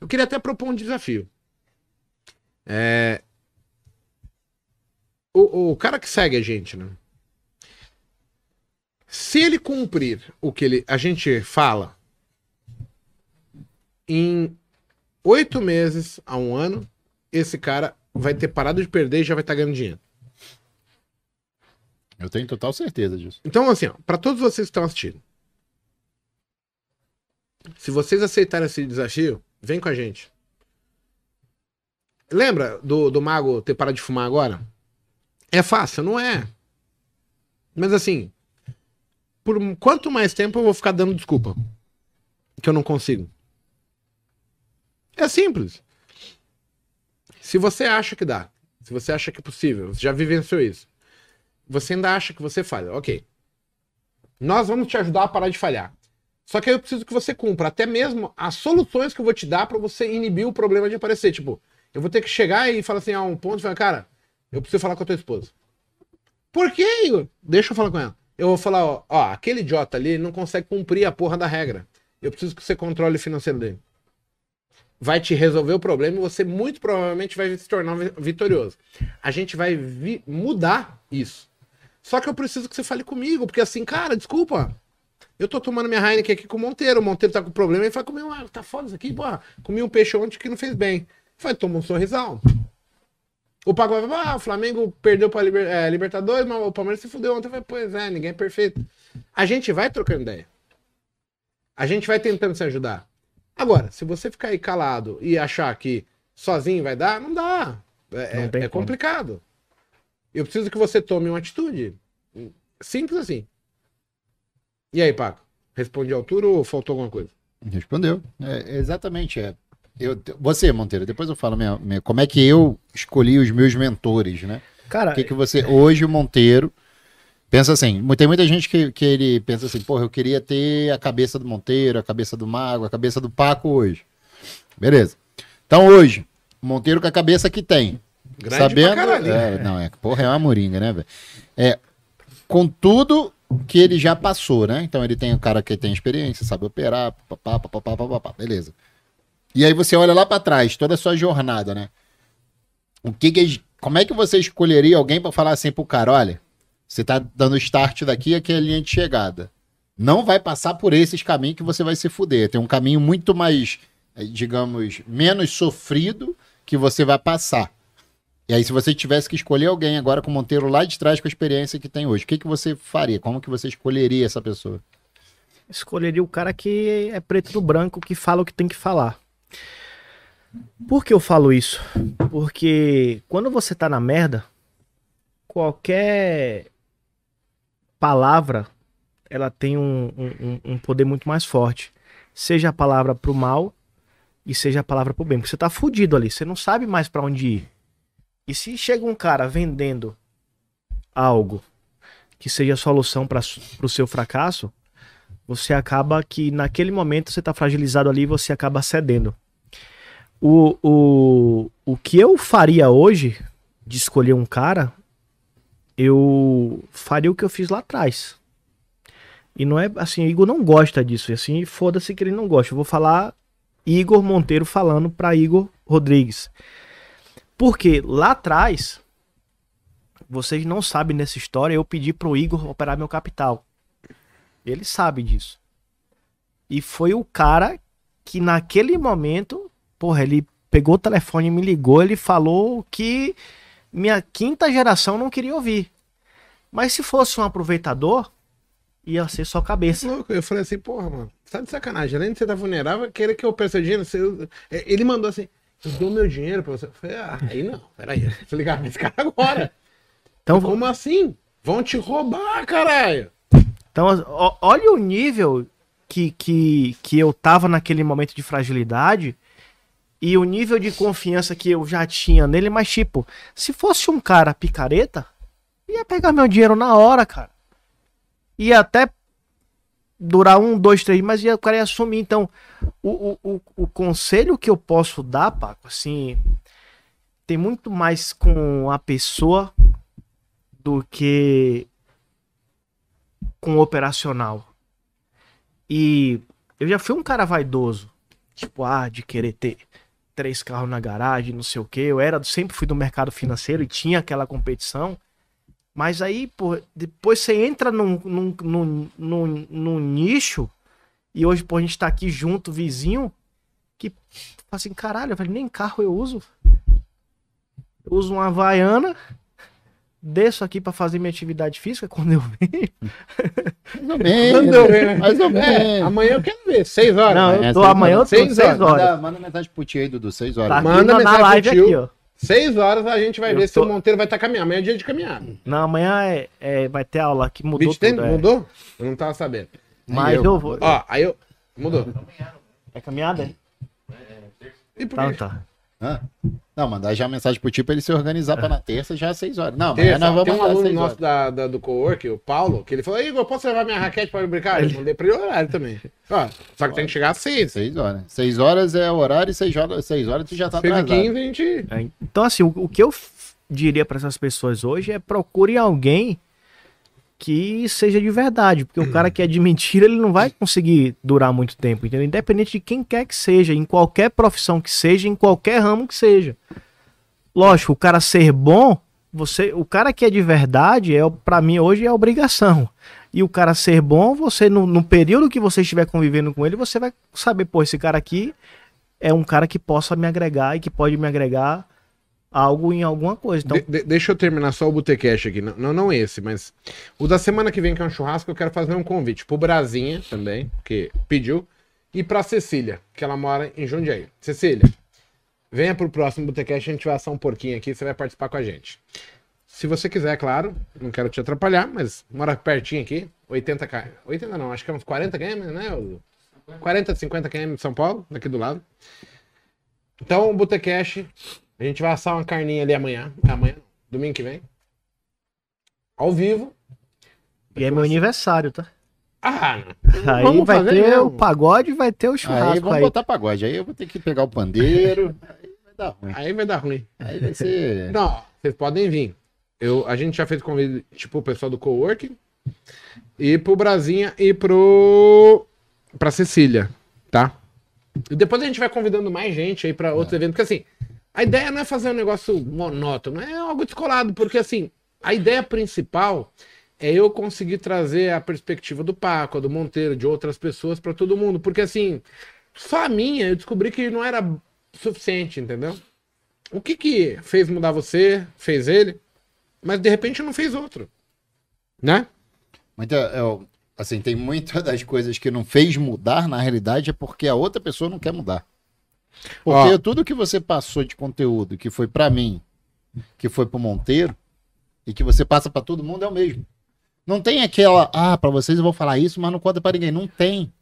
eu queria até propor um desafio. É... O, o cara que segue a gente, né? Se ele cumprir o que ele, a gente fala em oito meses a um ano, esse cara vai ter parado de perder e já vai estar tá ganhando dinheiro. Eu tenho total certeza disso. Então, assim, para todos vocês que estão assistindo, se vocês aceitarem esse desafio, vem com a gente. Lembra do, do mago ter parado de fumar agora? É fácil, não é? Mas assim, por quanto mais tempo eu vou ficar dando desculpa que eu não consigo? É simples. Se você acha que dá, se você acha que é possível, você já vivenciou isso, você ainda acha que você falha, ok. Nós vamos te ajudar a parar de falhar. Só que aí eu preciso que você cumpra até mesmo as soluções que eu vou te dar para você inibir o problema de aparecer. Tipo, eu vou ter que chegar e falar assim, a um ponto e falar, cara, eu preciso falar com a tua esposa. Por quê, Igor? Deixa eu falar com ela. Eu vou falar, ó, ó aquele idiota ali não consegue cumprir a porra da regra. Eu preciso que você controle o financeiro dele. Vai te resolver o problema e você muito provavelmente vai se tornar vitorioso. A gente vai mudar isso. Só que eu preciso que você fale comigo, porque assim, cara, desculpa. Eu tô tomando minha Heineken aqui com o Monteiro. O Monteiro tá com problema. Ele fala comigo, ah, tá foda isso aqui, pô. Comi um peixe ontem que não fez bem. Vai, toma um sorrisão. O Pagode vai ah, o Flamengo perdeu pra Liber, é, Libertadores, mas o Palmeiras se fudeu ontem. Vai, pois é, ninguém é perfeito. A gente vai trocando ideia. A gente vai tentando se ajudar. Agora, se você ficar aí calado e achar que sozinho vai dar, não dá. É, não é, é complicado. Eu preciso que você tome uma atitude. Simples assim. E aí, Paco? Respondi à altura ou faltou alguma coisa? Respondeu. É, exatamente. É. Eu, você, Monteiro, depois eu falo minha, minha, como é que eu escolhi os meus mentores, né? Cara, que, que você. Hoje o Monteiro. Pensa assim, tem muita gente que, que ele pensa assim, porra, eu queria ter a cabeça do Monteiro, a cabeça do Mago, a cabeça do Paco hoje. Beleza. Então hoje, Monteiro com a cabeça que tem. Grande sabendo. É, não, é, porra, é uma moringa, né, velho? É, com tudo que ele já passou, né? Então ele tem um cara que tem experiência, sabe operar, papá, papá, papá, beleza. E aí você olha lá para trás, toda a sua jornada, né? O que, que como é que você escolheria alguém para falar assim pro cara, olha, você tá dando start daqui, aqui é a linha de chegada. Não vai passar por esses caminhos que você vai se fuder. Tem um caminho muito mais, eh, digamos, menos sofrido que você vai passar. E aí, se você tivesse que escolher alguém agora com o Monteiro lá de trás com a experiência que tem hoje, o que, que você faria? Como que você escolheria essa pessoa? Escolheria o cara que é preto no branco, que fala o que tem que falar. Por que eu falo isso? Porque quando você tá na merda, qualquer palavra ela tem um, um, um poder muito mais forte. Seja a palavra pro mal e seja a palavra pro bem. Porque você tá fudido ali, você não sabe mais para onde ir. E se chega um cara vendendo algo que seja solução para o seu fracasso, você acaba que naquele momento você está fragilizado ali e você acaba cedendo. O, o, o que eu faria hoje de escolher um cara, eu faria o que eu fiz lá atrás. E não é assim, Igor não gosta disso. E assim, foda-se que ele não gosta. Eu vou falar Igor Monteiro falando para Igor Rodrigues. Porque lá atrás, vocês não sabem nessa história, eu pedi pro Igor operar meu capital. Ele sabe disso. E foi o cara que naquele momento, porra, ele pegou o telefone me ligou, ele falou que minha quinta geração não queria ouvir. Mas se fosse um aproveitador, ia ser só cabeça. Eu falei assim, porra, mano, tá de sacanagem. Além de você estar tá vulnerável, querer que eu peça dinheiro. Você... Ele mandou assim, eu dou meu dinheiro pra você. Eu falei, ah, aí não, peraí. Eu ligar esse cara agora. Então, como assim? Vão te roubar, caralho. Então, ó, olha o nível que, que, que eu tava naquele momento de fragilidade e o nível de confiança que eu já tinha nele, mas tipo, se fosse um cara picareta, ia pegar meu dinheiro na hora, cara. Ia até durar um, dois, três, mas o cara ia assumir. Então, o, o, o, conselho que eu posso dar, Paco, assim, tem muito mais com a pessoa do que com o operacional. E eu já fui um cara vaidoso. Tipo, ah, de querer ter três carros na garagem, não sei o quê. Eu era, sempre fui do mercado financeiro e tinha aquela competição. Mas aí, pô, depois você entra num, num, num, num, num nicho, e hoje, pô, a gente tá aqui junto, vizinho, que fala assim, caralho, velho, nem carro eu uso. Eu uso uma Havaiana, desço aqui pra fazer minha atividade física quando eu venho. Mais ou menos. Mandou, né? Mais ou É, menos. amanhã eu quero ver, seis horas. Não, é, eu tô seis amanhã, eu tô Seis seis horas. horas. Manda, manda mensagem pro tio aí, Dudu, seis horas. Tá Manda na, live aqui, ó. Seis horas a gente vai Eu ver se tô- o Monteiro vai estar caminhando. Amanhã é dia de caminhada. Não, amanhã é, é- vai ter aula que mudou Beach tudo. é. mudou? Eu não tava sabendo. Mas eu. eu vou. Ó, aí eu. Mudou. É caminhada? E por Tá, quê? tá. Hã? Não, mandar já mensagem pro tio pra ele se organizar pra na terça já às seis horas. Não, Tem, amanhã nós vamos tem um aluno nosso da, da- do co-work, o Paulo, que ele falou, Igor, posso levar minha raquete para brincar? Eu mandei pra ele o horário também. Ó, só que tem que chegar às seis. Seis horas. Seis horas é o horário e seis horas, seis horas tu já tá atrasado. quinze a gente... É, Então, assim, o, o que eu diria pra essas pessoas hoje é procure alguém que seja de verdade, porque o cara que é de mentira, ele não vai conseguir durar muito tempo, entendeu? Independente de quem quer que seja, em qualquer profissão que seja, em qualquer ramo que seja. Lógico, o cara ser bom, você, o cara que é de verdade, é para mim hoje é obrigação. E o cara ser bom, você no, no período que você estiver convivendo com ele, você vai saber, pô, esse cara aqui é um cara que possa me agregar e que pode me agregar algo em alguma coisa. Então, De- de- deixa eu terminar só o Botecash aqui. Não, não, não esse, mas o da semana que vem, que é um churrasco, eu quero fazer um convite pro Brasinha também, que pediu, e pra Cecília, que ela mora em Jundiaí. Cecília, venha pro próximo Botecash, a gente vai assar um porquinho aqui, você vai participar com a gente. Se você quiser, claro, não quero te atrapalhar, mas mora pertinho aqui, 80 km. 80 não, acho que é uns 40 km, né? Hugo? 40, 50 km de São Paulo, daqui do lado. Então, o Botecash, a gente vai assar uma carninha ali amanhã. Amanhã, não, domingo que vem. Ao vivo. e é meu aniversário, tá? Ah, não. Aí Vamos vai fazer ter mesmo. o pagode e vai ter o Aí churrasco vamos aí. botar pagode. Aí eu vou ter que pegar o pandeiro. aí vai dar ruim. Aí vai dar ruim. Aí vai ser. Não, vocês podem vir. Eu, a gente já fez convite, tipo, o pessoal do coworking. E pro Brasinha e pro. pra Cecília, tá? E depois a gente vai convidando mais gente aí pra outros eventos. Porque assim, a ideia não é fazer um negócio monótono, é algo descolado. Porque assim, a ideia principal é eu conseguir trazer a perspectiva do Paco, do Monteiro, de outras pessoas pra todo mundo. Porque assim, só a minha eu descobri que não era suficiente, entendeu? O que que fez mudar você, fez ele, mas de repente não fez outro, né? Muita, é, o- assim, tem muitas das coisas que não fez mudar, na realidade, é porque a outra pessoa não quer mudar. Porque Ó. tudo que você passou de conteúdo, que foi pra mim, que foi pro Monteiro, e que você passa pra todo mundo, é o mesmo. Não tem aquela, ah, pra vocês eu vou falar isso, mas não conta pra ninguém. Não tem.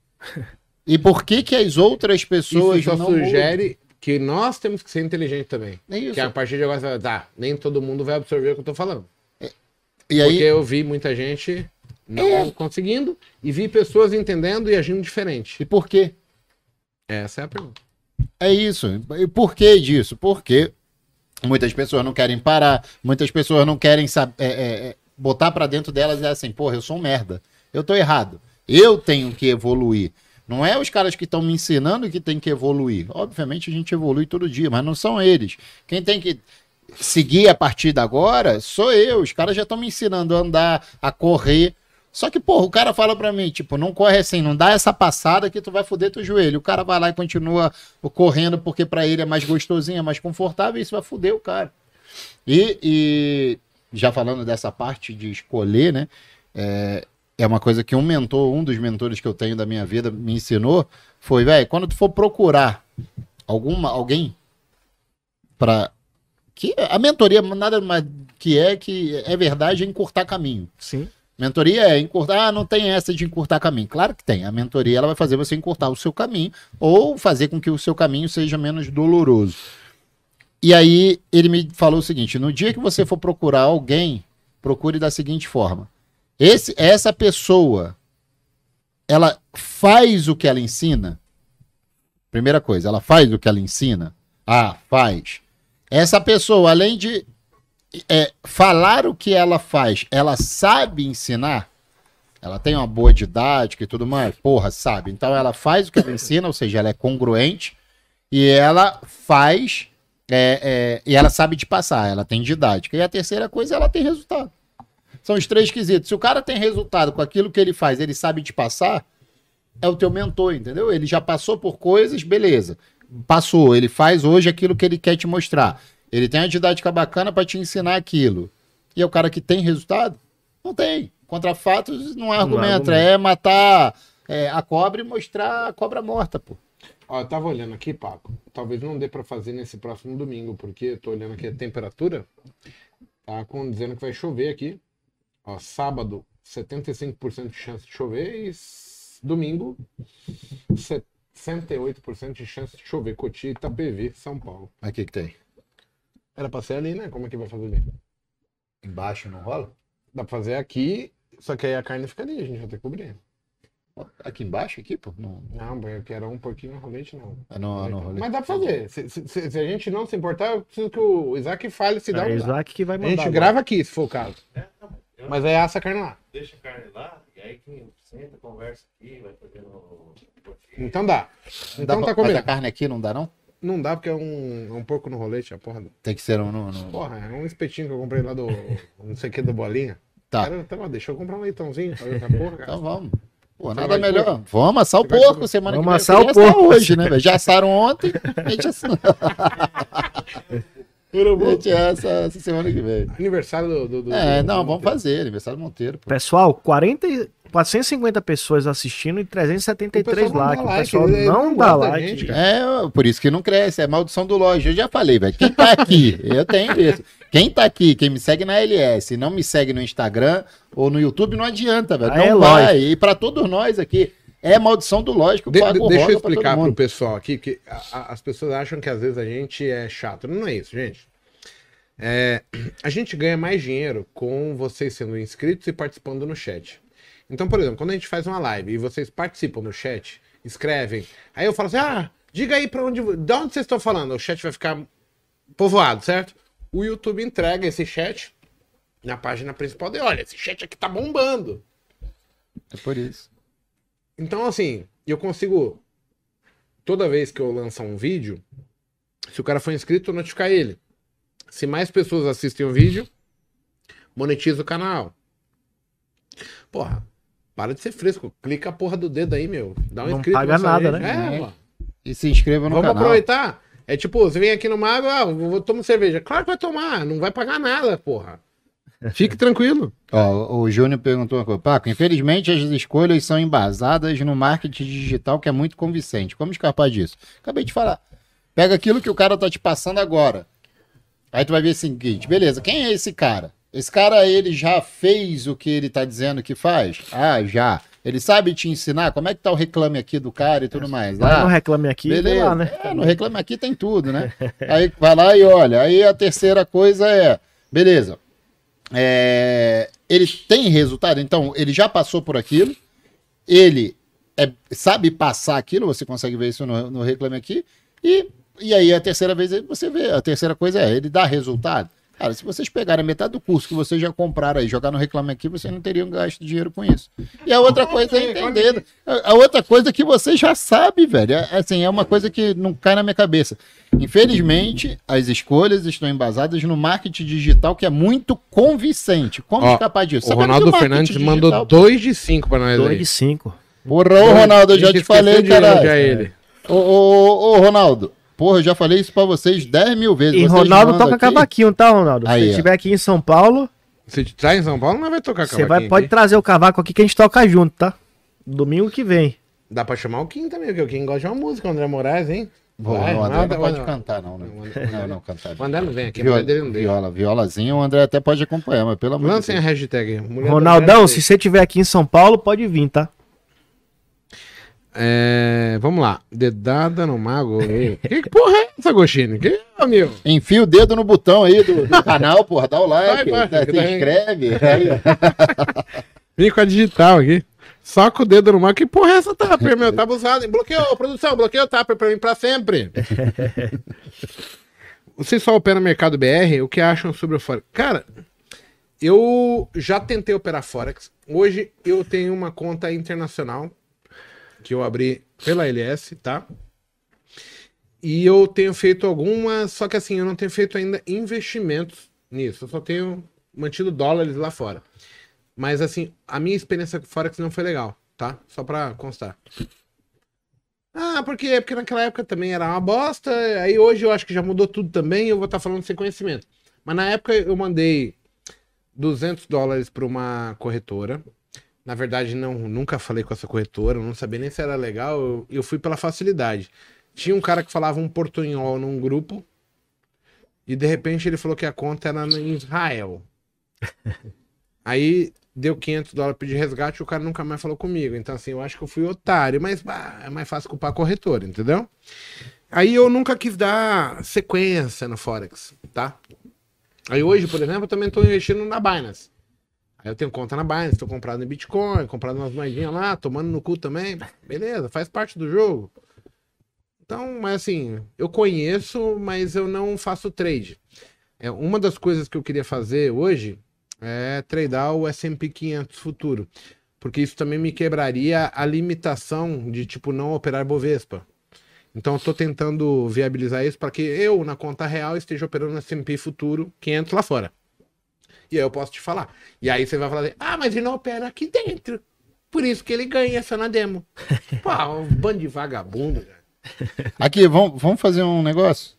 E por que que as outras pessoas Isso só não sugere que nós temos que ser inteligentes também. mudam? É isso. Que a partir de agora, você vai, tá, nem todo mundo vai absorver o que eu tô falando. E aí, Porque eu vi muita gente não conseguindo e vi pessoas entendendo e agindo diferente. e por quê? Essa é a pergunta. É isso. E por que disso? Porque muitas pessoas não querem parar, muitas pessoas não querem é, é, é, botar pra dentro delas é assim, porra, eu sou um merda. Eu tô errado. Eu tenho que evoluir. Não é os caras que estão me ensinando que tem que evoluir. Obviamente a gente evolui todo dia, mas não são eles. Quem tem que seguir a partir de agora sou eu. Os caras já estão me ensinando a andar, a correr. Só que, porra, o cara fala pra mim, tipo, não corre assim, não dá essa passada que tu vai foder teu joelho. O cara vai lá e continua correndo porque pra ele é mais gostosinho, é mais confortável, e isso vai foder o cara. E, e já falando dessa parte de escolher, né? É, é uma coisa que um mentor, um dos mentores que eu tenho da minha vida me ensinou, foi, velho, quando tu for procurar alguma, alguém para que a mentoria nada mais que é que é verdade é encurtar caminho. Sim. Mentoria é encurtar, ah, não tem essa de encurtar caminho. Claro que tem. A mentoria ela vai fazer você encurtar o seu caminho ou fazer com que o seu caminho seja menos doloroso. E aí ele me falou o seguinte: no dia que você for procurar alguém, procure da seguinte forma: esse, essa pessoa, ela faz o que ela ensina. Primeira coisa, ela faz o que ela ensina. Ah, faz. Essa pessoa, além de é, falar o que ela faz, ela sabe ensinar? Ela tem uma boa didática e tudo mais? Porra, sabe. Então ela faz o que ela ensina, ou seja, ela é congruente e ela faz é, é, e ela sabe de passar, ela tem didática. E a terceira coisa, ela tem resultado. São os três quesitos. Se o cara tem resultado com aquilo que ele faz, ele sabe de passar, é o teu mentor, entendeu? Ele já passou por coisas, beleza. Passou, ele faz hoje aquilo que ele quer te mostrar. Ele tem a didática bacana para te ensinar aquilo. E é o cara que tem resultado? Não tem. Contra fatos não argumento, é matar é, a cobra e mostrar a cobra morta, pô. Ó, eu tava olhando aqui, Paco. Talvez não dê para fazer nesse próximo domingo, porque eu tô olhando aqui a temperatura. Tá com, dizendo que vai chover aqui. Ó, sábado, 75% de chance de chover e domingo, 68% de chance de chover. Coti, Itapevi, São Paulo. Que que tem? Era pra ser ali, né? Como é que vai fazer ali? Embaixo não rola? Dá pra fazer aqui, só que aí a carne fica ali, a gente vai ter que cobrir. Aqui embaixo, aqui, pô? Não, Não, porque era um pouquinho no rolete, não. é no, no rolê. Mas dá pra fazer. Se, se- se- a gente não se importar, eu preciso que o Isaac fale se dá É ou não dá. Isaac que vai A mandar. gente agora. grava aqui, se for o caso. Eu Mas aí assa a carne lá. deixo a carne lá, e aí quem senta, conversa aqui, vai fazendo. Então dá. Não Então dá tá pra- mas a combinado. carne aqui não dá, não? Não dá porque é um, é um porco no rolete, a porra. do- Tem que ser um. No, no- Porra, é um espetinho que eu comprei lá do. não sei o que do bolinha. Tá. Cara, tá, deixa eu comprar um leitãozinho. Fazer essa porra, cara. Então vamos. Pô, nada melhor. Vamos amassar o porco semana Vamos que vem. amassar Eu o assar porco. hoje, né? velho? Já assaram ontem, a gente assa, a gente assa essa semana que vem. Aniversário do. do, do- É, do- não, do- vamos fazer. Aniversário do Monteiro. Pô. Pessoal, 40, e- 450 pessoas assistindo e 373 O pessoal não likes. dá O like, pessoal ele não não dá like. gente, cara. É, por isso que não cresce, é maldição do loja. Eu já falei, velho. Quem tá aqui, eu tenho isso. Quem tá aqui, quem me segue na LS e não me segue no Instagram ou no YouTube, não adianta, velho. Não é vai. E pra todos nós aqui, é maldição do lógico. De- deixa eu explicar pro pessoal aqui, que a- a- as pessoas acham que às vezes a gente é chato. Não é isso, gente. É, a gente ganha mais dinheiro com vocês sendo inscritos e participando no chat. Então, por exemplo, quando a gente faz uma live e vocês participam no chat, escrevem, aí eu falo assim: ah, diga aí pra onde. De onde vocês estão falando? O chat vai ficar povoado, certo? O YouTube entrega esse chat na página principal dele. Olha, esse chat aqui tá bombando. É por isso. Então, assim, eu consigo. Toda vez que eu lançar um vídeo, se o cara for inscrito, notificar ele. Se mais pessoas assistem o vídeo, monetiza o canal. Porra, para de ser fresco. Clica a porra do dedo aí, meu. Dá um Não inscrito paga nessa nada, né? É, É. E se inscreva no Vamos canal. aproveitar. É tipo, você vem aqui no Mago, ah, eu vou tomar cerveja. Claro que vai tomar, não vai pagar nada, porra. Fique tranquilo. Ó, o Júnior perguntou uma coisa. Paco, infelizmente as escolhas são embasadas no marketing digital que é muito convincente. Como escapar disso? Acabei de falar. Pega aquilo que o cara tá te passando agora. Aí tu vai ver o seguinte, beleza, quem é esse cara? Esse cara, ele já fez o que ele tá dizendo que faz? Ah, já. Ele sabe te ensinar? Como é que tá o reclame aqui do cara e tudo mais? Ah, no Reclame Aqui Beleza. lá, né? É, no Reclame Aqui tem tudo, né? Aí vai lá e olha. Aí a terceira coisa é, beleza. É, ele tem resultado, então ele já passou por aquilo, ele é- sabe passar aquilo, você consegue ver isso no, no Reclame Aqui, e, e aí a terceira vez você vê, a terceira coisa é, ele dá resultado. Cara, se vocês pegarem metade do curso que vocês já compraram aí, jogar no Reclame Aqui, vocês não teriam gasto dinheiro com isso. E a outra coisa é entender. A outra coisa que você já sabe, velho. É, assim, é uma coisa que não cai na minha cabeça. Infelizmente, as escolhas estão embasadas no marketing digital que é muito convincente. Como Ó, escapar disso? O Sabendo Ronaldo Fernandes digital- mandou 2 de 5 pra nós 2 aí. de 5. Porra, ô Ronaldo, eu já te falei, cara. ele. Ô, ô, ô, Ronaldo. Porra, eu já falei isso pra vocês 10 mil vezes. E Vocês Ronaldo toca aqui- cavaquinho, tá, Ronaldo? Aí, Se ó. estiver aqui em São Paulo, Se te traz em São Paulo, não vai tocar você vai, cavaquinho pode aqui. trazer o cavaco aqui que a gente toca junto, tá? Domingo que vem. Dá pra chamar o Kim também, porque o Kim gosta de uma música, o André Moraes, hein? Vai, o André manda- não pode manda- cantar, não, né? Não, não, cantar. O André não vem aqui, Viola, dele não deixa. viola, violazinho, o André até pode acompanhar, mas pelo amor de Lancem a Deus. hashtag. Mulher Ronaldão, não se você estiver aqui em São Paulo, pode vir, tá? É, vamos lá. Dedada no mago. que, que porra é essa, Gostini? Que, amigo? Enfia o dedo no botão aí do, do canal, porra, dá o like, Vai, vai, se tá- inscreve. Vem com a digital aqui. Soca o dedo no mago. Que porra é essa, Tupper, meu? Tá abusado. Bloqueou, produção, bloqueou o Tupper pra mim pra sempre. Vocês só operam mercado BR, o que acham sobre o Forex? Cara, eu já tentei operar Forex. Hoje eu tenho uma conta internacional que eu abri pela LS, tá? E eu tenho feito algumas, só que assim, eu não tenho feito ainda investimentos nisso. Eu só tenho mantido dólares lá fora. Mas assim, a minha experiência com Forex não foi legal, tá? Só pra constar. Ah, por quê? Porque naquela época também era uma bosta. Aí hoje eu acho que já mudou tudo também. Eu vou estar falando sem conhecimento. Mas na época eu mandei 200 dólares para uma corretora. Na verdade, não, nunca falei com essa corretora, não sabia nem se era legal. Eu, eu fui pela facilidade. Tinha um cara que falava um portunhol num grupo. E de repente ele falou que a conta era em Israel. Aí deu 500 dólares pedir resgate e o cara nunca mais falou comigo. Então, assim, eu acho que eu fui otário, mas bah, é mais fácil culpar a corretora, entendeu? Aí eu nunca quis dar sequência no Forex, tá? Aí hoje, por exemplo, eu também estou investindo na Binance. Aí eu tenho conta na Binance, estou comprado em Bitcoin, comprado umas moedinhas lá, tomando no cu também. Beleza, faz parte do jogo. Então, mas assim, eu conheço, mas eu não faço trade. É, uma das coisas que eu queria fazer hoje é tradear o S&P 500 futuro. Porque isso também me quebraria a limitação de, tipo, não operar Bovespa. Então eu tô tentando viabilizar isso para que eu, na conta real, esteja operando S&P futuro 500 lá fora. E aí eu posso te falar. E aí você vai falar, assim, ah, mas ele não opera aqui dentro. Por isso que ele ganha só na demo. Pô, um bando de vagabundo, cara. Aqui, vamos, vamos fazer um negócio?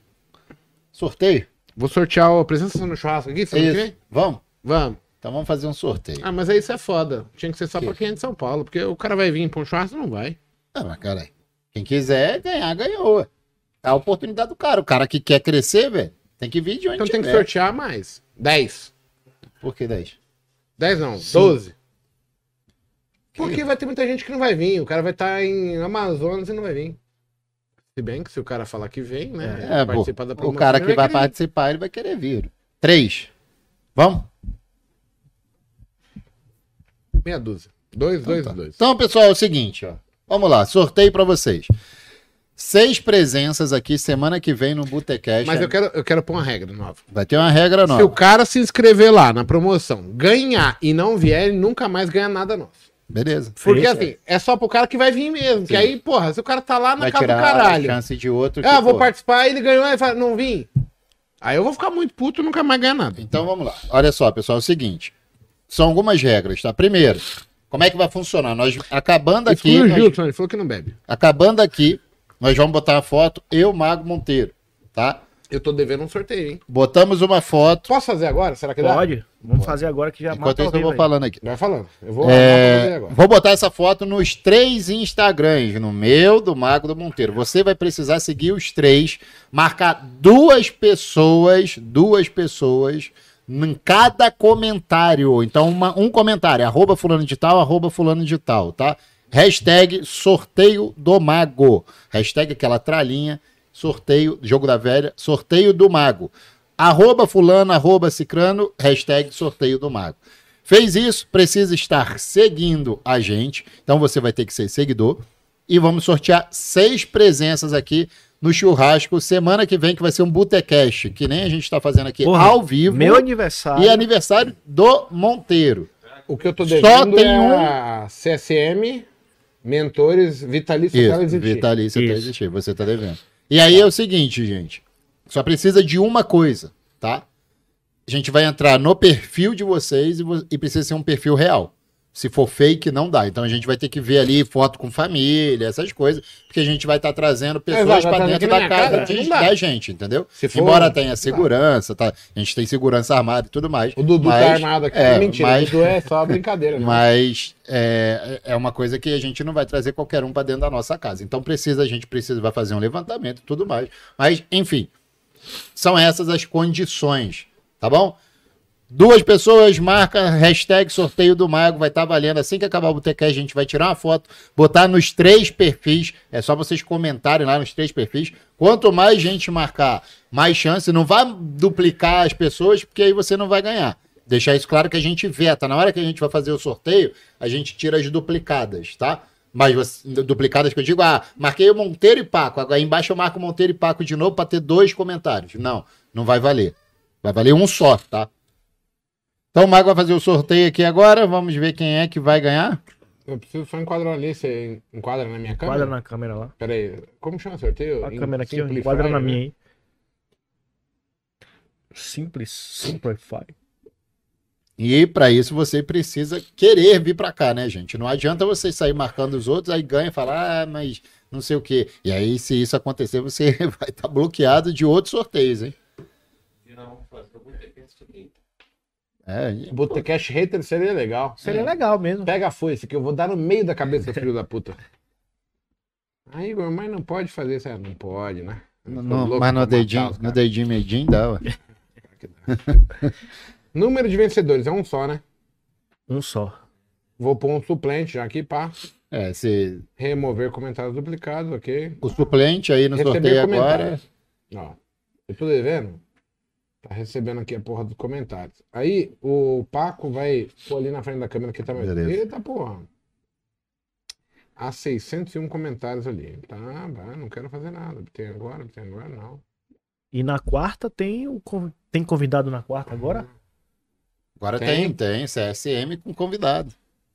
Sorteio? Vou sortear a presença no churrasco aqui, que isso. Vamos? Vamos. Então vamos fazer um sorteio. Ah, mas aí isso é foda. Tinha que ser só Que? pra quem é de São Paulo, porque o cara vai vir pra um churrasco não vai. Ah, mas caralho. Quem quiser ganhar, ganhou. É a oportunidade do cara. O cara que quer crescer, velho, tem que vir de onde Então tem que tiver. sortear mais. 10. Por que 10? 10 não, 12. Porque vai ter muita gente que não vai vir. O cara vai estar em Amazonas e não vai vir. Se bem que se o cara falar que vem, né? É, participar da o promoção, cara ele que vai ir. participar, ele vai querer vir. 3. Vamos? Meia dúzia. Dois, dois, tá. dois. Então, pessoal, é o seguinte, ó. Vamos lá, sorteio pra vocês. Seis presenças aqui semana que vem no Botecast. Mas eu quero, eu quero pôr uma regra nova. Vai ter uma regra Se o nova. cara se inscrever lá na promoção, ganhar e não vier, ele nunca mais ganha nada nosso. Beleza. Porque Sim. assim, é só pro cara que vai vir mesmo. Que aí, porra, se o cara tá lá na Vai casa do caralho. chance de outro. Ah, vou participar, ele ganhou, aí fala, não vim. Aí eu vou ficar muito puto e nunca mais ganhar nada. Então vamos lá. Olha só, pessoal, é o seguinte. São algumas regras, tá? Primeiro, como é que vai funcionar? Nós acabando aqui, nós- Gilson, ele falou que não bebe. acabando aqui, nós vamos botar uma foto, eu, Mago Monteiro, tá? Eu tô devendo um sorteio, hein? Botamos uma foto. Posso fazer agora? Será que dá? Pode? Vamos fazer agora que já Enquanto mata isso, eu vou aí. falando aqui. Vai falando. Eu vou É, fazer agora. vou botar essa foto nos três Instagrams, no meu, do Mago do Monteiro. Você vai precisar seguir os três, marcar duas pessoas, duas pessoas em cada comentário. Então, uma- um comentário, arroba fulano de tal, arroba fulano de tal, tá? Hashtag sorteio do mago. Hashtag aquela tralinha, sorteio, jogo da velha, sorteio do mago. Arroba fulano, arroba cicrano, hashtag sorteio do mago. Fez isso, precisa estar seguindo a gente. Então você vai ter que ser seguidor. E vamos sortear seis presenças aqui no churrasco semana que vem, que vai ser um Botecast, que nem a gente está fazendo aqui Porra, ao vivo. Meu aniversário. E aniversário do Monteiro. O que eu tô Só devendo tem é um- a CSM, mentores, vitalício Isso, Carlos e Tia. Vitalício Isso. 3 você tá devendo. E aí é o seguinte, gente. Só precisa de uma coisa, tá? A gente vai entrar no perfil de vocês e, vo- e precisa ser um perfil real. Se for fake, não dá. Então a gente vai ter que ver ali foto com família, essas coisas, porque a gente vai estar trazendo pessoas para dentro da casa cara, de- da gente, entendeu? Se for- Embora tenha segurança, tá? A gente tem segurança armada e tudo mais. O Dudu mas- tá armado aqui. é, Mentira, mas- o Dudu é só brincadeira. Né? mas é, é uma coisa que a gente não vai trazer qualquer um para dentro da nossa casa. Então precisa, a gente precisa, vai fazer um levantamento e tudo mais. Mas, enfim, são essas as condições, tá bom? Duas pessoas, marca hashtag sorteio do mago, vai estar valendo. Assim que acabar o Botecast, a gente vai tirar uma foto, botar nos três perfis. É só vocês comentarem lá nos três perfis. Quanto mais gente marcar, mais chance. Não vai duplicar as pessoas, porque aí você não vai ganhar. Deixar isso claro que a gente veta. Na hora que a gente vai fazer o sorteio, a gente tira as duplicadas, tá? Mas duplicadas que eu digo, ah, marquei o Monteiro e Paco. Agora embaixo eu marco Monteiro e Paco de novo para ter dois comentários. Não. Não vai valer. Vai valer um só, tá? Então o Mago vai fazer o sorteio aqui agora. Vamos ver quem é que vai ganhar. Eu preciso só enquadrar ali. Você enquadra na minha câmera? Enquadra na câmera lá. Pera aí. Como chama o sorteio? A Em câmera aqui, ó, Simplify, enquadra na né? minha aí. Simples, simplify. E para isso você precisa querer vir para cá, né, gente? Não adianta você sair marcando os outros, aí ganha e fala, ah, mas não sei o quê. E aí, se isso acontecer, você vai estar bloqueado de outros sorteios, hein? Não, fazer o Botecast aqui. É, Botecast hater seria legal. Seria legal mesmo. Pega a foice que eu vou dar no meio da cabeça do filho da puta. Aí, Igor, mas não pode fazer isso. Ah, Não pode, né? Eu no- tô no- louco mas pra no matar dedinho, os no caras. dedinho medinho dá, ué. Número de vencedores é um só, né? Um só. Vou pôr um suplente já aqui, pá. É, se Remover comentários duplicados, ok? o suplente aí no Receber sorteio agora. Ó, eu tô devendo. Tá recebendo aqui a porra dos comentários. Aí o Paco vai pôr ali na frente da câmera que tá mais. Beleza. Eita porra. Há 601 comentários ali. Tá, vai, não quero fazer nada. Tem agora, tem agora, não. E na quarta tem o tem convidado na quarta agora? Agora Tem. tem, tem, CSM com convidado.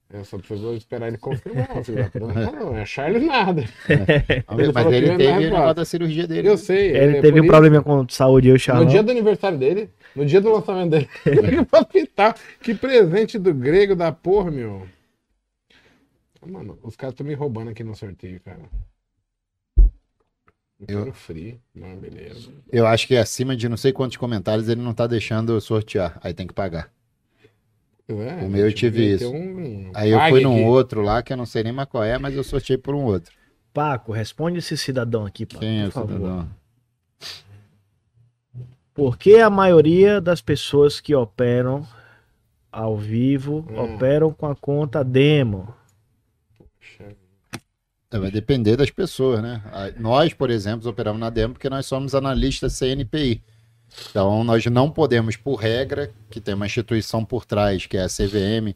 Eu só preciso esperar ele confirmar. Não, não é Charles nada. Ver, Ele mas ele teve dar o da cirurgia dele. Eu sei. Ele é teve um isso- problema com saúde, eu No chamo. dia do aniversário dele, no dia do lançamento dele, ele foi pitar. Que presente do grego da porra, meu. Mano, os caras estão me roubando aqui no sorteio, cara. Eu free. Não, beleza. Eu acho que acima de não sei quantos comentários ele não tá deixando sortear. Aí tem que pagar. É, O meu eu tive isso. um- Aí eu fui num aqui. outro lá que eu não sei nem mais qual é, mas eu sorteei por um outro. Paco, responde esse cidadão aqui, Paco, Quem é o por favor. cidadão? Por que a maioria das pessoas que operam ao vivo Hum. operam com a conta demo? É, Vai depender das pessoas, né? Nós, por exemplo, operamos na demo porque nós somos analistas CNPI. Então, nós não podemos, por regra, que tem uma instituição por trás, que é a CVM,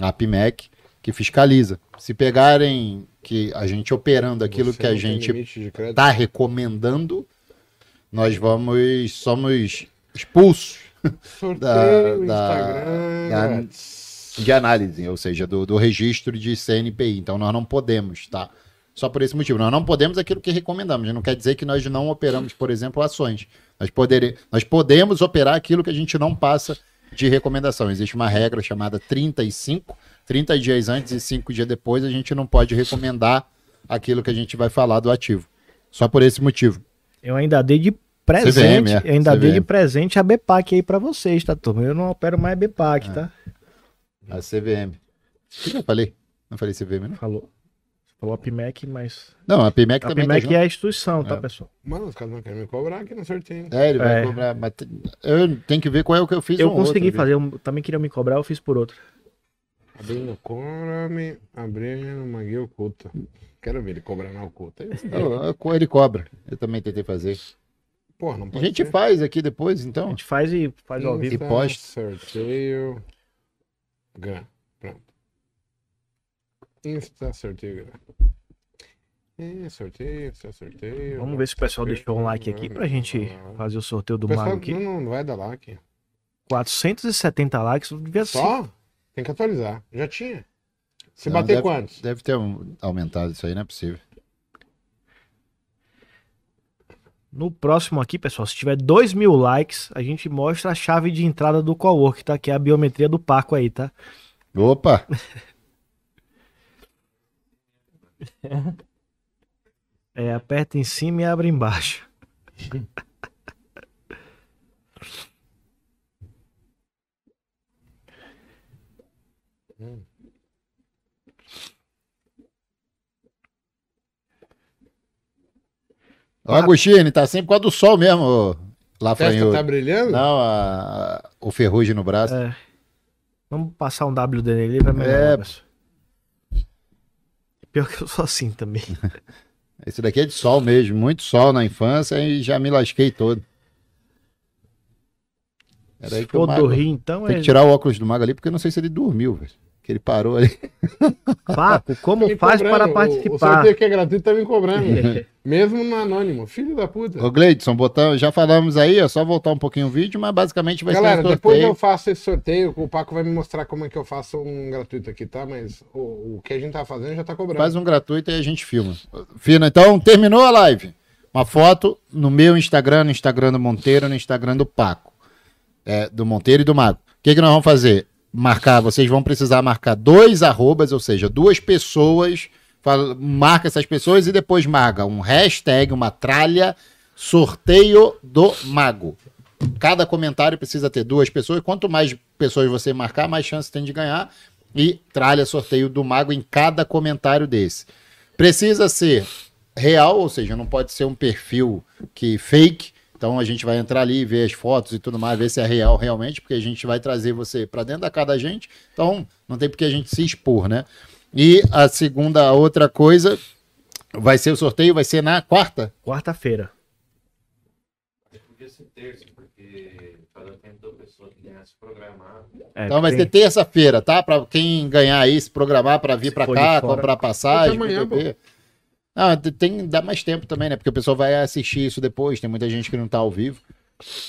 a APMEC, que fiscaliza. Se pegarem que a gente operando aquilo Você que a gente está recomendando, nós vamos, somos expulsos da- Instagram. da- grátis. de análise, ou seja, do, do registro de CNPI. Então nós não podemos, tá? Só por esse motivo. Nós não podemos aquilo que recomendamos. Não quer dizer que nós não operamos, por exemplo, ações. Nós, podere... nós podemos operar aquilo que a gente não passa de recomendação. Existe uma regra chamada 35, 30 dias antes e 5 dias depois, a gente não pode recomendar aquilo que a gente vai falar do ativo. Só por esse motivo. Eu ainda dei de presente, CVM, é, eu ainda dei de CVM. presente a BPAC aí pra vocês, tá, turma? Eu não opero mais BPAC, É. tá? A CVM. O que eu falei? Não falei CVM, não? Falou. Falou a PMEC, mas. Não, a PMEC A também tá PMEC junto. é a instituição, tá, É. pessoal? Mano, os caras não querem me cobrar aqui no sorteio. É, ele vai É. cobrar. Mas eu tenho que ver qual é o que eu fiz. Eu um outro, consegui viu? fazer, eu também queria me cobrar, eu fiz por outro. Abrindo Chrome, abrindo guia oculta. Quero ver ele cobrar na oculta. Eu- Ele cobra. Eu também tentei fazer. Porra, não A pode gente ser. faz aqui depois, A então. gente faz e faz ao vivo. E posta. Sorteio. GRAM. Pronto. Insta, sorteio. É, sorteio, Insta, sorteio. Vamos ver se o pessoal deixou um like aqui pra gente fazer o sorteio do pessoal Mago aqui. não, não vai dar like. 470 likes, devia ser. Só? Tem que atualizar. Já tinha. Se Não, bater deve- quantos? Deve ter um- aumentado isso aí, não é possível. No próximo aqui, pessoal, se tiver 2 mil likes, a gente mostra a chave de entrada do Cowork, tá? Que é a biometria do Paco aí, tá? Opa! É, aperta em cima e abre embaixo. Ó, Agostinho, tá sempre por causa do sol mesmo, lá A testa tá brilhando? Não, a- a- o ferrugem no braço. É. Vamos passar um WD nele pra melhorar. É. Pior que eu sou assim também. Esse daqui é de sol mesmo, muito sol na infância e já me lasquei todo. Era aí que o for mago- dormir, então Tem é. que tirar o óculos do mago ali, porque eu não sei se ele dormiu, velho. Que ele parou ali. Paco, como Tá faz cobrando. para O- O participar? sorteio que é gratuito tá me cobrando. Mesmo no anônimo. Filho da puta. Ô, Gleidson, botamos, já falamos aí, é só voltar um pouquinho o vídeo, mas basicamente vai Galera, ser um depois sorteio. eu faço esse sorteio. O Paco vai me mostrar como é que eu faço um gratuito aqui, tá? Mas o, o que a gente tá fazendo já tá cobrando. Faz um gratuito e a gente filma. Fina, então terminou a live. Uma foto no meu Instagram, no Instagram do Monteiro, no Instagram do Paco. É, do Monteiro e do Mago. O que, que nós vamos fazer? Marcar, vocês vão precisar marcar dois arrobas, ou seja, duas pessoas. Fala- marca essas pessoas e depois marca um hashtag, uma tralha, sorteio do Mago. Cada comentário precisa ter duas pessoas. Quanto mais pessoas você marcar, mais chance tem de ganhar. E tralha sorteio do Mago em cada comentário desse. Precisa ser real, ou seja, não pode ser um perfil que fake. Então a gente vai entrar ali, ver as fotos e tudo mais, ver se é real realmente, porque a gente vai trazer você para dentro da casa da gente. Então não tem porque a gente se expor, né? E a segunda, a outra coisa, vai ser o sorteio, vai ser na quarta. Quarta-feira. Podia ser terça, porque tempo da pessoa que ganhar se programar. É, Então vai tem- ser terça-feira, tá? Para quem ganhar aí, se programar para vir para cá, comprar passagem. Amanhã, Não, tem- dá mais tempo também, né? Porque o pessoal vai assistir isso depois. Tem muita gente que não tá ao vivo.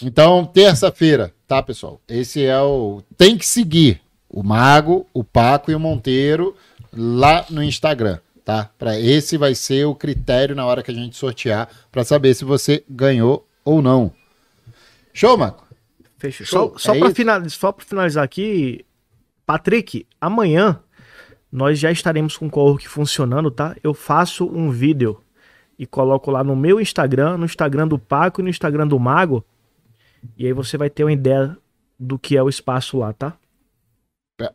Então, terça-feira, tá, pessoal? Esse é o. Tem que seguir o Mago, o Paco e o Monteiro lá no Instagram, tá? Para esse vai ser o critério na hora que a gente sortear para saber se você ganhou ou não. Show, Maco? Fechou. Show. Só, só É para isso? final, só pra finalizar aqui, Patrick, amanhã nós já estaremos com o co-work funcionando, tá? Eu faço um vídeo e coloco lá no meu Instagram, no Instagram do Paco e no Instagram do Mago. E aí você vai ter uma ideia do que é o espaço lá, tá?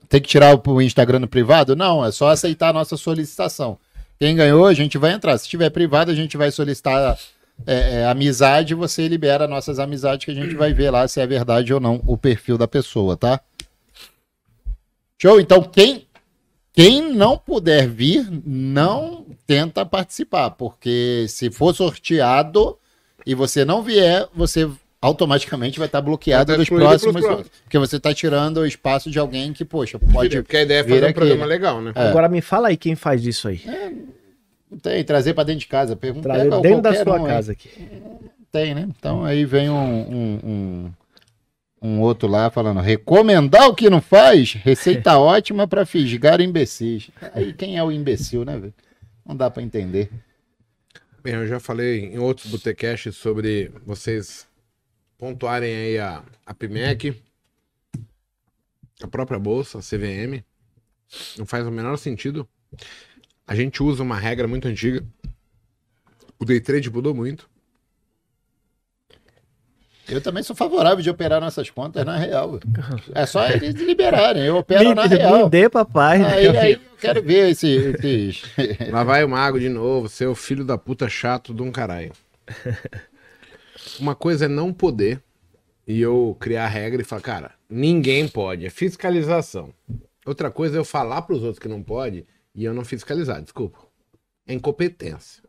Tem que tirar o Instagram no privado? Não, é só aceitar a nossa solicitação. Quem ganhou, a gente vai entrar. Se tiver privado, a gente vai solicitar é, é, amizade, você libera nossas amizades que a gente vai ver lá se é verdade ou não o perfil da pessoa, tá? Show? Então, quem, quem não puder vir, não tenta participar, porque se for sorteado e você não vier, você automaticamente vai estar bloqueado Vai estar dos próximos, próximos. porque você está tirando o espaço de alguém que, poxa, pode Porque a ideia é fazer um aqui, programa né? legal, né? É. Agora me fala aí quem faz isso aí. Tem, trazer para dentro de casa. Pergunta Trazer pega dentro da sua um aí. casa aqui. Tem, né? Então aí vem um, um, um, um outro lá falando: recomendar o que não faz, receita ótima para fisgar imbecis. Aí quem é o imbecil, né, velho? Não dá para entender. Bem, eu já falei em outros botecasts sobre vocês pontuarem aí a, a PIMEC, a própria bolsa, a CVM. Não faz o menor sentido. A gente usa uma regra muito antiga. O day trade mudou muito. Eu também sou favorável de operar nossas contas na real. É só eles liberarem. Eu opero na Me, real. me dê, papai. Aí, aí eu quero ver esse, esses. Lá vai o mago de novo, seu filho da puta chato de um caralho. Uma coisa é não poder e eu criar regra e falar, cara, ninguém pode, é fiscalização. Outra coisa é eu falar pros outros que não pode e eu não fiscalizar, desculpa. É incompetência.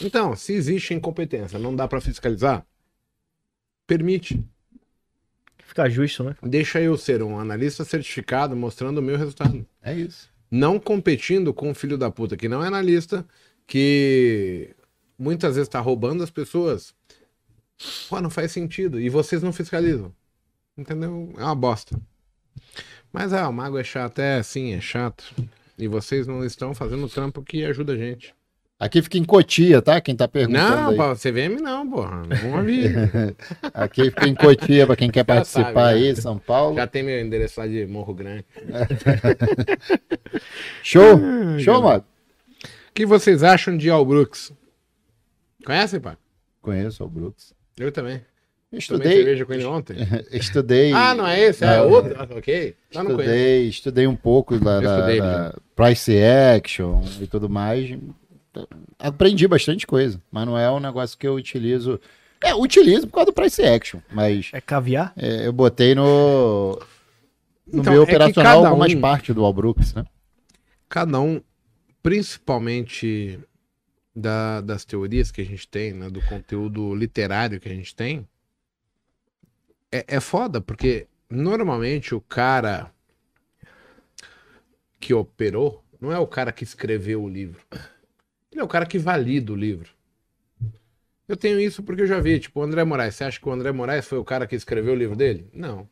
Então, se existe incompetência, não dá pra fiscalizar, permite. Fica justo, né? Deixa eu ser um analista certificado mostrando o meu resultado É isso. não competindo com o filho da puta que não é analista, que muitas vezes tá roubando as pessoas. Pô, não faz sentido. E vocês não fiscalizam. Entendeu? É uma bosta. Mas é, o mago é chato, é sim, é chato. E vocês não estão fazendo o trampo que ajuda a gente. Aqui fica em Cotia, tá? Quem tá perguntando Não, aí. CVM não, porra. Vamos vir. Aqui fica em Cotia para quem quer Já participar sabe, né? aí, São Paulo. Já tem meu endereço lá de Morro Grande. Show? Show, Mago? O que vocês acham de Al Brooks? Conhecem, pá? Conheço o Brooks. Eu também. Estudei, cerveja com ele ontem. estudei. Ah, não é esse? É Não. outro? Ah, ok. Então não. Estudei, estudei um pouco da, da- da price action e tudo mais. Aprendi bastante coisa, mas não é um negócio que eu utilizo. É, utilizo por causa do price action, mas É caviar? é, eu botei no, no Então, meu é operacional cada algumas um- partes do Albrooks, né? Cada um, principalmente da- das teorias que a gente tem, né, do conteúdo literário que a gente tem, é, é foda, porque normalmente o cara que operou não é o cara que escreveu o livro. Ele é o cara que valida o livro. Eu tenho isso porque eu já vi, tipo, o André Moraes. Você acha que o André Moraes foi o cara que escreveu o livro dele? Não.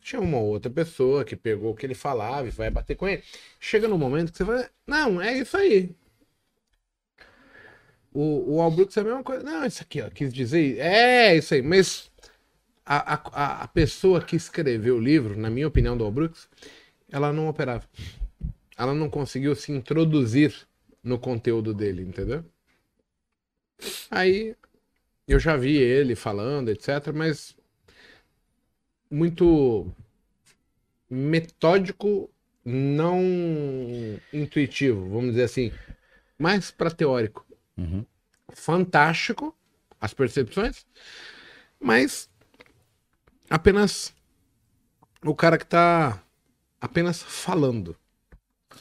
Tinha uma outra pessoa que pegou o que ele falava e vai bater com ele. Chega no momento que você fala, não, é isso aí. O, o Al Brooks é a mesma coisa. Não, isso aqui, ó, quis dizer. É, isso aí. Mas a, a, a pessoa que escreveu o livro, na minha opinião, do Al Brooks, ela não operava. Ela não conseguiu se introduzir no conteúdo dele, entendeu? Aí eu já vi ele falando, etc., mas muito metódico, não intuitivo, vamos dizer assim, mais para teórico. Uhum. Fantástico as percepções, mas apenas o cara que tá apenas falando.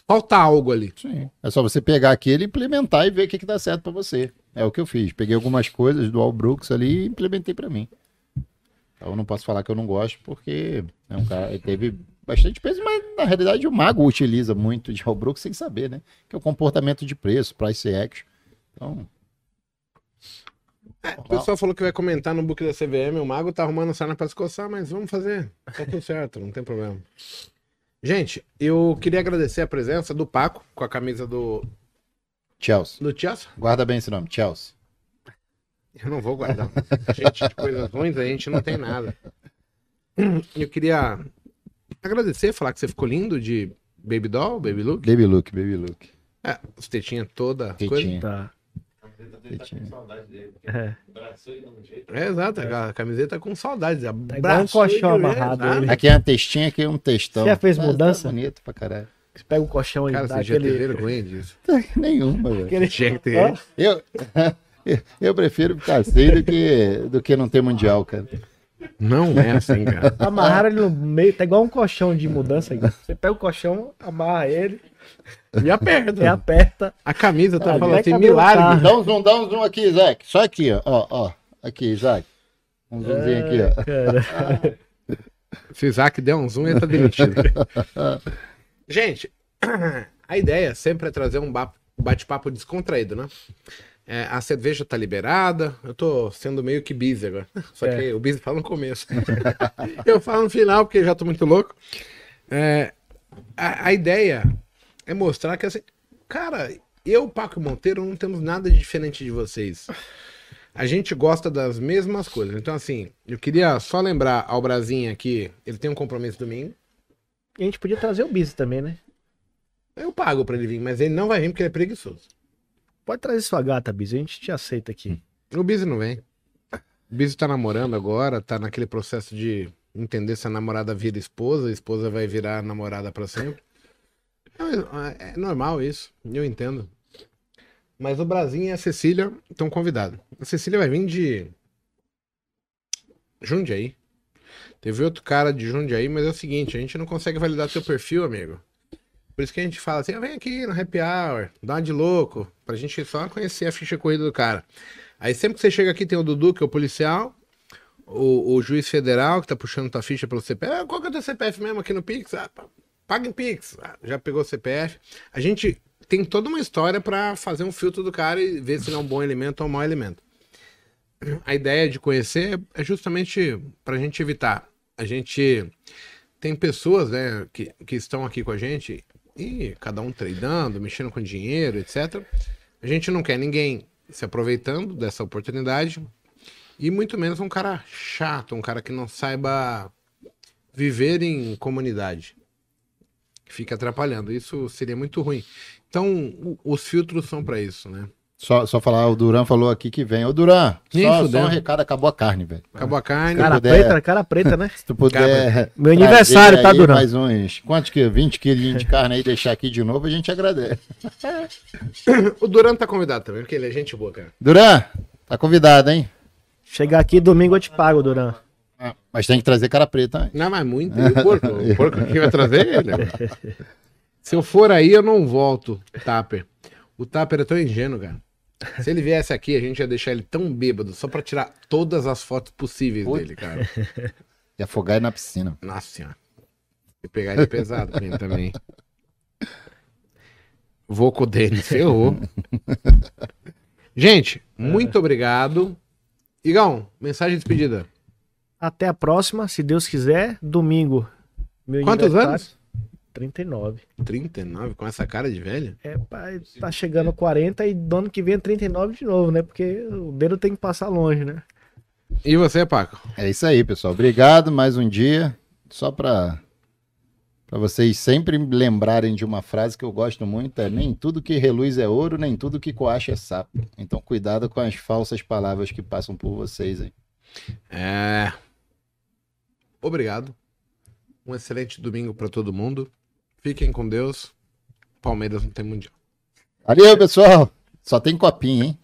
Falta algo ali. Sim. É só você pegar aquele, implementar e ver o que, que dá certo pra você. É o que eu fiz. Peguei algumas coisas do Al Brooks ali e implementei pra mim. Então eu não posso falar que eu não gosto, porque é um cara, ele teve bastante peso, mas na realidade o mago utiliza muito de Al Brooks sem saber, né? Que é o comportamento de preço, price action. Então, O pessoal falou que vai comentar no book da CVM. O Mago tá arrumando sarna pra se coçar, mas vamos fazer. Tá tudo certo, não tem problema. Gente, eu queria agradecer a presença do Paco com a camisa do, Chelsea. do Chelsea. Guarda bem esse nome, Chelsea. Eu não vou guardar. Gente, de coisas ruins a gente não tem nada. Eu queria agradecer, falar que você ficou lindo de Baby Doll, Baby Look. Baby look, baby look. É, os tetinhas toda. as Tetinha. coisas. Tá. Dele tá com saudade dele. É. Ele de um jeito. É, exato, a camiseta com saudades. Tá igual um colchão amarrado Ah. Aqui é uma testinha, aqui é um textão. Você já fez Tá- mudança? Tá bonito pra caralho. Você pega o colchão e Cara, dá você já teve vergonha disso. Nenhuma, velho. aquele... Tinha que Eu, eu prefiro ficar sem do que, do que não ter mundial, cara. Não é assim, cara. Amarraram ele no meio, tá igual um colchão de mudança aí. Você pega o colchão, amarra ele E aperta. e aperta. A camisa tá Ah, falando assim, milagre. tá. Dá um zoom, dá um zoom aqui, Isaac. Só aqui, ó. Ó, ó. Aqui, Isaac. Um zoomzinho aqui, ó. Cara, Se o Isaac der um zoom, ele tá demitido. Gente, a ideia sempre é trazer um ba- bate-papo descontraído, né? É, a cerveja tá liberada. Eu tô sendo meio que busy agora. Só que É. o busy fala no começo. eu falo no final, porque já tô muito louco. É, a, a ideia é mostrar que assim, cara, eu, Paco Monteiro, não temos nada de diferente de vocês. A gente gosta das mesmas coisas. Então, assim, eu queria só lembrar ao Brasinha que ele tem um compromisso domingo. E a gente podia trazer o Bis também, né? Eu pago pra ele vir, mas ele não vai vir porque ele é preguiçoso. Pode trazer sua gata, Bis, a gente te aceita aqui. O Bizzy não vem. O Bizzy tá namorando agora, tá naquele processo de entender se a namorada vira esposa, a esposa vai virar namorada pra sempre. É é normal isso, eu entendo. Mas o Brasinha e a Cecília estão convidados. A Cecília vai vir de Jundiaí. Teve outro cara de Jundiaí, mas é o seguinte, a gente não consegue validar teu perfil, amigo. Por isso que a gente fala assim, ah, vem aqui no happy hour, dá uma de louco, pra gente só conhecer a ficha corrida do cara. Aí sempre que você chega aqui tem o Dudu, que é o policial, o, o juiz federal, que tá puxando tua ficha pelo CPF. Ah, qual que é o teu CPF mesmo aqui no Pix? Ah, paga em Pix. Ah, já pegou o CPF. A gente tem toda uma história pra fazer um filtro do cara e ver se ele é um bom elemento ou um mau elemento. A ideia de conhecer é justamente pra gente evitar. A gente tem pessoas né, que, que estão aqui com a gente e cada um tradando, mexendo com dinheiro, etc. A gente não quer ninguém se aproveitando dessa oportunidade e muito menos um cara chato, um cara que não saiba viver em comunidade. Que fica atrapalhando. Isso seria muito ruim. Então, o- os filtros são para isso, né? Só, só falar, o Duran falou aqui que vem. Ô, Duran, só, só um recado, acabou a carne, velho. Acabou a carne. Cara puder- preta, cara preta, né? Se tu puder. Meu aniversário, tá, Duran? Mais uns, quantos que? 20 quilos de carne aí, deixar aqui de novo, a gente agradece. O Duran tá convidado também, porque ele é gente boa, cara. Duran, tá convidado, hein? Chegar aqui domingo eu te pago, Duran. Ah, Mas tem que trazer cara preta. hein? Não, mas muito. E o porco? O porco que vai trazer ele? Se eu for aí, eu não volto, Tapper. O Tapper é tão ingênuo, cara. Se ele viesse aqui, a gente ia deixar ele tão bêbado só pra tirar todas as fotos possíveis Puta. dele, cara. E afogar ele na piscina. Nossa senhora. E pegar ele pesado com ele também. Vou com o Denis, ferrou. Gente, muito obrigado. Igão, mensagem de despedida. Até a próxima, se Deus quiser. Domingo. meu Quantos anos? 39. 39, com essa cara de velho? É, pai, tá chegando 40 e do ano que vem é 39 de novo, né? Porque o dedo tem que passar longe, né? E você, Paco? É isso aí, pessoal. Obrigado mais um dia. Só para para vocês sempre me lembrarem de uma frase que eu gosto muito, é nem tudo que reluz é ouro, nem tudo que coacha é sapo. Então cuidado com as falsas palavras que passam por vocês aí. É. Obrigado. Um excelente domingo para todo mundo. Fiquem com Deus. Palmeiras não tem mundial. Valeu, pessoal. Só tem copinho, hein?